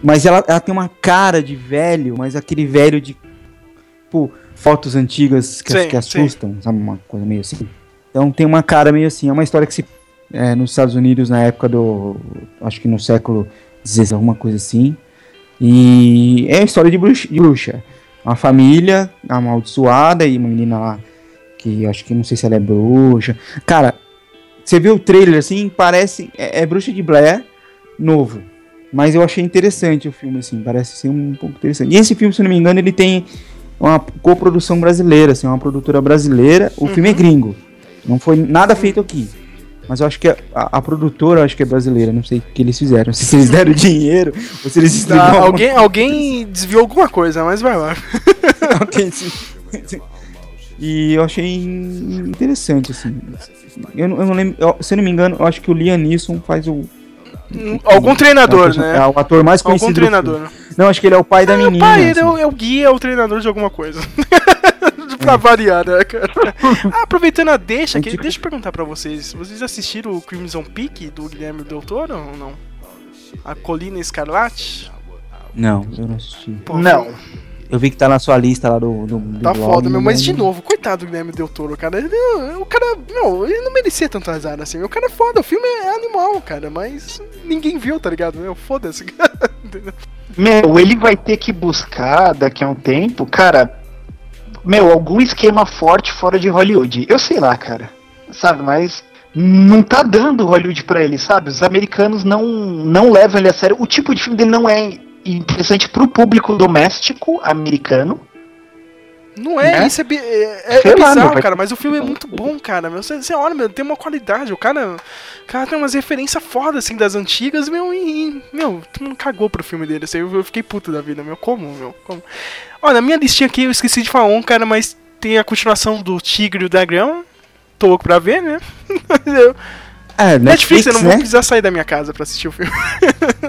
mas ela, ela tem uma cara de velho, mas aquele velho de tipo, fotos antigas que, Sim, que sim. assustam, sabe? Uma coisa meio assim. Então tem uma cara meio assim. É uma história que se. é, nos Estados Unidos, na época do. Acho que no século XVI, alguma coisa assim. E é a história de bruxa. Uma família amaldiçoada e uma menina lá que acho que não sei se ela é bruxa. Cara, você vê o trailer assim, parece. É, é bruxa de Blair novo. Mas eu achei interessante o filme, assim, parece ser um pouco interessante. E esse filme, se não me engano, ele tem uma coprodução brasileira, assim, uma produtora brasileira. O filme é gringo. Não foi nada feito aqui. Mas eu acho que a, a- produtora, acho que é brasileira. Não sei o que eles fizeram. <laughs> Se eles deram dinheiro ou se eles alguma alguém, alguém desviou alguma coisa, mas vai lá. Sim. E eu achei interessante, assim. Eu, não- eu não lembro, eu- se eu não me engano, eu acho que o Liam Neeson faz o. Hum, Algum treinador, é o, né? É o ator mais conhecido. Algum do treinador. Não, acho que ele é o pai da menina. Pai, ele é assim. o, é o guia, é o treinador de alguma coisa. <laughs> pra variar, né, cara? Ah, aproveitando a deixa aqui, deixa eu perguntar pra vocês. Vocês assistiram o Crimson Peak do Guilherme Del Toro ou não? A Colina Escarlate? Não, eu não assisti. Pô, Não. Eu vi que tá na sua lista lá do, do, do Tá blog, foda, meu, mas de não- novo, coitado do Guilherme Del Toro, cara. Ele, o cara, não, ele não merecia tanto azar assim. O cara é foda, o filme é animal, cara, mas ninguém viu, tá ligado? Meu, foda-se, <laughs> cara. Meu, ele vai ter que buscar daqui a um tempo, cara. Meu, algum esquema forte fora de Hollywood. Eu sei lá, cara. Sabe, mas não tá dando Hollywood pra ele, sabe? Os americanos não, não levam ele a sério. O tipo de filme dele não é interessante pro público doméstico americano. Não é, Né? isso é, é, é- é lá, bizarro, meu, vai- cara, mas o filme é muito bom, cara. Meu, você, você olha, meu, tem uma qualidade. O cara, o cara tem umas referências fodas, assim, das antigas, meu, e, e, meu, todo mundo cagou pro filme dele, assim, eu, eu fiquei puto da vida, meu, como, meu, como? Olha, na minha listinha aqui eu esqueci de falar um, cara, mas tem a continuação do Tigre e o Dragão. Tô louco pra ver, né? Eu- <laughs> É, Netflix, Netflix, eu não né? vou precisar sair da minha casa pra assistir o filme.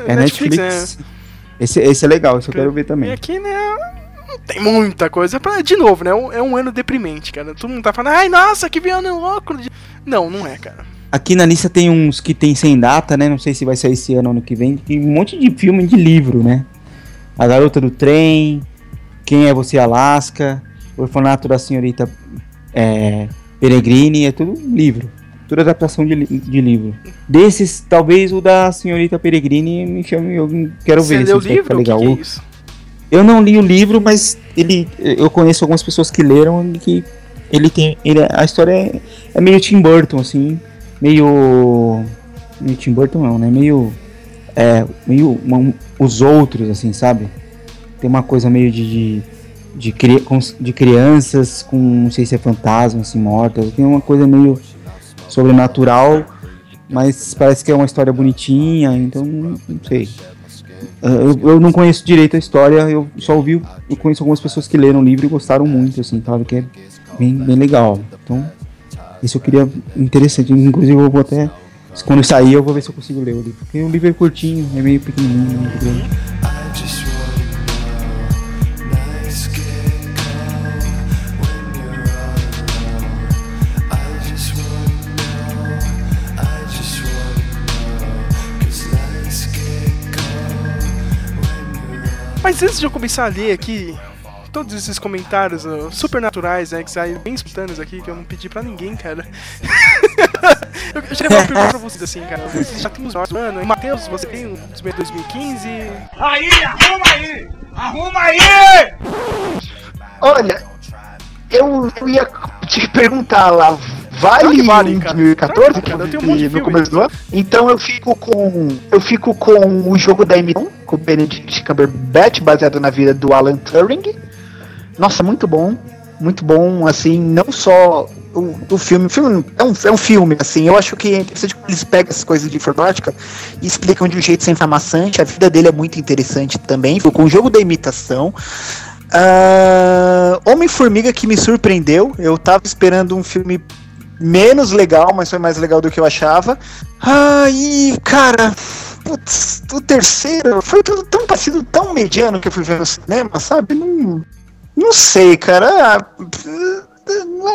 É <laughs> Netflix. Esse, esse é legal, esse eu quero ver E também. aqui, né, não tem muita coisa. Pra, de novo, né, é um- é um ano deprimente, cara. Todo mundo tá falando, ai, nossa, que ano louco. Não, não é, cara. Aqui na lista tem uns que tem sem data, né? Não sei se vai sair esse ano ou ano que vem. E um monte de filme de livro, né? A Garota do Trem, Quem é Você Alaska, O Orfanato da Senhorita é, Peregrine, é tudo livro. Tudo adaptação de, li- de livro. Desses, talvez o da Senhorita Peregrine me chame, eu quero Você ver leu o se ficar livro? Que, legal. que é isso? Eu não li o livro, mas ele, eu conheço algumas pessoas que leram e que ele tem, ele, a história é, é meio Tim Burton, assim, meio, meio Tim Burton não, né? Meio, é, meio uma- os outros, assim, sabe? Tem uma coisa meio de de, de, de crianças com, não sei se é fantasma, assim, mortas. Tem uma coisa meio sobrenatural, mas parece que é uma história bonitinha, então não sei. Eu, eu não conheço direito a história, eu só ouvi, eu conheço algumas pessoas que leram o livro e gostaram muito, assim, falaram que é bem, bem legal. Então, isso eu queria interessante. Inclusive, eu vou até, quando sair, eu vou ver se eu consigo ler o livro. Porque o livro é curtinho, é meio pequenininho, é muito grande. Mas antes de eu começar a ler aqui todos esses comentários uh, supernaturais, né, que saíram bem espontâneos aqui, que eu não pedi pra ninguém, cara. <laughs> eu queria uma pergunta pra vocês, assim, cara. Vocês já tem uns mano, Matheus, você tem um dos meus 2015. Aí, arruma aí! Arruma aí! Olha, eu, eu ia te perguntar lá, vale, vale, cara. 2014 Claro, que cara, eu tenho um vi monte de no começo do ano? Então eu fico com eu fico com o jogo da M1 com o Benedict Cumberbatch baseado na vida do Alan Turing. Nossa, muito bom, muito bom, assim, não só o, o filme, o filme é um, é um filme, assim, eu acho que é interessante eles pegam essas coisas de informática e explicam de um jeito sem maçante, a vida dele é muito interessante também, com o jogo da imitação, ah, Homem-Formiga que me surpreendeu. Eu tava esperando um filme menos legal, mas foi mais legal do que eu achava. Ah, e cara, putz, o terceiro foi tudo tão parecido, tão mediano que eu fui ver no cinema, sabe? Não, não sei, cara. Ah,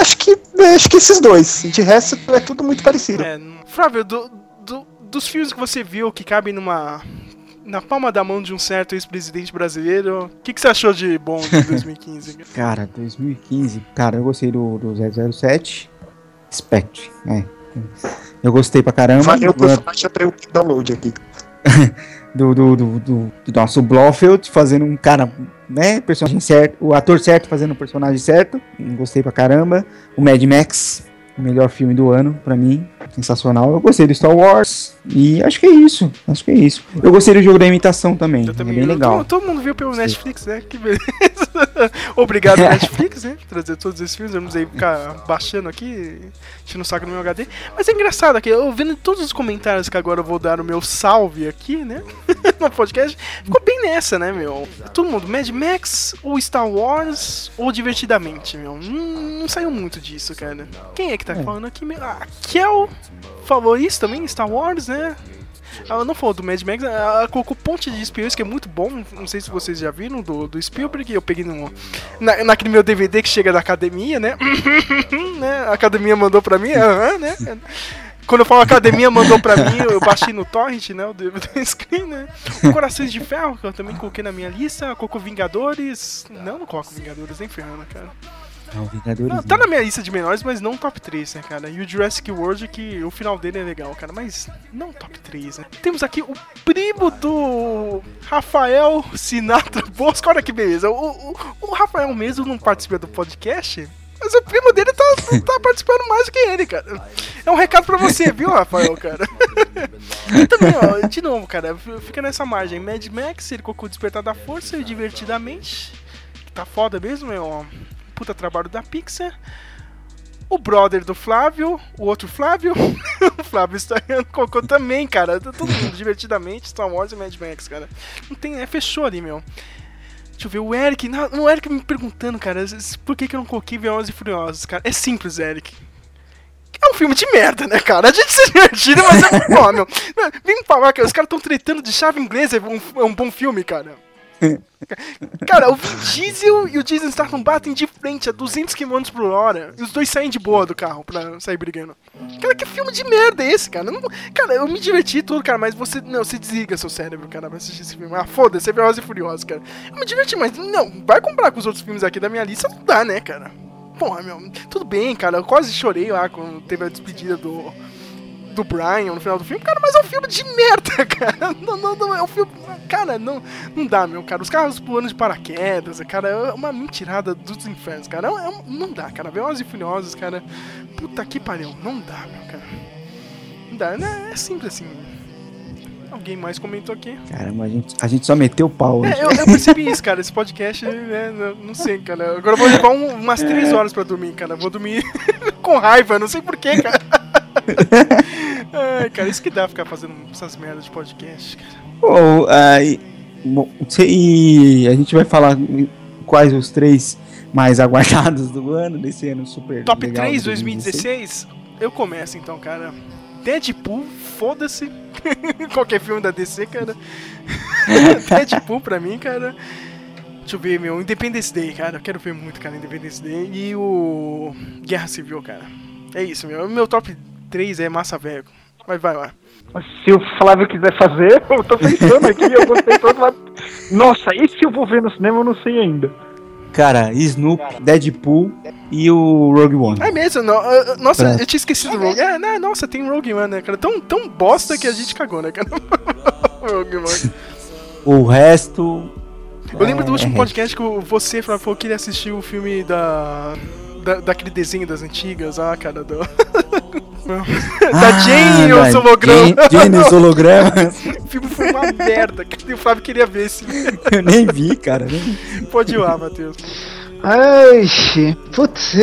acho que acho que esses dois. De resto é tudo muito parecido. É, Flávio, do, do- dos filmes que você viu que cabem numa. Na palma da mão de um certo ex-presidente brasileiro, o que, que você achou de bom de <laughs> 2015? Cara, 2015. Cara, eu gostei do, do 007 Spectre. É. Eu gostei pra caramba. Valeu por faixa pra eu download aqui. <laughs> do, do, do, do- do nosso Blofeld fazendo um cara, né? Personagem certo. O ator certo fazendo o personagem certo. Gostei pra caramba. O Mad Max, o melhor filme do ano pra mim. Sensacional. Eu gostei do Star Wars. E acho que é isso. Acho que é isso. Eu gostei do jogo da imitação também. Eu também é bem legal. Todo, todo mundo viu pelo Netflix, né? Que beleza. <laughs> Obrigado, <laughs> Netflix, né? Trazer todos esses filmes. Vamos aí ficar baixando aqui, enchendo o saco no meu HD. Mas é engraçado aqui, eu vendo todos os comentários que agora eu vou dar o meu salve aqui, né? <laughs> no podcast, ficou bem nessa, né, meu? Todo mundo, Mad Max ou Star Wars ou Divertidamente, meu? Não, não saiu muito disso, cara. Quem é que tá falando aqui? meu? Ah, Kel falou isso também, Star Wars, né? Ela não falou do Mad Max, ela colocou Ponte de Espiões, que é muito bom. Não sei se vocês já viram do, do Spielberg. Eu peguei no, na, naquele meu DVD que chega da academia, né? <laughs> né? A academia mandou pra mim, aham, né? Quando eu falo academia, mandou pra mim, eu baixei no Torrent, né? O DVD <laughs> Screen, né? O Corações de Ferro, que eu também coloquei na minha lista. Colocou Vingadores. Não, não coloco Vingadores, nem ferrando, cara. Não, Vingadores. Não, tá na minha lista de menores, mas não top 3, né, cara? E o Jurassic World, que o final dele é legal, cara, mas não top 3, né? Temos aqui o primo do Rafael Sinatra <laughs> Bosco, olha que beleza. O, o, o Rafael mesmo não participa do podcast, mas o primo dele tá, <laughs> tá participando mais do que ele, cara. É um recado pra você, viu, Rafael, cara? <laughs> e também, ó, de novo, cara, fica nessa margem. Mad Max, ele colocou Despertar da Força e Divertidamente. Tá foda mesmo, meu puta trabalho da Pixar. O brother do Flávio, o outro Flávio, <laughs> o Flávio Stariano colocou também, cara. Todo mundo divertidamente, Star Wars e Mad Max, cara. Não tem, é, fechou ali, meu. Deixa eu ver, o Eric, não, o Eric me perguntando, cara, por que, que eu não coloquei Velozes e Furiosos, cara. É simples, Eric. É um filme de merda, né, cara? A gente se divertindo, mas é bom, meu. Vem falar, cara, os caras estão tretando de chave inglesa, é um, é um bom filme, cara. <laughs> Cara, o Vin Diesel e o Jason Statham batem de frente a 200 km por hora e os dois saem de boa do carro pra sair brigando. Cara, que filme de merda é esse, cara? Não, cara, eu me diverti tudo, cara, mas você, não, você desliga seu cérebro, cara, pra assistir esse filme. Ah, foda-se, é Veloz e Furioso, cara. Eu me diverti, mas não, vai comprar com os outros filmes aqui da minha lista, não dá, né, cara? Porra, meu, tudo bem, cara, eu quase chorei lá quando teve a despedida do do Brian no final do filme, cara, mas é um filme de merda, <laughs> cara. Não, não, não, é um filme. Cara, não, não dá, meu, cara. Os carros pulando de paraquedas, cara, é uma mentirada dos infernos, cara. É, é, não dá, cara. Velozes e Furiosos, cara. Puta que pariu. Não dá, meu, cara. Não dá, né? É simples assim. Alguém mais comentou aqui? Caramba, a gente, a gente só meteu o pau. É, eu, eu, percebi <laughs> isso, cara. Esse podcast, né, não sei, cara. Agora eu vou levar um, umas três horas pra dormir, cara. Vou dormir <laughs> com raiva, não sei porquê, cara. Ai, <laughs> cara, isso que dá ficar fazendo essas merdas de podcast, cara. Oh, aí, bom, e a gente vai falar quais os três mais aguardados do ano, desse ano super. Top 3 2016? Eu começo então, cara. Deadpool, foda-se. <laughs> Qualquer filme da DC, cara. <laughs> Deadpool pra mim, cara. Deixa eu ver, meu. Independence Day, cara. Eu quero ver muito, cara, Independence Day. E o. Guerra Civil, cara. É isso, meu. Meu top 3 é massa velho. Mas vai lá. Se o Flávio quiser fazer, <laughs> eu tô pensando aqui, eu gostei todo lá. Nossa, esse eu vou ver no cinema, eu não sei ainda. Cara, Snoop, Deadpool e o Rogue One. É mesmo, não, uh, nossa, Pronto. eu tinha esquecido do Rogue. É, né, nossa, tem Rogue One, né, cara? Tão, tão bosta que a gente cagou, né, cara? <laughs> Rogue One. O resto. Eu lembro do último é, podcast que você falou que queria assistir o filme da da, daquele desenho das antigas, ah, cara, do... <laughs> da ah, Jane e os hologramas. Jane e os hologramas. o filme foi uma merda, que o Fábio queria ver esse Eu nem vi, cara. Nem... Pode ir lá, Matheus. Ai, putz,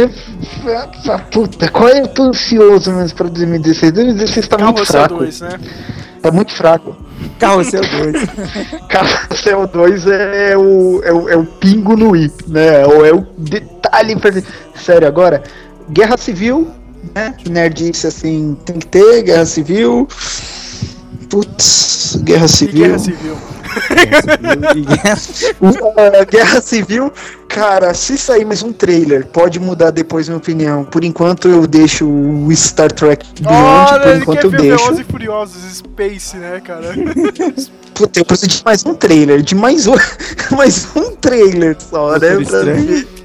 puta, qual é? Eu tô ansioso mesmo pra 2016. 2016 tá Carro muito fraco. 2, né? Tá muito fraco. Carrossel 2. <laughs> Carrossel 2 é o, é, o, é o pingo no i, né? Ou é o detalhe. Sério, agora, Guerra Civil, né? Nerdice assim, tem que ter, Guerra Civil. Putz, Guerra Civil. Guerra Civil. <laughs> Guerra Civil, <laughs> cara, se sair mais um trailer, pode mudar depois minha opinião. Por enquanto eu deixo o Star Trek Beyond, Olha, por enquanto eu deixo. Velozes e Furiosos Space, né, cara? <laughs> Puta, eu preciso de mais um trailer, de mais um, <laughs> mais um trailer só, né?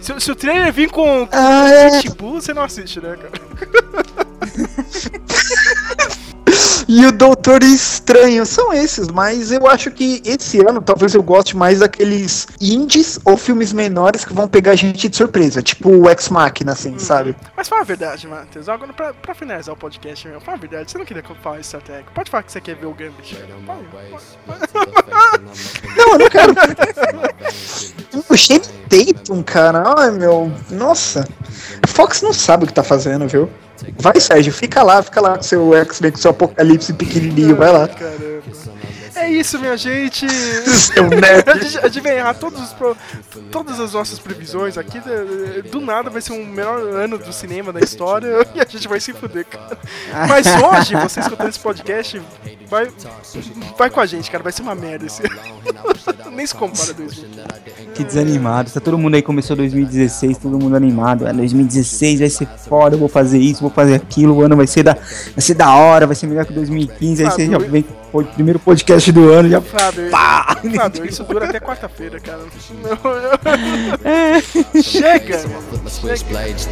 Se, se, o trailer vir com, com ah, é. você não assiste, né, cara? <laughs> e o Doutor Estranho. São esses, mas eu acho que esse ano talvez eu goste mais daqueles indies ou filmes menores que vão pegar a gente de surpresa, tipo o Ex Machina, assim, hum. sabe? Mas fala a verdade, Matheus. Agora, pra, pra finalizar o podcast, meu, fala a verdade. Você não queria que eu fale estratégia. Pode falar que você quer ver o Gambit. <laughs> não, eu não quero. <laughs> o Shane Tatum, cara. Ai, meu. Nossa. Fox não sabe o que tá fazendo, viu? Vai, Sérgio, fica lá, fica lá com seu X-Men, com seu apocalipse pequenininho, vai lá. Caramba. É, É isso, minha gente. Seu <laughs> nerd. a, gente, a gente vai errar todos os pro- todas as nossas previsões aqui. eh, Do nada vai ser o melhor ano do cinema da história <laughs> e a gente vai se fuder, cara. Mas hoje, você escutando esse podcast, vai, vai com a gente, cara. Vai ser uma merda esse <laughs> Nem se compara a 2000. Que desanimado. Tá todo mundo aí começou 2016, todo mundo animado. É, 2016 vai ser foda, eu vou fazer isso, vou fazer aquilo, o ano vai ser da, vai ser da hora, vai ser melhor que 2015. Aí você já vem pô, primeiro podcast podcast do ano. Já... Fábio, Pá! <laughs>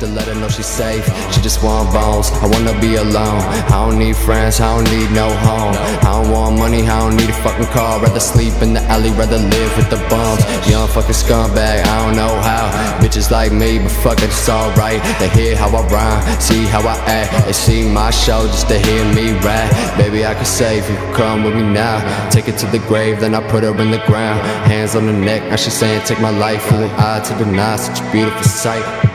To let her know she's safe. She just want bones. I wanna be alone. I don't need friends. I don't need no home. I don't want money. I don't need a fucking car. Rather sleep in the alley. Rather live with the bums. Young fucking scumbag. I don't know how. Bitches like me, but fuck it, it's alright. They hear how I rhyme, see how I act. They see my show just to hear me rap. Baby, I can save you. Come with me now. Take it to the grave, then I put her in the ground. Hands on the neck. Now she's saying, take my life. Who am I to deny such a beautiful sight?